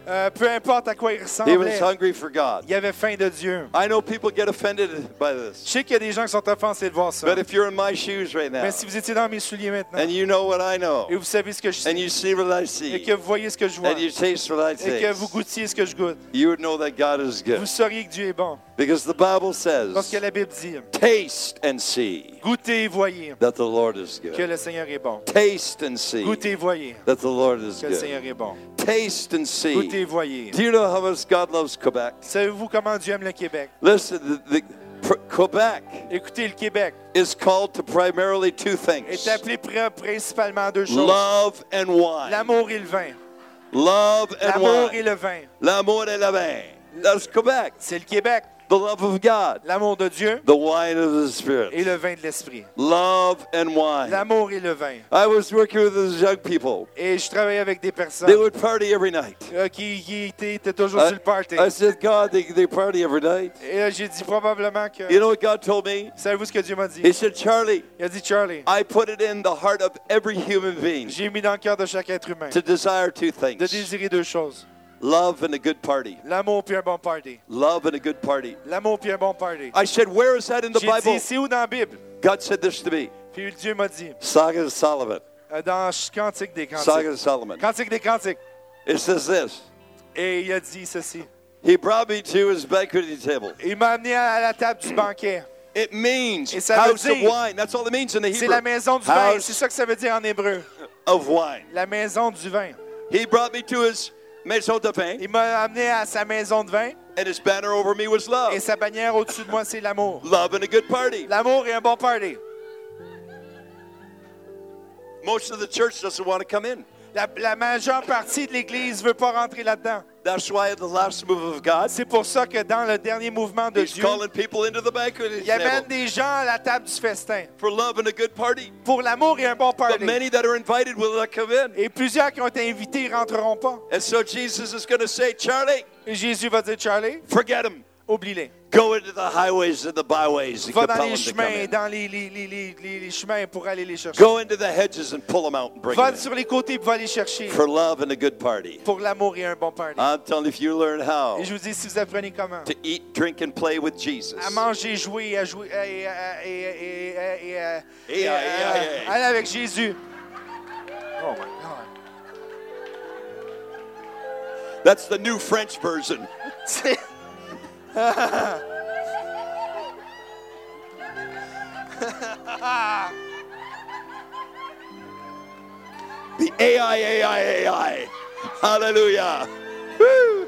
Euh, peu importe à quoi il He was ressemblait, hungry for God. il avait faim de Dieu. I know people get offended by Je this. sais qu'il y a des gens qui sont offensés de voir ça. But if you're in my shoes right now, Mais si vous étiez dans mes souliers maintenant, and you know what I know, et vous savez ce que je and sais, you see what I et see, que vous voyez ce que je vois, and you taste what I et que vous taste, goûtiez ce que je goûte, you would know that God is vous good. sauriez que Dieu est bon. Because the Bible Parce says, que la Bible dit, taste and see goûtez et voyez that the Lord is que good. le Seigneur est bon. Taste and see Goûtez et voyez that the Lord is que le Seigneur good. est bon. Taste and see. Goûtez et voyez. Do you know how much God loves Quebec? Savez-vous comment Dieu aime le Québec? Listen, the, the, pr- Quebec Écoutez, le Québec is called to primarily two est things appelé pr- principalement deux choses. love and wine. L'amour et le vin. Love and L'amour et wine. le vin. L'amour et la vin. That's Quebec. C'est le Québec. The love of God. L'amour de Dieu The wine of the et le vin de l'Esprit. Love and wine. L'amour et le vin. I was working with those young people. Et je travaillais avec des They personnes would party every night. euh, qui, qui étaient, étaient toujours I, sur le party. I said, God, they, they party every night. Et là, j'ai dit probablement que... You know what God told me? Savez-vous ce que Dieu m'a dit? He said, Charlie, Il a dit, Charlie, I put it in the heart of every human being j'ai mis dans le cœur de chaque être humain to desire two de things désirer deux choses. Love and a good party. L'amour puis un bon party. Love and a good party. L'amour puis un bon party. I said, Where is that in the J'ai dit, Bible? c'est où dans la Bible? God said this to me Puis Dieu m'a dit, Saga of Solomon. euh, dans Cantique des Saga Cantiques. of Solomon. Cantique des Cantiques. It says this Et il a dit ceci. He brought me to his banqueting table. Il m'a amené à la table du banquet. It means Et ça house of wine. That's all it means in the C'est la Hebrew. maison du vin. House C'est ça que ça veut dire en hébreu. of wine. La maison du vin. He brought me to his maison de pain, Il m'a amené à sa maison de vin. and his banner over me was love. Et sa bannière au-dessus de moi, c'est l'amour. Love and a good party. L'amour et un bon party. Most of the church doesn't want to come in. La, la majeure partie de l'Église ne veut pas rentrer là-dedans. That's why at the last move of God, C'est pour ça que dans le dernier mouvement de He's Dieu, calling people into the banqueting il amène des gens à la table du festin. for love and a good party. Pour l'amour et un bon But party. many that are invited will not come in. Et plusieurs qui ont été invités ne rentreront pas. And so Jesus is going to say, Charlie, Et Jésus va dire, Charlie, forget him. Oublie-les. Go into the highways and the byways and Va dans les them to come chemins, dans les, les, les, les, chemins pour aller les chercher. Go into the hedges and pull them out and bring Va them sur les côtés et va les chercher. For love and a good party. Pour l'amour et un bon party. I'm telling you, if you learn how Et je vous dis, si vous apprenez comment to eat, drink, and play with Jesus, à manger, jouer, à jouer, et, et, et, et, aller avec Jésus. Oh my God. that's the new French version. The AI, AI, AI. Hallelujah. Woo.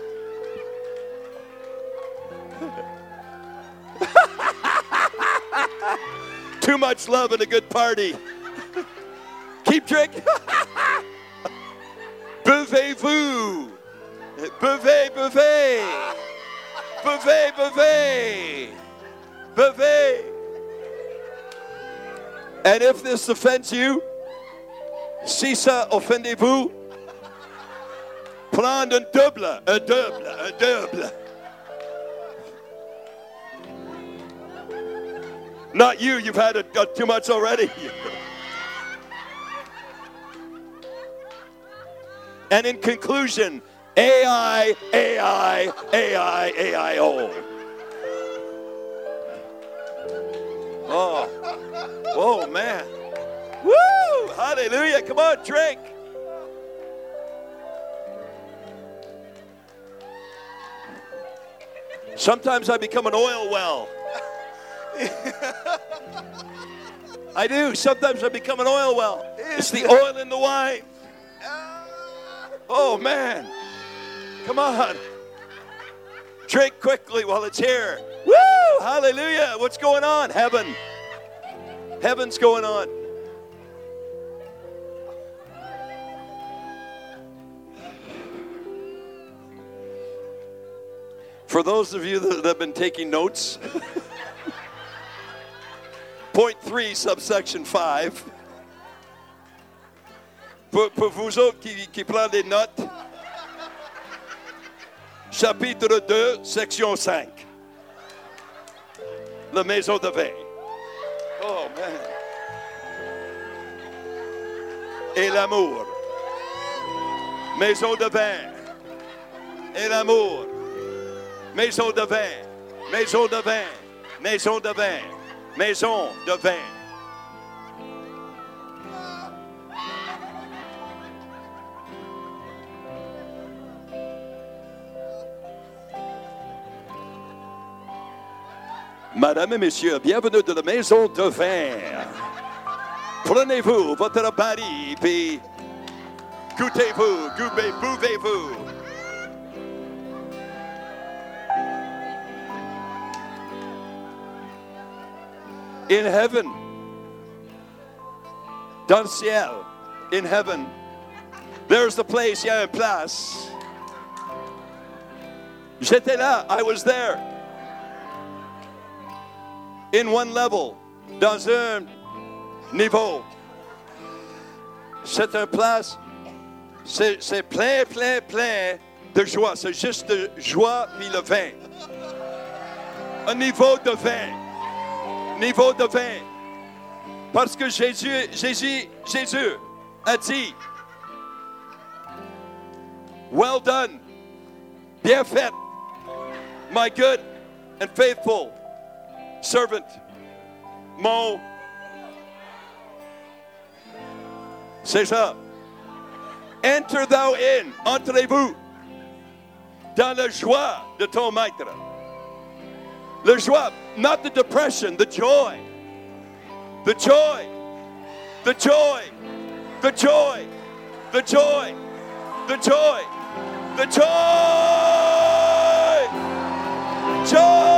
Too much love and a good party. Keep drinking. Buvez-vous. Buvez, buvez. Buvez, buvez. Buvez. And if this offends you, si ça offendez-vous, prendre un double, un double, un double. Not you, you've had a, a too much already. and in conclusion, AI, AI, AI, AIO. Oh, oh man. Woo! Hallelujah. Come on, drink. Sometimes I become an oil well. I do. Sometimes I become an oil well. It's the oil in the wine. Oh, man. Come on. Drink quickly while it's here. Woo! Hallelujah. What's going on? Heaven. Heaven's going on. For those of you that have been taking notes, point three, subsection five. Pour, vous autres qui, qui des notes, chapitre 2, section 5. La maison de vin. Oh, man. Et l'amour. Maison de vin. Et l'amour. Maison de vin. Maison de vin. Maison de vin. Maison de vin. Madame et Messieurs, bienvenue de la maison de vin. Prenez-vous votre baril, puis goûtez-vous, goûtez, bouvez-vous. In heaven, dans le ciel, in heaven, there's the place, il y a une place. J'étais là, I was there. In one level, dans un niveau. C'est un place, c'est c'est plein, plein, plein de joie. C'est juste de joie puis le vin. Un niveau de vin. Niveau de vin. Parce que Jésus, Jésus, Jésus a dit, Well done, bien fait, my good and faithful servant. Mo C'est ça. Enter thou in. Entrez-vous dans la joie de ton maître. La joie, not the depression, the joy. The joy. The joy. The joy. The joy. The joy. The joy. Joy.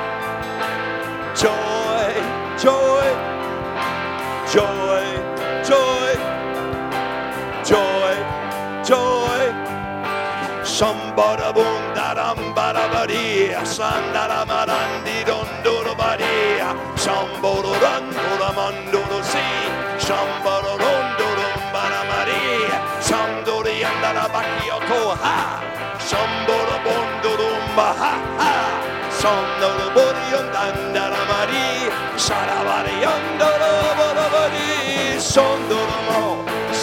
joy, joy, joy, joy, joy. Shambara bundarambara baria, sandara marandi dondoro baria, shamboro randoro mandoro si, shamboro rondoro bara maria, sandori andara bakio toha, shamboro bondoro mbaha. sondolo borion dandara mari sarabare yondolo borobori sondolo mo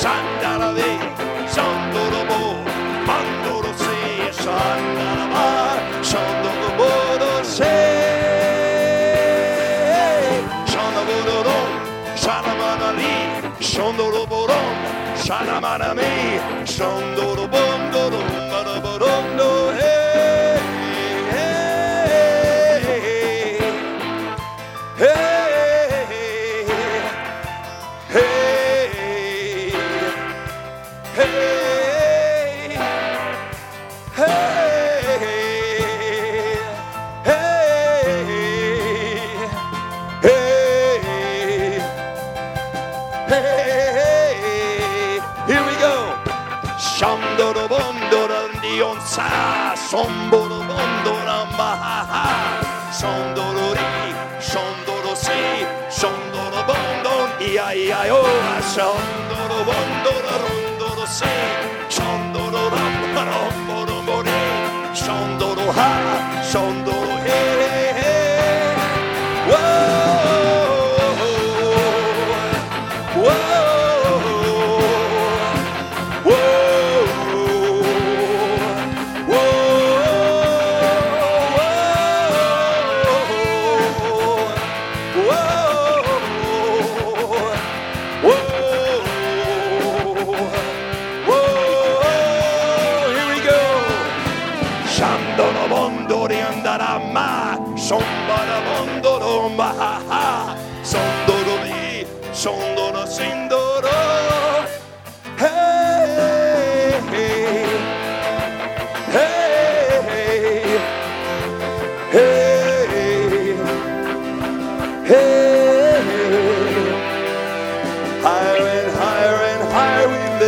sandara de sondolo bo mandoro se sandara ma sondolo boro se sondolo boro sarabara ri sondolo boron sarabara me sondolo sa sombolo gondolam bahaha sondolori sondolosi sondolo bondon ia ia yo sondolo bondolo rondolosi sondolo ram ram boro bori sondolo ha. Sondolo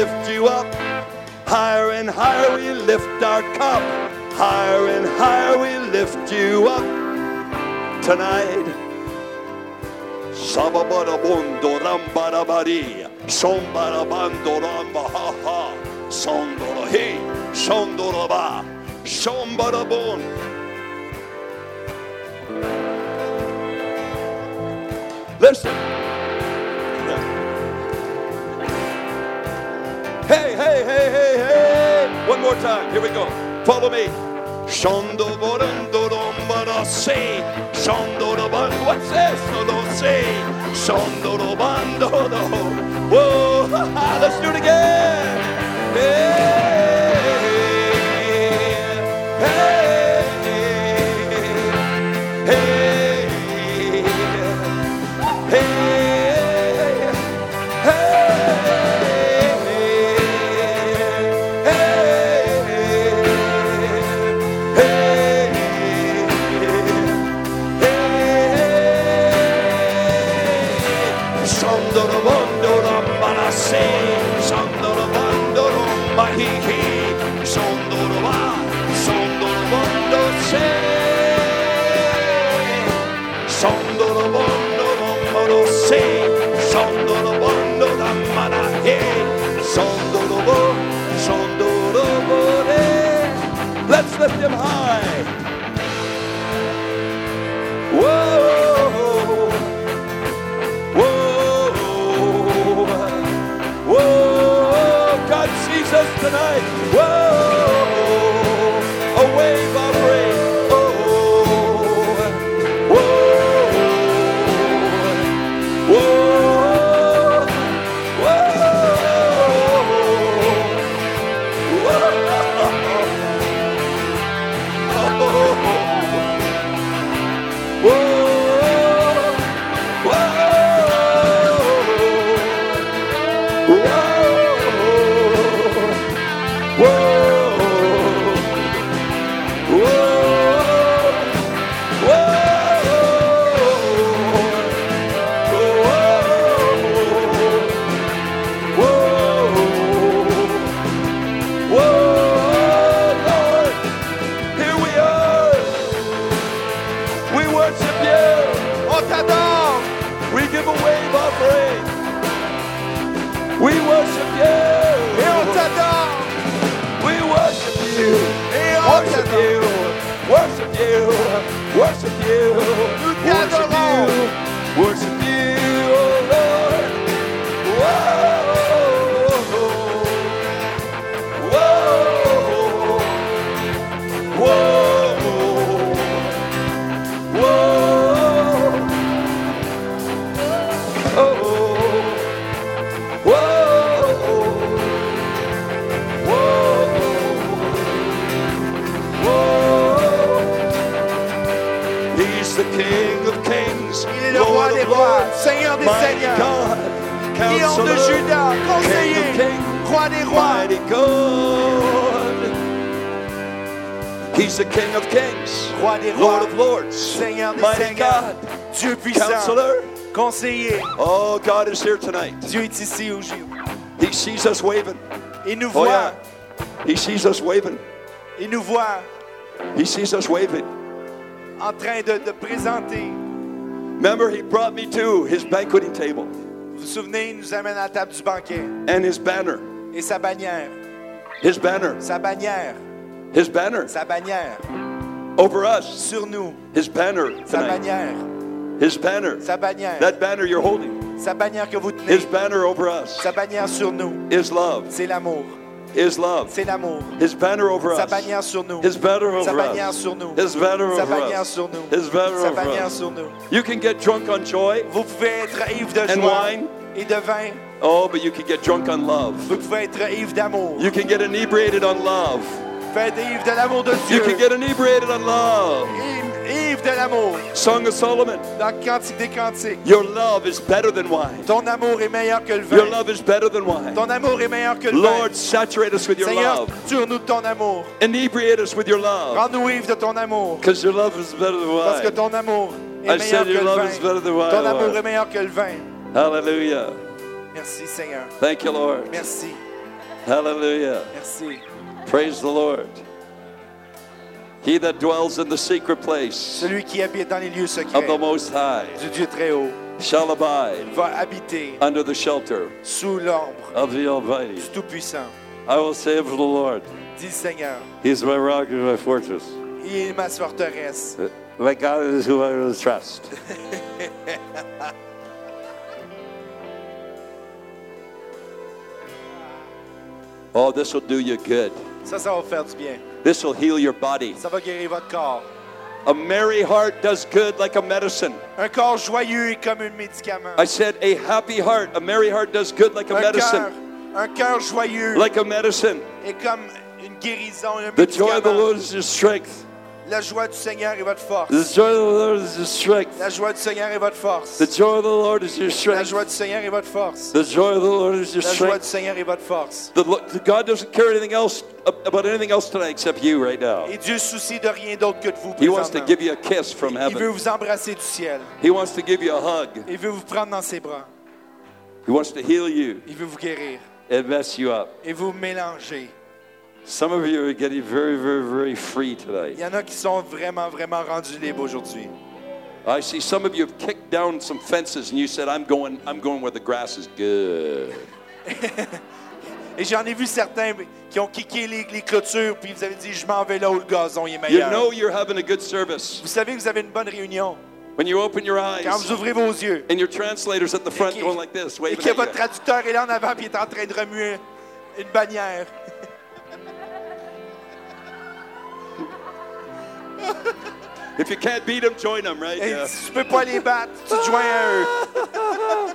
lift you up. Higher and higher we lift our cup. Higher and higher we lift you up tonight. Sababarabondo rambarabari. Sombarabando rambahaha. Sondorohi. Sondoroba. Sombarabon. Listen. Hey, hey, hey, hey. One more time. Here we go. Follow me. Shondo. What's this? Whoa. Let's do it again. Hey. Lift him high. Whoa. Whoa, whoa, God sees us tonight. God. He's the King of Kings, Roi des Lord of Lords, Seigneur des mighty seigneurs, God, Dieu puissant, Counselor. conseiller. Oh, God is here tonight. Dieu est ici aujourd'hui. He sees us waving. Il nous Oh, voit, yeah. He sees us waving. Il nous voit He sees us waving. en train de, de présenter. Remember, he brought me to his banqueting table Vous vous souvenez, il nous amène à la table du banquet. and his banner. Et sa bannière, His banner. sa bannière, His banner sa bannière over us. sur nous. His banner Sa tonight. bannière, His banner. sa bannière, That banner you're holding. sa bannière que vous tenez. His banner over us Sa bannière sur nous, is love. c'est l'amour. Is love. C'est l'amour. His banner over Sa us. bannière sur nous. His banner Sa over bannière us. sur nous. His banner Sa over bannière us. sur nous. His banner Sa over bannière us. sur nous. You can get drunk on joy. Vous pouvez être ivre de And joie wine. et de vin. Oh, but you can get drunk on love. Vous pouvez être ivre d'amour. You can get inebriated on love. Vous pouvez être ivre de l'amour de You can get inebriated on love. Ivre, ivre de l'amour. Song of Solomon. Dans Cantique des Cantiques. Your love is better than wine. Ton amour est meilleur que le vin. Your love is better than wine. Ton amour est meilleur que le vin. Lord, saturate us with your Seigneur, love. tue-nous de ton amour. Inebriate us with your love. Rends-nous ivres de ton amour. Because your love is better than wine. Parce que ton amour est I meilleur said que your le love is better than wine, Ton amour est meilleur que le vin. Hallelujah. Merci, Seigneur. Thank you, Lord. Merci. Hallelujah. Merci. Praise the Lord. He that dwells in the secret place Celui qui habite dans les lieux of the Most High du Dieu très haut shall abide va habiter under the shelter sous l'ombre of the Almighty. du Tout-Puissant. I will say of the Lord, Dis Seigneur. He is my rock and my fortress. Il est ma forteresse. My God is who I will trust. oh, this will do you good. Ça, ça va faire du bien. This will heal your body. Ça va guérir votre corps. A merry heart does good like a medicine. Un corps joyeux est comme un médicament. I said, a happy heart, a merry heart does good like a Un medicine. un cœur joyeux Like a medicine. est comme une guérison, un The joy of the. Lord is your strength. La joie du Seigneur est votre force. The joy of the Lord is your strength. La joie du Seigneur est votre force. The joy of the Lord is your La strength. joie du Seigneur est votre force. The joy of the Lord is your La joie strength. du Seigneur est votre force. The, the God doesn't care anything else about anything else tonight except you right now. Et Dieu soucie de rien d'autre que de vous He wants to give you a kiss from Il veut heaven. vous embrasser du ciel. He wants to give you a hug. Il veut vous prendre dans ses bras. He wants to heal you Il veut vous guérir. and mess you up. Et vous mélanger. Some of you are getting very, very, very free Il tonight. y en a qui sont vraiment, vraiment rendus libres aujourd'hui. I see some of you have kicked down some fences and you said, I'm going, I'm going where the grass is good. Et j'en ai vu certains qui ont kické les, les clôtures, puis vous avez dit, je m'en vais là où le gazon est You meilleur. know you're having a good service Vous savez que vous avez une bonne réunion. when you open your eyes Quand vous ouvrez vos yeux, and your translator's at the front Et- going like this, et waving que at votre you. traducteur est là en avant, puis il est en train de remuer une bannière. If you can't beat them, join them, right? Et Yeah. si tu peux pas les battre, tu te joins à eux.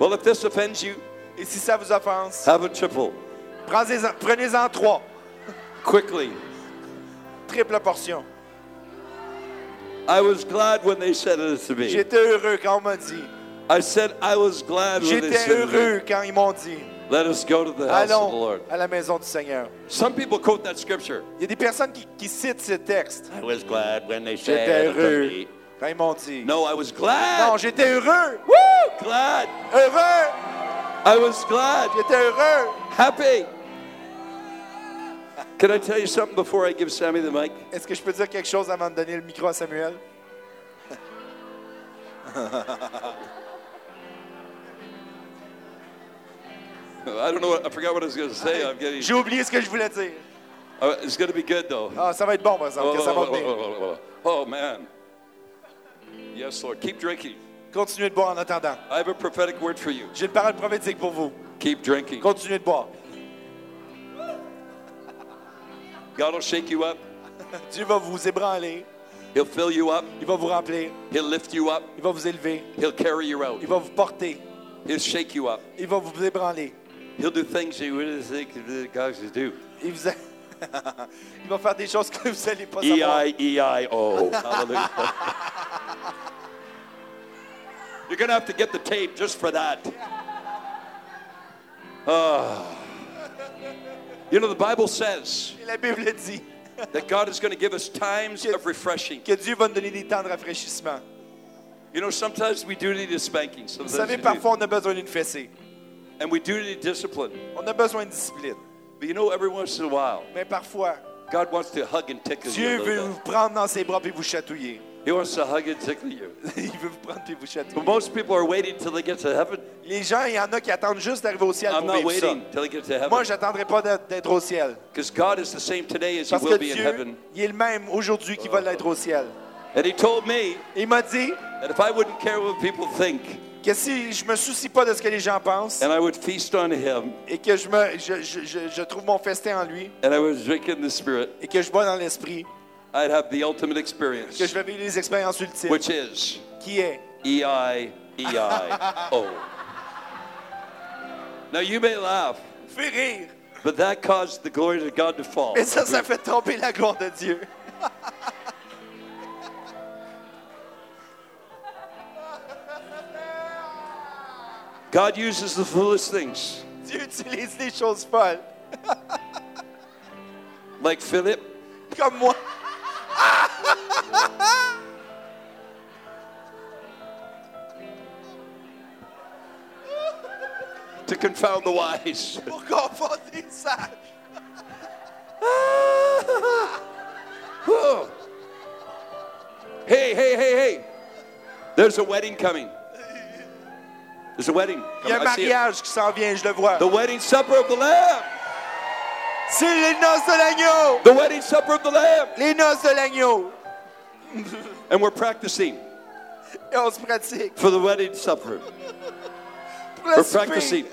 Well, if this offends you, Et si ça vous offense, have a triple prenez-en prenez-en trois. quickly. Triple portion. I was glad when they said it to me. J'étais heureux quand on m'a dit. I said I was glad when they J'étais said to me, heureux quand ils m'ont dit. Let us go to the house of the Allons Lord. à la maison du Seigneur. Some people quote that scripture. Il y a des personnes qui, qui citent ce texte. I was glad when they J'étais said heureux me. quand ils m'ont dit. No, I was glad. Non, j'étais heureux. Woo! Glad. Heureux. I was glad. J'étais heureux. Happy. Can I tell you something before I give Sammy the mic? Est-ce que je peux dire quelque chose avant de donner le micro à Samuel? I don't know. What, I forgot what I was going to say. I'm getting. J'ai oublié ce que je voulais dire. Oh, it's going to be good though. Ah, ça va être bon, par exemple, Oh, que ça va oh, venir. oh, oh, oh, oh, man. Yes, Lord. Keep drinking. Continuez de boire en attendant. I have a prophetic word for you. J'ai une parole prophétique pour vous. Keep drinking. Continuez de boire. God will shake you up. Dieu va vous ébranler. He'll fill you up. Il va vous remplir. He'll lift you up. Il va vous élever. He'll carry you out. Il va vous porter. He'll shake you up. Il va vous ébranler. He'll do things you wouldn't think that God could do. Il, vous a- Il va faire des choses que vous n'allez pas savoir. E-I-E-I-O. Hallelujah. You're going to have to get the tape just for that. Ah. You know, the Bible says la Bible dit that God is going to give us times of refreshing. que Dieu va nous donner des temps de rafraîchissement. You know, sometimes we do need a spanking. Vous Sometimes savez, we do. parfois, on a besoin d'une fessée. And we do need discipline. On a besoin de discipline. But you know, every once in a while, Mais parfois, God wants to hug and tickle you. Dieu a veut little vous prendre dans ses bras et vous chatouiller. bit. He wants to hug and tickle you. Il veut vous prendre et vous But chatouiller. most people are waiting till they get to heaven. Les gens, il y en a qui attendent juste d'arriver au ciel I'm pour not vivre ça. waiting till they get to heaven. Moi, j'attendrai pas d'être d'être au ciel. Because God is the same today as He Parce que will be in Dieu, heaven. il est le même aujourd'hui qu'il va l'être au ciel. And He told me Il m'a dit that if I wouldn't care what people think que si je me soucie pas de ce que les gens pensent and I would feast on Him et que je, me, je, je- je- je trouve mon festin en lui and I would drink in the Spirit, et que je bois dans l'esprit, I'd have the ultimate que experience, je vais vivre les expériences ultimes, which is qui est? E I E I O. Now you may laugh, rire. but that caused the glory of God to fall. Et ça, ça fait tomber la gloire de Dieu. God uses the foolish things, Dieu utilise des choses folles, like Philip, comme moi. to confound the wise. pour confondre les sages. Hey, hey, hey, hey. There's a wedding coming. There's a wedding. Il y a un coming. I see it. mariage qui s'en vient, je le vois. The wedding supper of the Lamb. C'est les noces de l'agneau! The wedding supper of the Lamb. Les noces de l'agneau! And we're practicing Et on se pratique. for the wedding supper. We're practicing.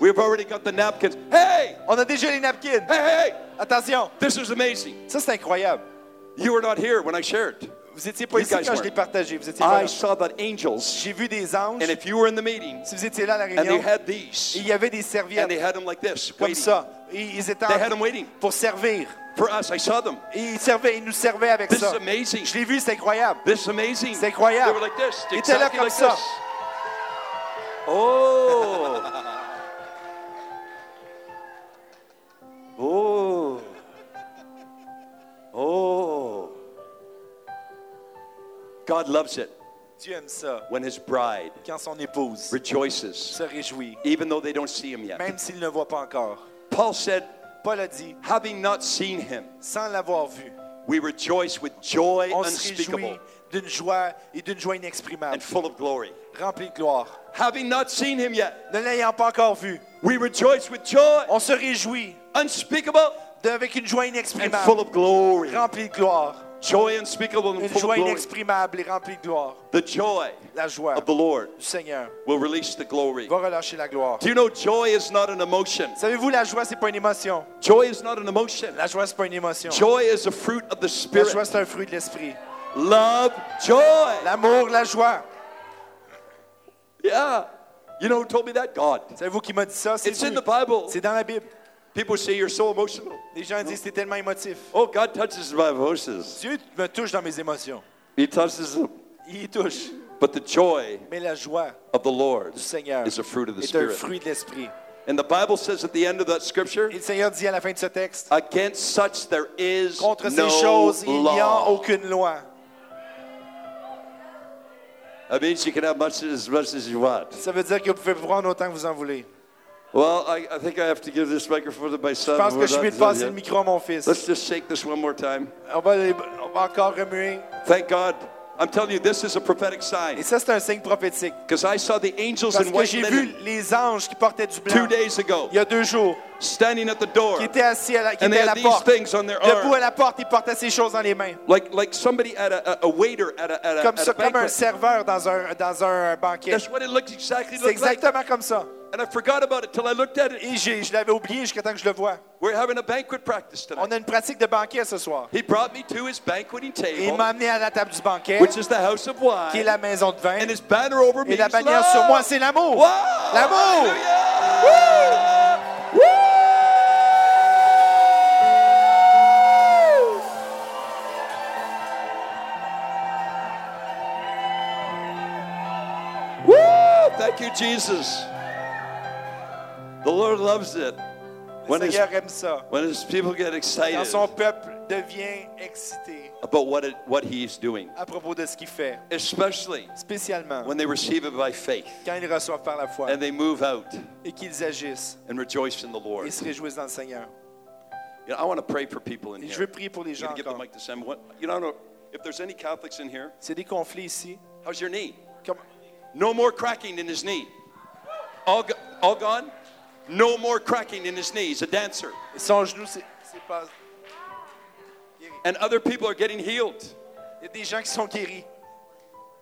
We've already got the napkins. Hey, On a déjà les napkins. hey, hey. Attention, This is amazing. ça c'est incroyable. You were not here when I shared. Vous étiez pas ici quand je l'ai partagé. Vous étiez pas I saw that angels, J'ai vu des anges. and if you were in the meeting, Si vous étiez là à la and they réunion, et il y avait des and serviettes they had them like this, comme waiting. ça. Et ils étaient They en- had them waiting pour servir. for us. I saw them. Et ils servaient, ils nous servaient avec This ça. is amazing. Je l'ai vu, c'est incroyable. This is amazing. C'est incroyable. They were like this. Ils étaient là comme like ça. this. Oh. oh. Oh. God loves it Dieu aime ça. when his bride Quand son épouse rejoices, se réjouit, even though they don't see him yet. même s'il ne voit pas encore. Paul said, Paul a dit, having not seen him, sans l'avoir vu, we rejoice with joy on unspeakable d'une joie et d'une joie inexprimable, and full of glory. remplie de gloire. Having not seen him yet, Ne l'ayant pas encore vu, we rejoice with joy on se réjouit unspeakable de- avec une joie and full inexprimable, of glory. remplie de gloire. Joy unspeakable and Une full joie of glory. inexprimable et remplie de gloire. The joy La joie of the Lord du Seigneur will release the glory. va relâcher la gloire. Do you know joy is not an emotion? Savez-vous, la joie, c'est pas une émotion. Joy is not an emotion. La joie, c'est pas une émotion. Joy is a fruit of the La Spirit. joie, c'est un fruit de l'esprit. Love, joy. L'amour, la joie. Yeah. You know who told me that? God. Savez-vous qui m'a dit ça? C'est It's in Dieu. the Bible. C'est dans la Bible. People say you're so emotional. Les gens disent c'est tellement émotif. Oh, God touches my emotions. Dieu me touche dans mes émotions. He touches them. Il touche. But the joy Mais la joie of the Lord du Seigneur is a fruit of the est un Spirit. fruit de l'esprit. And the Bible says at the end of that scripture, Et le Seigneur dit à la fin de ce texte, against such there is contre ces no choses, il n'y a aucune loi. That means you can have much as much as you want. Ça veut dire que vous pouvez prendre autant que vous en voulez. Well, I, I think I have to give this microphone to my son. Je pense que je suis de passer le micro à mon fils. Let's just shake this one more time. On va, les- on va encore remuer. Thank God. I'm telling you, this is a prophetic Et sign. ça, c'est un signe prophétique. Because I saw the angels Parce in que j'ai vu linen les anges qui portaient du two blanc days ago, il y a deux jours, standing at the door, qui étaient assis à la, qui and they étaient à la these porte. things on their Debout à arm, la porte, ils portaient ces choses dans les mains. like like somebody at a, a, waiter at a, at a, Comme at ça, a comme un serveur dans un, dans un banquet. That's what it looked exactly C'est looked like. exactement comme ça. And I forgot about it till I looked at it. Et j'ai- je l'avais oublié jusqu'à temps que je le vois. We're having a banquet practice tonight. On a une pratique de banquet ce soir. He brought me to his banqueting Et il table, m'a amené à la table du banquet, which is the house of qui est wine, la maison de vin. and his banner over me Et la is bannière love. sur moi, c'est l'amour. Wow! L'amour! Hallelujah! Woo! Woo! Thank you, Jesus. The Lord loves it when his, Seigneur aime ça. when his people get Quand excited son peuple devient excité about what, it, what he's doing, à propos de ce qu'il fait, especially spécialement when they receive it by faith quand ils reçoivent par la foi and they move out et qu'ils agissent and rejoice in the Lord. et se réjouissent dans le Seigneur. You know, I want to pray for people in Et je here. veux prier pour les gens give the mic to Sam. What, you know if there's any Catholics in here. C'est des conflits ici. How's your knee? Comme- No more cracking in his knee. All, go- all gone? No more cracking in his knee. He's a dancer. Son genou, c'est c'est pas. And other people are getting healed. Il y a des gens qui sont guéris.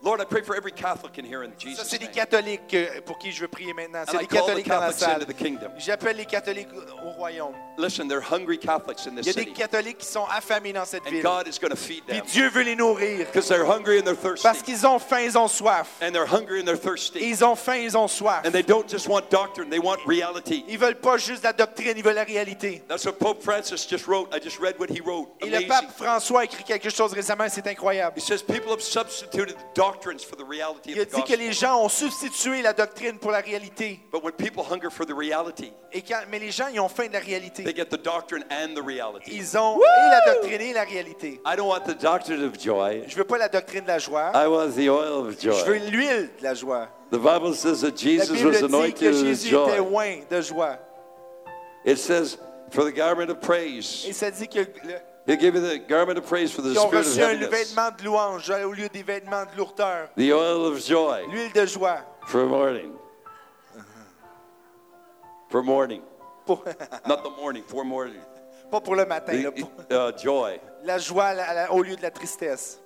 Lord, I pray for every Catholic in here in Ça, Jesus' c'est des name. catholiques euh, pour qui je veux prier maintenant. C'est catholiques dans la salle. J'appelle les catholiques au royaume. Listen, they're hungry Catholics in Il this y a des catholiques qui sont affamés dans cette And ville. God is going to feed Puis them. Dieu veut les nourrir. Because they're hungry and they're Parce qu'ils ont faim, ils ont soif. And they're hungry and they're thirsty. Ils ont faim, ils ont soif. And they don't just want doctrine, they want reality. Ils veulent pas juste la doctrine, ils veulent la réalité. That's what Pope Francis just wrote. I just read what he wrote. Et le pape François a écrit quelque chose récemment, c'est incroyable. He says people have substituted the reality Il a of the dit que les gens ont substitué la doctrine pour la réalité. But when people hunger for the reality, Et quand- mais les gens, ils ont faim de la they réalité. get the doctrine and the reality. Ils ont et la doctrine et la réalité. I don't want the doctrine of joy. Je veux pas la doctrine de la joie. I want the oil of Je veux joy. l'huile de la joie. The Bible says that La Jesus Bible was dit anointed que with Jésus était de joie. It says, for the garment of Et praise. ça dit que le- He'll give you the garment of praise for the qu'ils ont spirit of reçu un heaviness. vêtement de louange au lieu des vêtements de lourdeur. The oil of joy L'huile de joie. for morning. For morning. Pour- Not the morning, for morning. pas pour le matin, là, The, pour- uh, joy. la joie la- la- au lieu de la tristesse.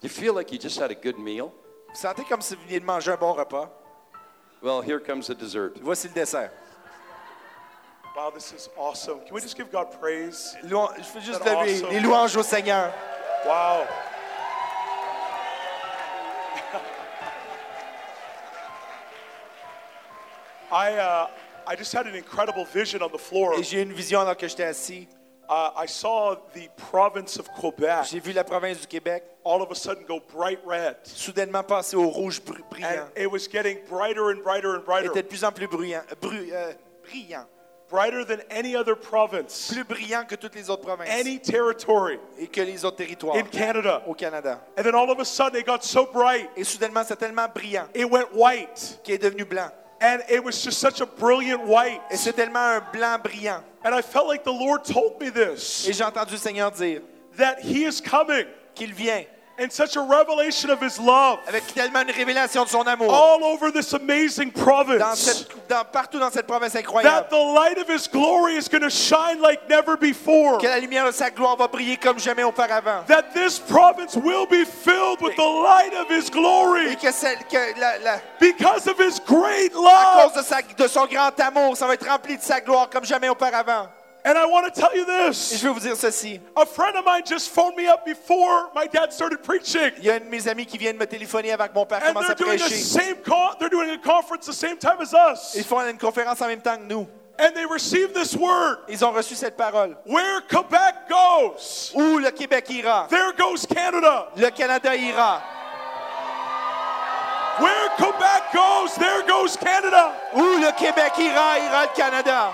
You feel like you just had a good meal? Vous sentez comme si vous veniez de manger un bon repas? Well, here comes the dessert. Voici le dessert. Wow, this is awesome. Can we just give God praise? Je fais juste lever awesome. les louanges au Seigneur. Wow. I, uh, I just had an incredible vision on the floor. Et j'ai eu une vision alors que j'étais assis. Uh, I saw the province of Quebec J'ai vu la province du Québec all of a sudden go bright red. soudainement passer au rouge br- And brillant. it was getting brighter and brighter and brighter. était de plus en plus bruyant, bru- euh, brillant. Brighter than any other province, Plus brillant que toutes les autres provinces any territory et que les autres territoires in Canada. au Canada. And then all of a sudden it got so bright, Et soudainement, c'est tellement brillant it went white. qu'il est devenu blanc. And it was just such a brilliant white. Et c'est tellement un blanc brillant. And I felt like the Lord told me this Et j'ai entendu le Seigneur dire that He is coming qu'il vient and such a revelation of His love avec tellement une révélation de son amour all over this amazing dans province. cette, dans- partout dans cette province That incroyable. the light of His glory is going to shine like never before. Que la lumière de sa gloire va briller comme jamais auparavant. That this province will be filled with the light of His Et glory que, celle- que la- la- because of His great à cause love. de, sa- de son grand amour, ça va être rempli de sa gloire comme jamais auparavant. And I want to tell you Et this je vais vous dire ceci. a friend of mine just phoned me up before my dad started preaching. Il y a un de mes amis qui vient de me téléphoner avant que mon père And commence they're à doing the prêcher. same con- they're doing a conference the same time as us. Ils font une conférence en même temps que nous. And they received this word. Ils ont reçu cette parole. Where Quebec goes, Où le Québec ira, there goes Canada. le Canada ira. Where Quebec goes, there goes Canada. Où le Québec ira, ira le Canada.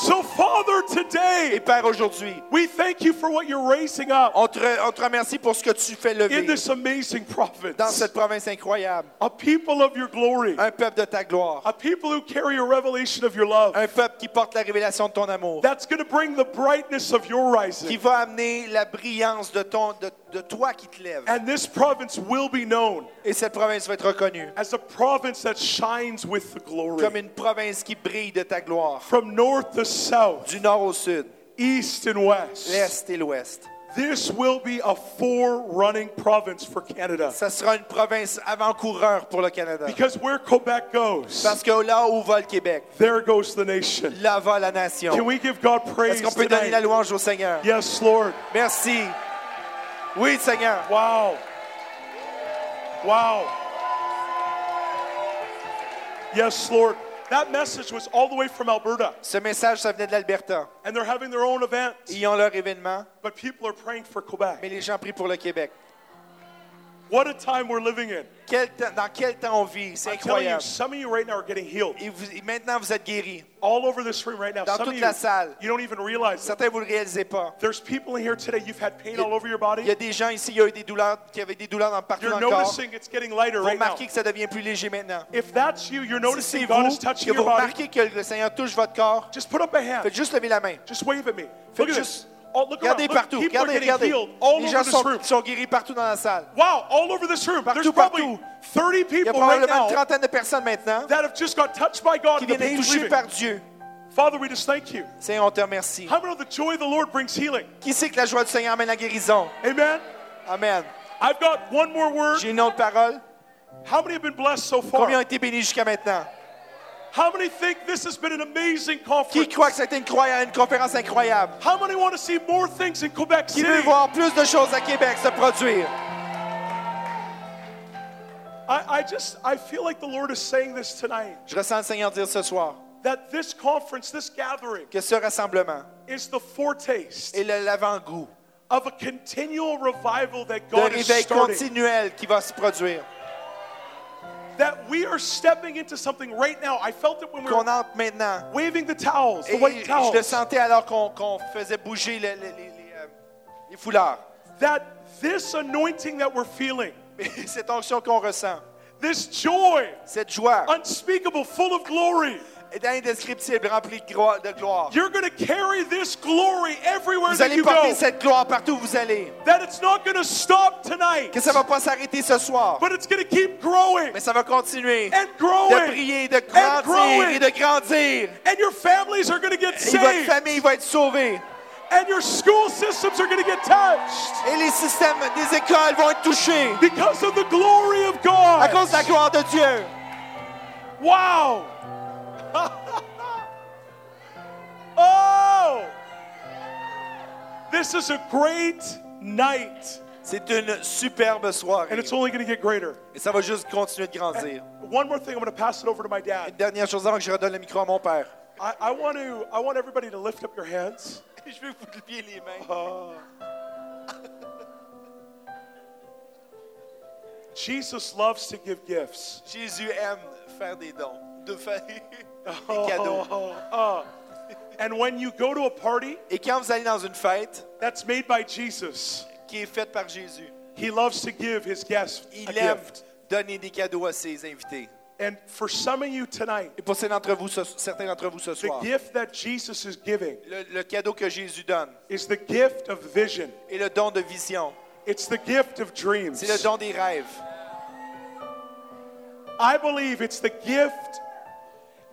So, Father, Et today, Père, aujourd'hui, we thank you for what you're raising up on te, re- on te remercie pour ce que tu fais in lever this amazing dans province. cette province incroyable. A people of your glory, Un peuple de ta gloire. a people who carry a revelation of your love. Un peuple qui porte la révélation de ton amour. That's going to bring the brightness of your Qui rising. va amener la brillance de, ton, de, de toi qui te lève. And this province will be known Et cette province va être reconnue as a province that shines with the comme glory. une province qui brille de ta gloire. From north to south, Du nord au sud, east and west. l'est et l'ouest. This will be a forerunning province for Canada. Ça sera une province avant-coureur pour le Canada. Because where Quebec goes, Parce que là où va le Québec, there goes the nation. là va la nation. Can we give God praise Est-ce qu'on peut donner la tonight? louange au Seigneur? Yes, Lord. Merci. Oui, Seigneur. Wow. Wow. Yes, Lord. That message was all the way from Alberta, Ce message, ça venait de l'Alberta. and they're having their own event, Ils ont leur événement, but people are praying for mais Quebec. les gens prient pour le Québec. What a time we're living in. Quel temps- dans quel temps on vit? C'est telling you, incroyable. some of you right now are getting healed. Et, vous- et maintenant, vous êtes guéris. All over this room right now. Dans Some toute of la you, salle. you don't even realize it. Certains, vous ne le réalisez pas. There's people in here today, you've had pain Il y a- all over your Il y body. a des gens ici qui ont eu des douleurs, qui avaient des douleurs dans, partout You're dans le corps. noticing it's getting lighter Vous right now. remarquez que ça devient plus léger maintenant. If that's you, you're Si c'est noticing God vous is touching que vous your body, remarquez que le Seigneur touche votre corps, just put up a hand. faites juste lever la main. Just wave at me. Faites Look at juste- this. Oh, look. Regardez partout. people Regardez, regardez. all Les gens sont, sont guéris partout dans la salle. Wow, all over this room. There's Partout, probably partout. 30 Il y a people right probablement now une trentaine de personnes maintenant that have just got touched by God qui viennent d'être touchées par Dieu. Father, we just thank you. Seigneur, on te remercie. How many know the joy of the Lord brings healing? Qui sait que la joie du Seigneur amène la guérison? Amen. Amen. I've got one more word. J'ai une autre parole. How many have been blessed so far? Combien ont été bénis jusqu'à maintenant? How many think this has been an amazing Qui conference? croit que ça a été une, une conférence incroyable? How many want to see more things in Quebec Qui veut City? voir plus de choses à Québec se produire? I, I just I feel like the Lord is saying this tonight Je ressens le Seigneur dire ce soir that this conference, this gathering, que ce rassemblement is the foretaste est l'avant-goût of a continual revival that d'un God is réveil starting. continuel qui va se produire. That we are stepping into something right now. I felt it when we were entre maintenant. waving the towels, the Et white je le sentais alors qu'on qu'on faisait bouger le- le- les, les, euh, les foulards. That this anointing that we're feeling, cette onction qu'on ressent, this joy, cette joie unspeakable, full of glory, est indescriptible, remplie de glo- de gloire. you're going to carry this glory everywhere Vous that allez you porter go. cette gloire partout où vous allez. That it's not going to stop tonight, Que ça ne va pas s'arrêter ce soir, but it's going to keep growing mais ça va continuer and de growing. prier, de and grandir et de grandir. And your families are going to get Et votre saved. famille va être sauvée. And your school systems are going to get touched Et les systèmes des écoles vont être touchés because of the glory of à God. cause de la gloire de Dieu. Wow. oh. This is a great night. C'est une superbe soirée. And it's only going to get greater. Et ça va juste continuer de grandir. One more thing, I'm going to pass it over to my Une dad. dernière chose avant que je redonne le micro à mon père. I, I want to. I want everybody to lift up your hands. Je vais vous lever les mains. Uh, Jesus loves to give gifts. Jésus aime faire des dons, de faire des cadeaux. Uh, and when you go to a party Et quand vous allez dans une fête that's made by Jesus, qui est faite par Jésus, he loves to give his guests a aime gift. donner des cadeaux à ses invités. And for some of you tonight, Et pour certains d'entre vous, ce, certains d'entre vous ce the soir, gift that Jesus is giving le, le cadeau que Jésus donne is the gift of vision. est le don de vision. It's the gift of dreams. C'est le don des rêves. I believe it's the gift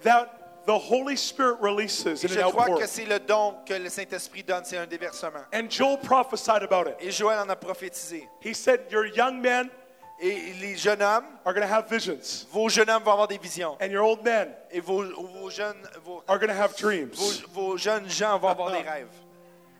that the Holy Spirit releases Et in je an crois outpour. que c'est le don que le Saint-Esprit donne, c'est un déversement. And Joel prophesied about it. Et Joël en a prophétisé. He said, Your young men Et les jeunes hommes, are going to have visions, vos jeunes hommes vont avoir des visions. and your old men Et vos, vos jeunes, vos, are going to have dreams. vos, vos jeunes gens vont avoir des rêves.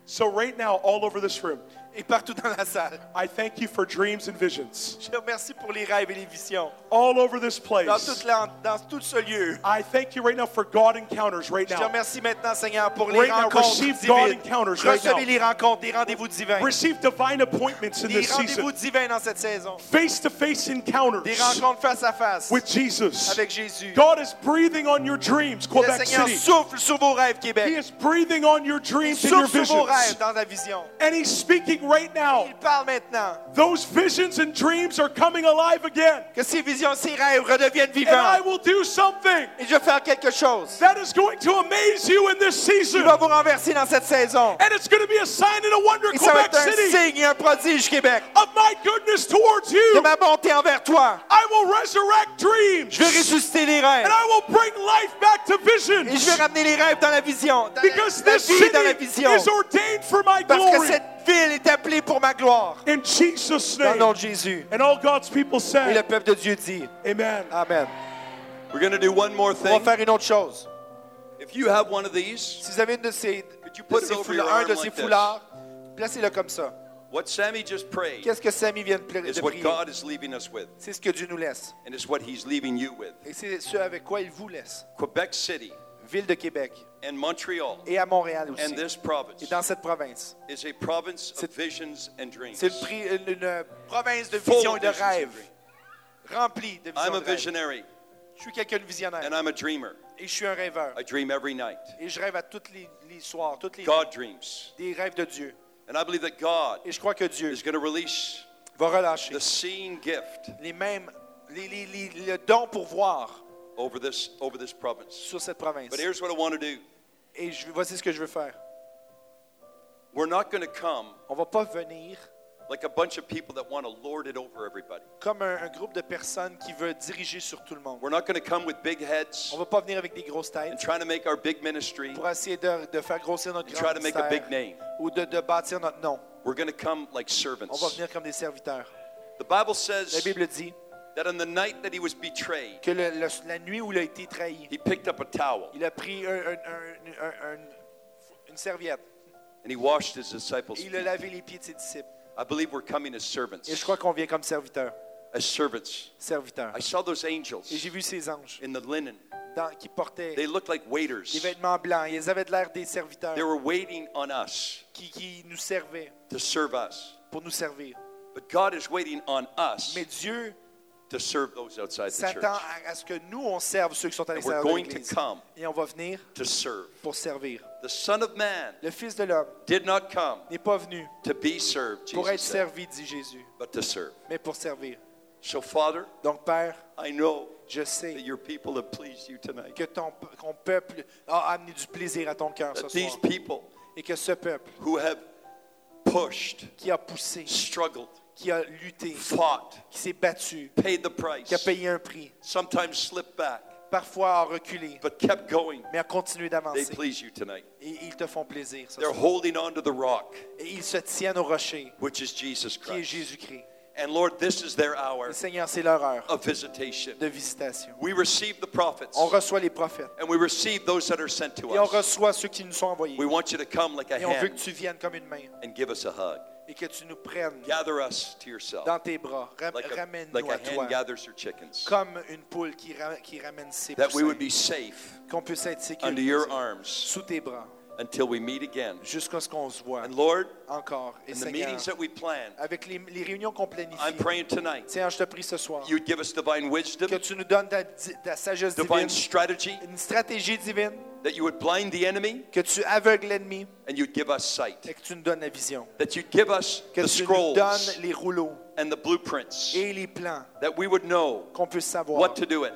So, right now, all over this room, Et partout dans la salle. I thank you for dreams and visions. Je te remercie pour les rêves et les visions. All over this Dans, place, toute la- dans tout ce lieu. I thank you right now for God encounters right Je te remercie maintenant, Seigneur, pour les Right now, rencontres receive God divines. encounters right Recevez now. les rencontres, des rendez-vous divins. Receive divine appointments in Des this rendez-vous season. divins dans cette saison. Face to face encounters Des rencontres face à face with Jesus. avec Jésus. God is breathing on your dreams, Le Seigneur City. souffle sur vos rêves, He Québec. is breathing on your Il dreams and your souffle sur vos rêves dans la vision. And He's speaking right now. Il parle maintenant Those visions and dreams are coming alive again. que ces visions, ces rêves redeviennent And I vivants. will do something Et je vais faire quelque chose that is going to amaze you in this qui season. va vous renverser dans cette saison. And it's going to be a sign and a wonder, Et ça va être un City, signe et un prodige, Québec, of my goodness towards de you. ma bonté envers toi. I will resurrect dreams. Je vais ressusciter les rêves. And I will bring life back to visions. Et je vais ramener les rêves dans la vision. Dans Because la, la this vie dans la city vision. is ordained for my Parce que glory. cette ville est appelée pour ma gloire. In Jesus' Dans le name. nom de Jésus. And all God's people Et le said, peuple de Dieu dit Amen. Amen. We're going to do one more On va thing. faire une autre chose. If you have one of these, Si vous avez une de ces, Could you de put it ces over your foulards, un arm de like ces this? foulards, placez-le comme ça. what Sammy just prayed Qu'est-ce que Samy vient de, pla- is de what prier? God is leaving us with, C'est ce que Dieu nous laisse. and it's what He's leaving you with. Et c'est ce avec quoi il vous laisse. Quebec City Ville de Québec and Montreal et à Montréal aussi. and this province Et dans cette province. is a province of visions and dreams. C'est une, province de visions et de rêves. Remplie de I'm visions a de rêves. visionary Je suis quelqu'un de visionnaire. and I'm a dreamer. Et je suis un rêveur. I dream every night. Et je rêve à tous les, les soirs, toutes les God dreams. des rêves de Dieu. And I believe that God Et je crois que Dieu is going to release va relâcher the seeing gift les mêmes, les, les, les- le don pour voir over this over this province. sur cette province. But here's what I want to do. Et je, voici ce que je veux faire. We're not going to come On va pas venir like a bunch of people that want to lord it over everybody. comme un, un groupe de personnes qui veut diriger sur tout le monde. We're not going to come with big heads On va pas venir avec des grosses and têtes trying to make our big ministry pour essayer de, de faire grossir notre and grand try to make a big ministère name. ou de, de bâtir notre nom. We're going to come like On va servants. venir comme des serviteurs. The Bible La says Bible dit that on the night that he was betrayed, que le- le- la nuit où il a été trahi, he picked up a towel il a pris un- un- un- un- un- une serviette and he washed his disciples' et il a lavé les pieds de ses disciples. I believe we're coming as servants. Et je crois qu'on vient comme serviteurs. As servants. Serviteurs. I saw those Et angels j'ai vu ces anges in the linen. dans- qui portaient They looked like des waiters. vêtements blancs. Ils avaient l'air des serviteurs They were waiting on us qui, qui nous servaient to serve us. pour nous servir. But God is waiting on us Mais Dieu to serve those outside the s'attend church. à, à ce que nous, on serve ceux qui sont à And we're l'extérieur de going to l'Église. come Et on va venir to serve. pour servir. The Son of Man Le Fils de l'homme did not come n'est pas venu to be served, pour être Jesus said, servi, dit Jésus, but to serve. mais pour servir. So, Father, Donc, Père, I know je sais that your people have pleased you tonight. que ton, peuple a amené du plaisir à ton cœur ce That these soir. people Et que ce peuple who have pushed, qui a poussé, struggled, qui a lutté, fought, qui s'est battu, paid the price, qui a payé un prix, sometimes slipped back, parfois a reculé, but kept going, mais a continué they d'avancer. please you tonight. Et ils te font plaisir. ce They're soir. holding on to the rock, Et ils se tiennent au rocher, which is Jesus qui est Christ. Jésus-Christ. And Lord, this is their hour Seigneur, c'est leur heure of visitation. de visitation. We receive the prophets On reçoit les prophètes and we receive those that are sent to et on us. reçoit ceux qui nous sont envoyés. We want you to come like a Et on veut que hand tu viennes comme une main and give us a hug. Et que tu nous prennes Gather us to yourself dans tes bras. Ram- like a, Ramène-nous like a à toi. hen gathers her chickens. Comme une poule qui, ra- qui ramène ses That we would poussins. be safe Qu'on puisse être under your sécurisé arms sous tes bras until we meet again. jusqu'à ce qu'on se voit And Lord, encore. Et in the Seigneur, meetings that we plan, avec les, les réunions qu'on I'm planifie, praying tonight Seigneur, je te prie ce soir you'd give us divine wisdom, que tu nous donnes ta, sagesse divine divine, strategy, une stratégie divine, that you would blind the enemy que tu aveugles l'ennemi and you'd give us sight, et que tu nous donnes la vision. that you'd give us Que the tu nous donnes les rouleaux and the blueprints, et les plans, that we would know qu'on puisse savoir what to do it,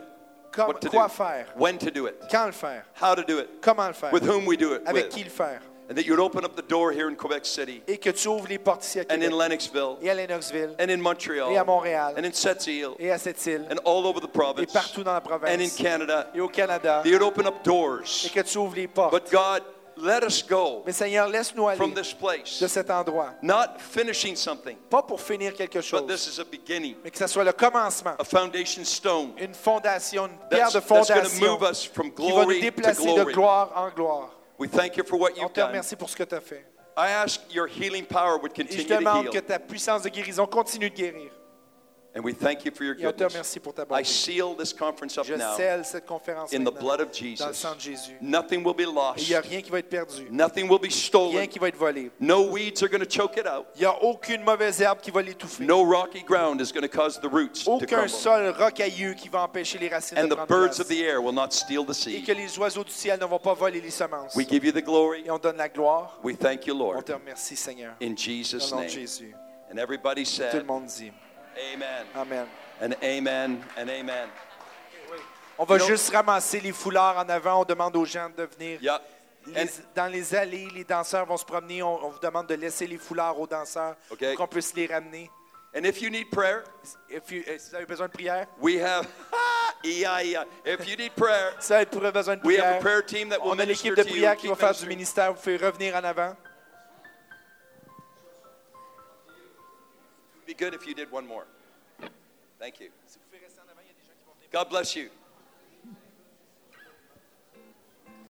comme- what to quoi do, faire, when to do it, quand le faire, how to do it, comment le faire, with whom we do it avec with, qui le faire, and that you'd open up the door here in Quebec City. Et que tu ouvres les portes ici à and Québec. In Lennoxville et à Lennoxville and in Montreal. Et à Montréal. And in Sept-Îles et à cette île and all over the et province partout dans la and in province Canada. et au Canada. That you'd open up et doors. que tu ouvres les portes. But God, let us go Mais Seigneur, laisse-nous aller from this place, de cet endroit, not finishing something, pas pour finir quelque but chose, this is a beginning, mais que ce soit le commencement, a foundation stone une fondation, une pierre that's, de that's going to fondation move us from qui va nous glory to déplacer de glory. gloire en gloire. We thank you for what On you've te done. remercie pour ce que tu as fait. I ask your healing power would Et je continue to demande que heal. ta puissance de guérison continue de guérir. And we thank you for your Et on te goodness. remercie pour ta I bonté. seal this conference up Je now scelle cette conférence in the maintenant blood of dans le Jesus. sang de Jésus. Nothing will be Et il lost. n'y a rien qui va être perdu, Nothing will be rien stolen. qui va être volé. No weeds are going to choke it out. Il n'y a aucune mauvaise herbe qui va l'étouffer. No rocky ground is going to cause the roots to Aucun crumble. sol rocailleux qui va empêcher les racines And de the prendre birds place. of the air will not steal the Et seed. les oiseaux du ciel ne vont pas voler les semences. We give you the glory. Et on donne la gloire. We thank you, On Lord. te remercie, Seigneur. In Au Jesus' nom de name. Jésus. And everybody Tout le said, monde dit Amen. Amen. And amen and amen. On va You know- juste ramasser les foulards en avant. On demande aux gens de venir. Yeah. Les- dans les allées, les danseurs vont se promener. On, on vous demande de laisser les foulards aux danseurs pour qu'on puisse les ramener. and if you need prayer, If you- euh, si vous avez besoin de prière, we have E-I-E-I. If you need prayer, si vous avez besoin de we have a prière, prayer team that will on a l'équipe de prière qui va faire du ministère. Vous pouvez revenir en avant. Be good if you did one more. Thank you. God bless you.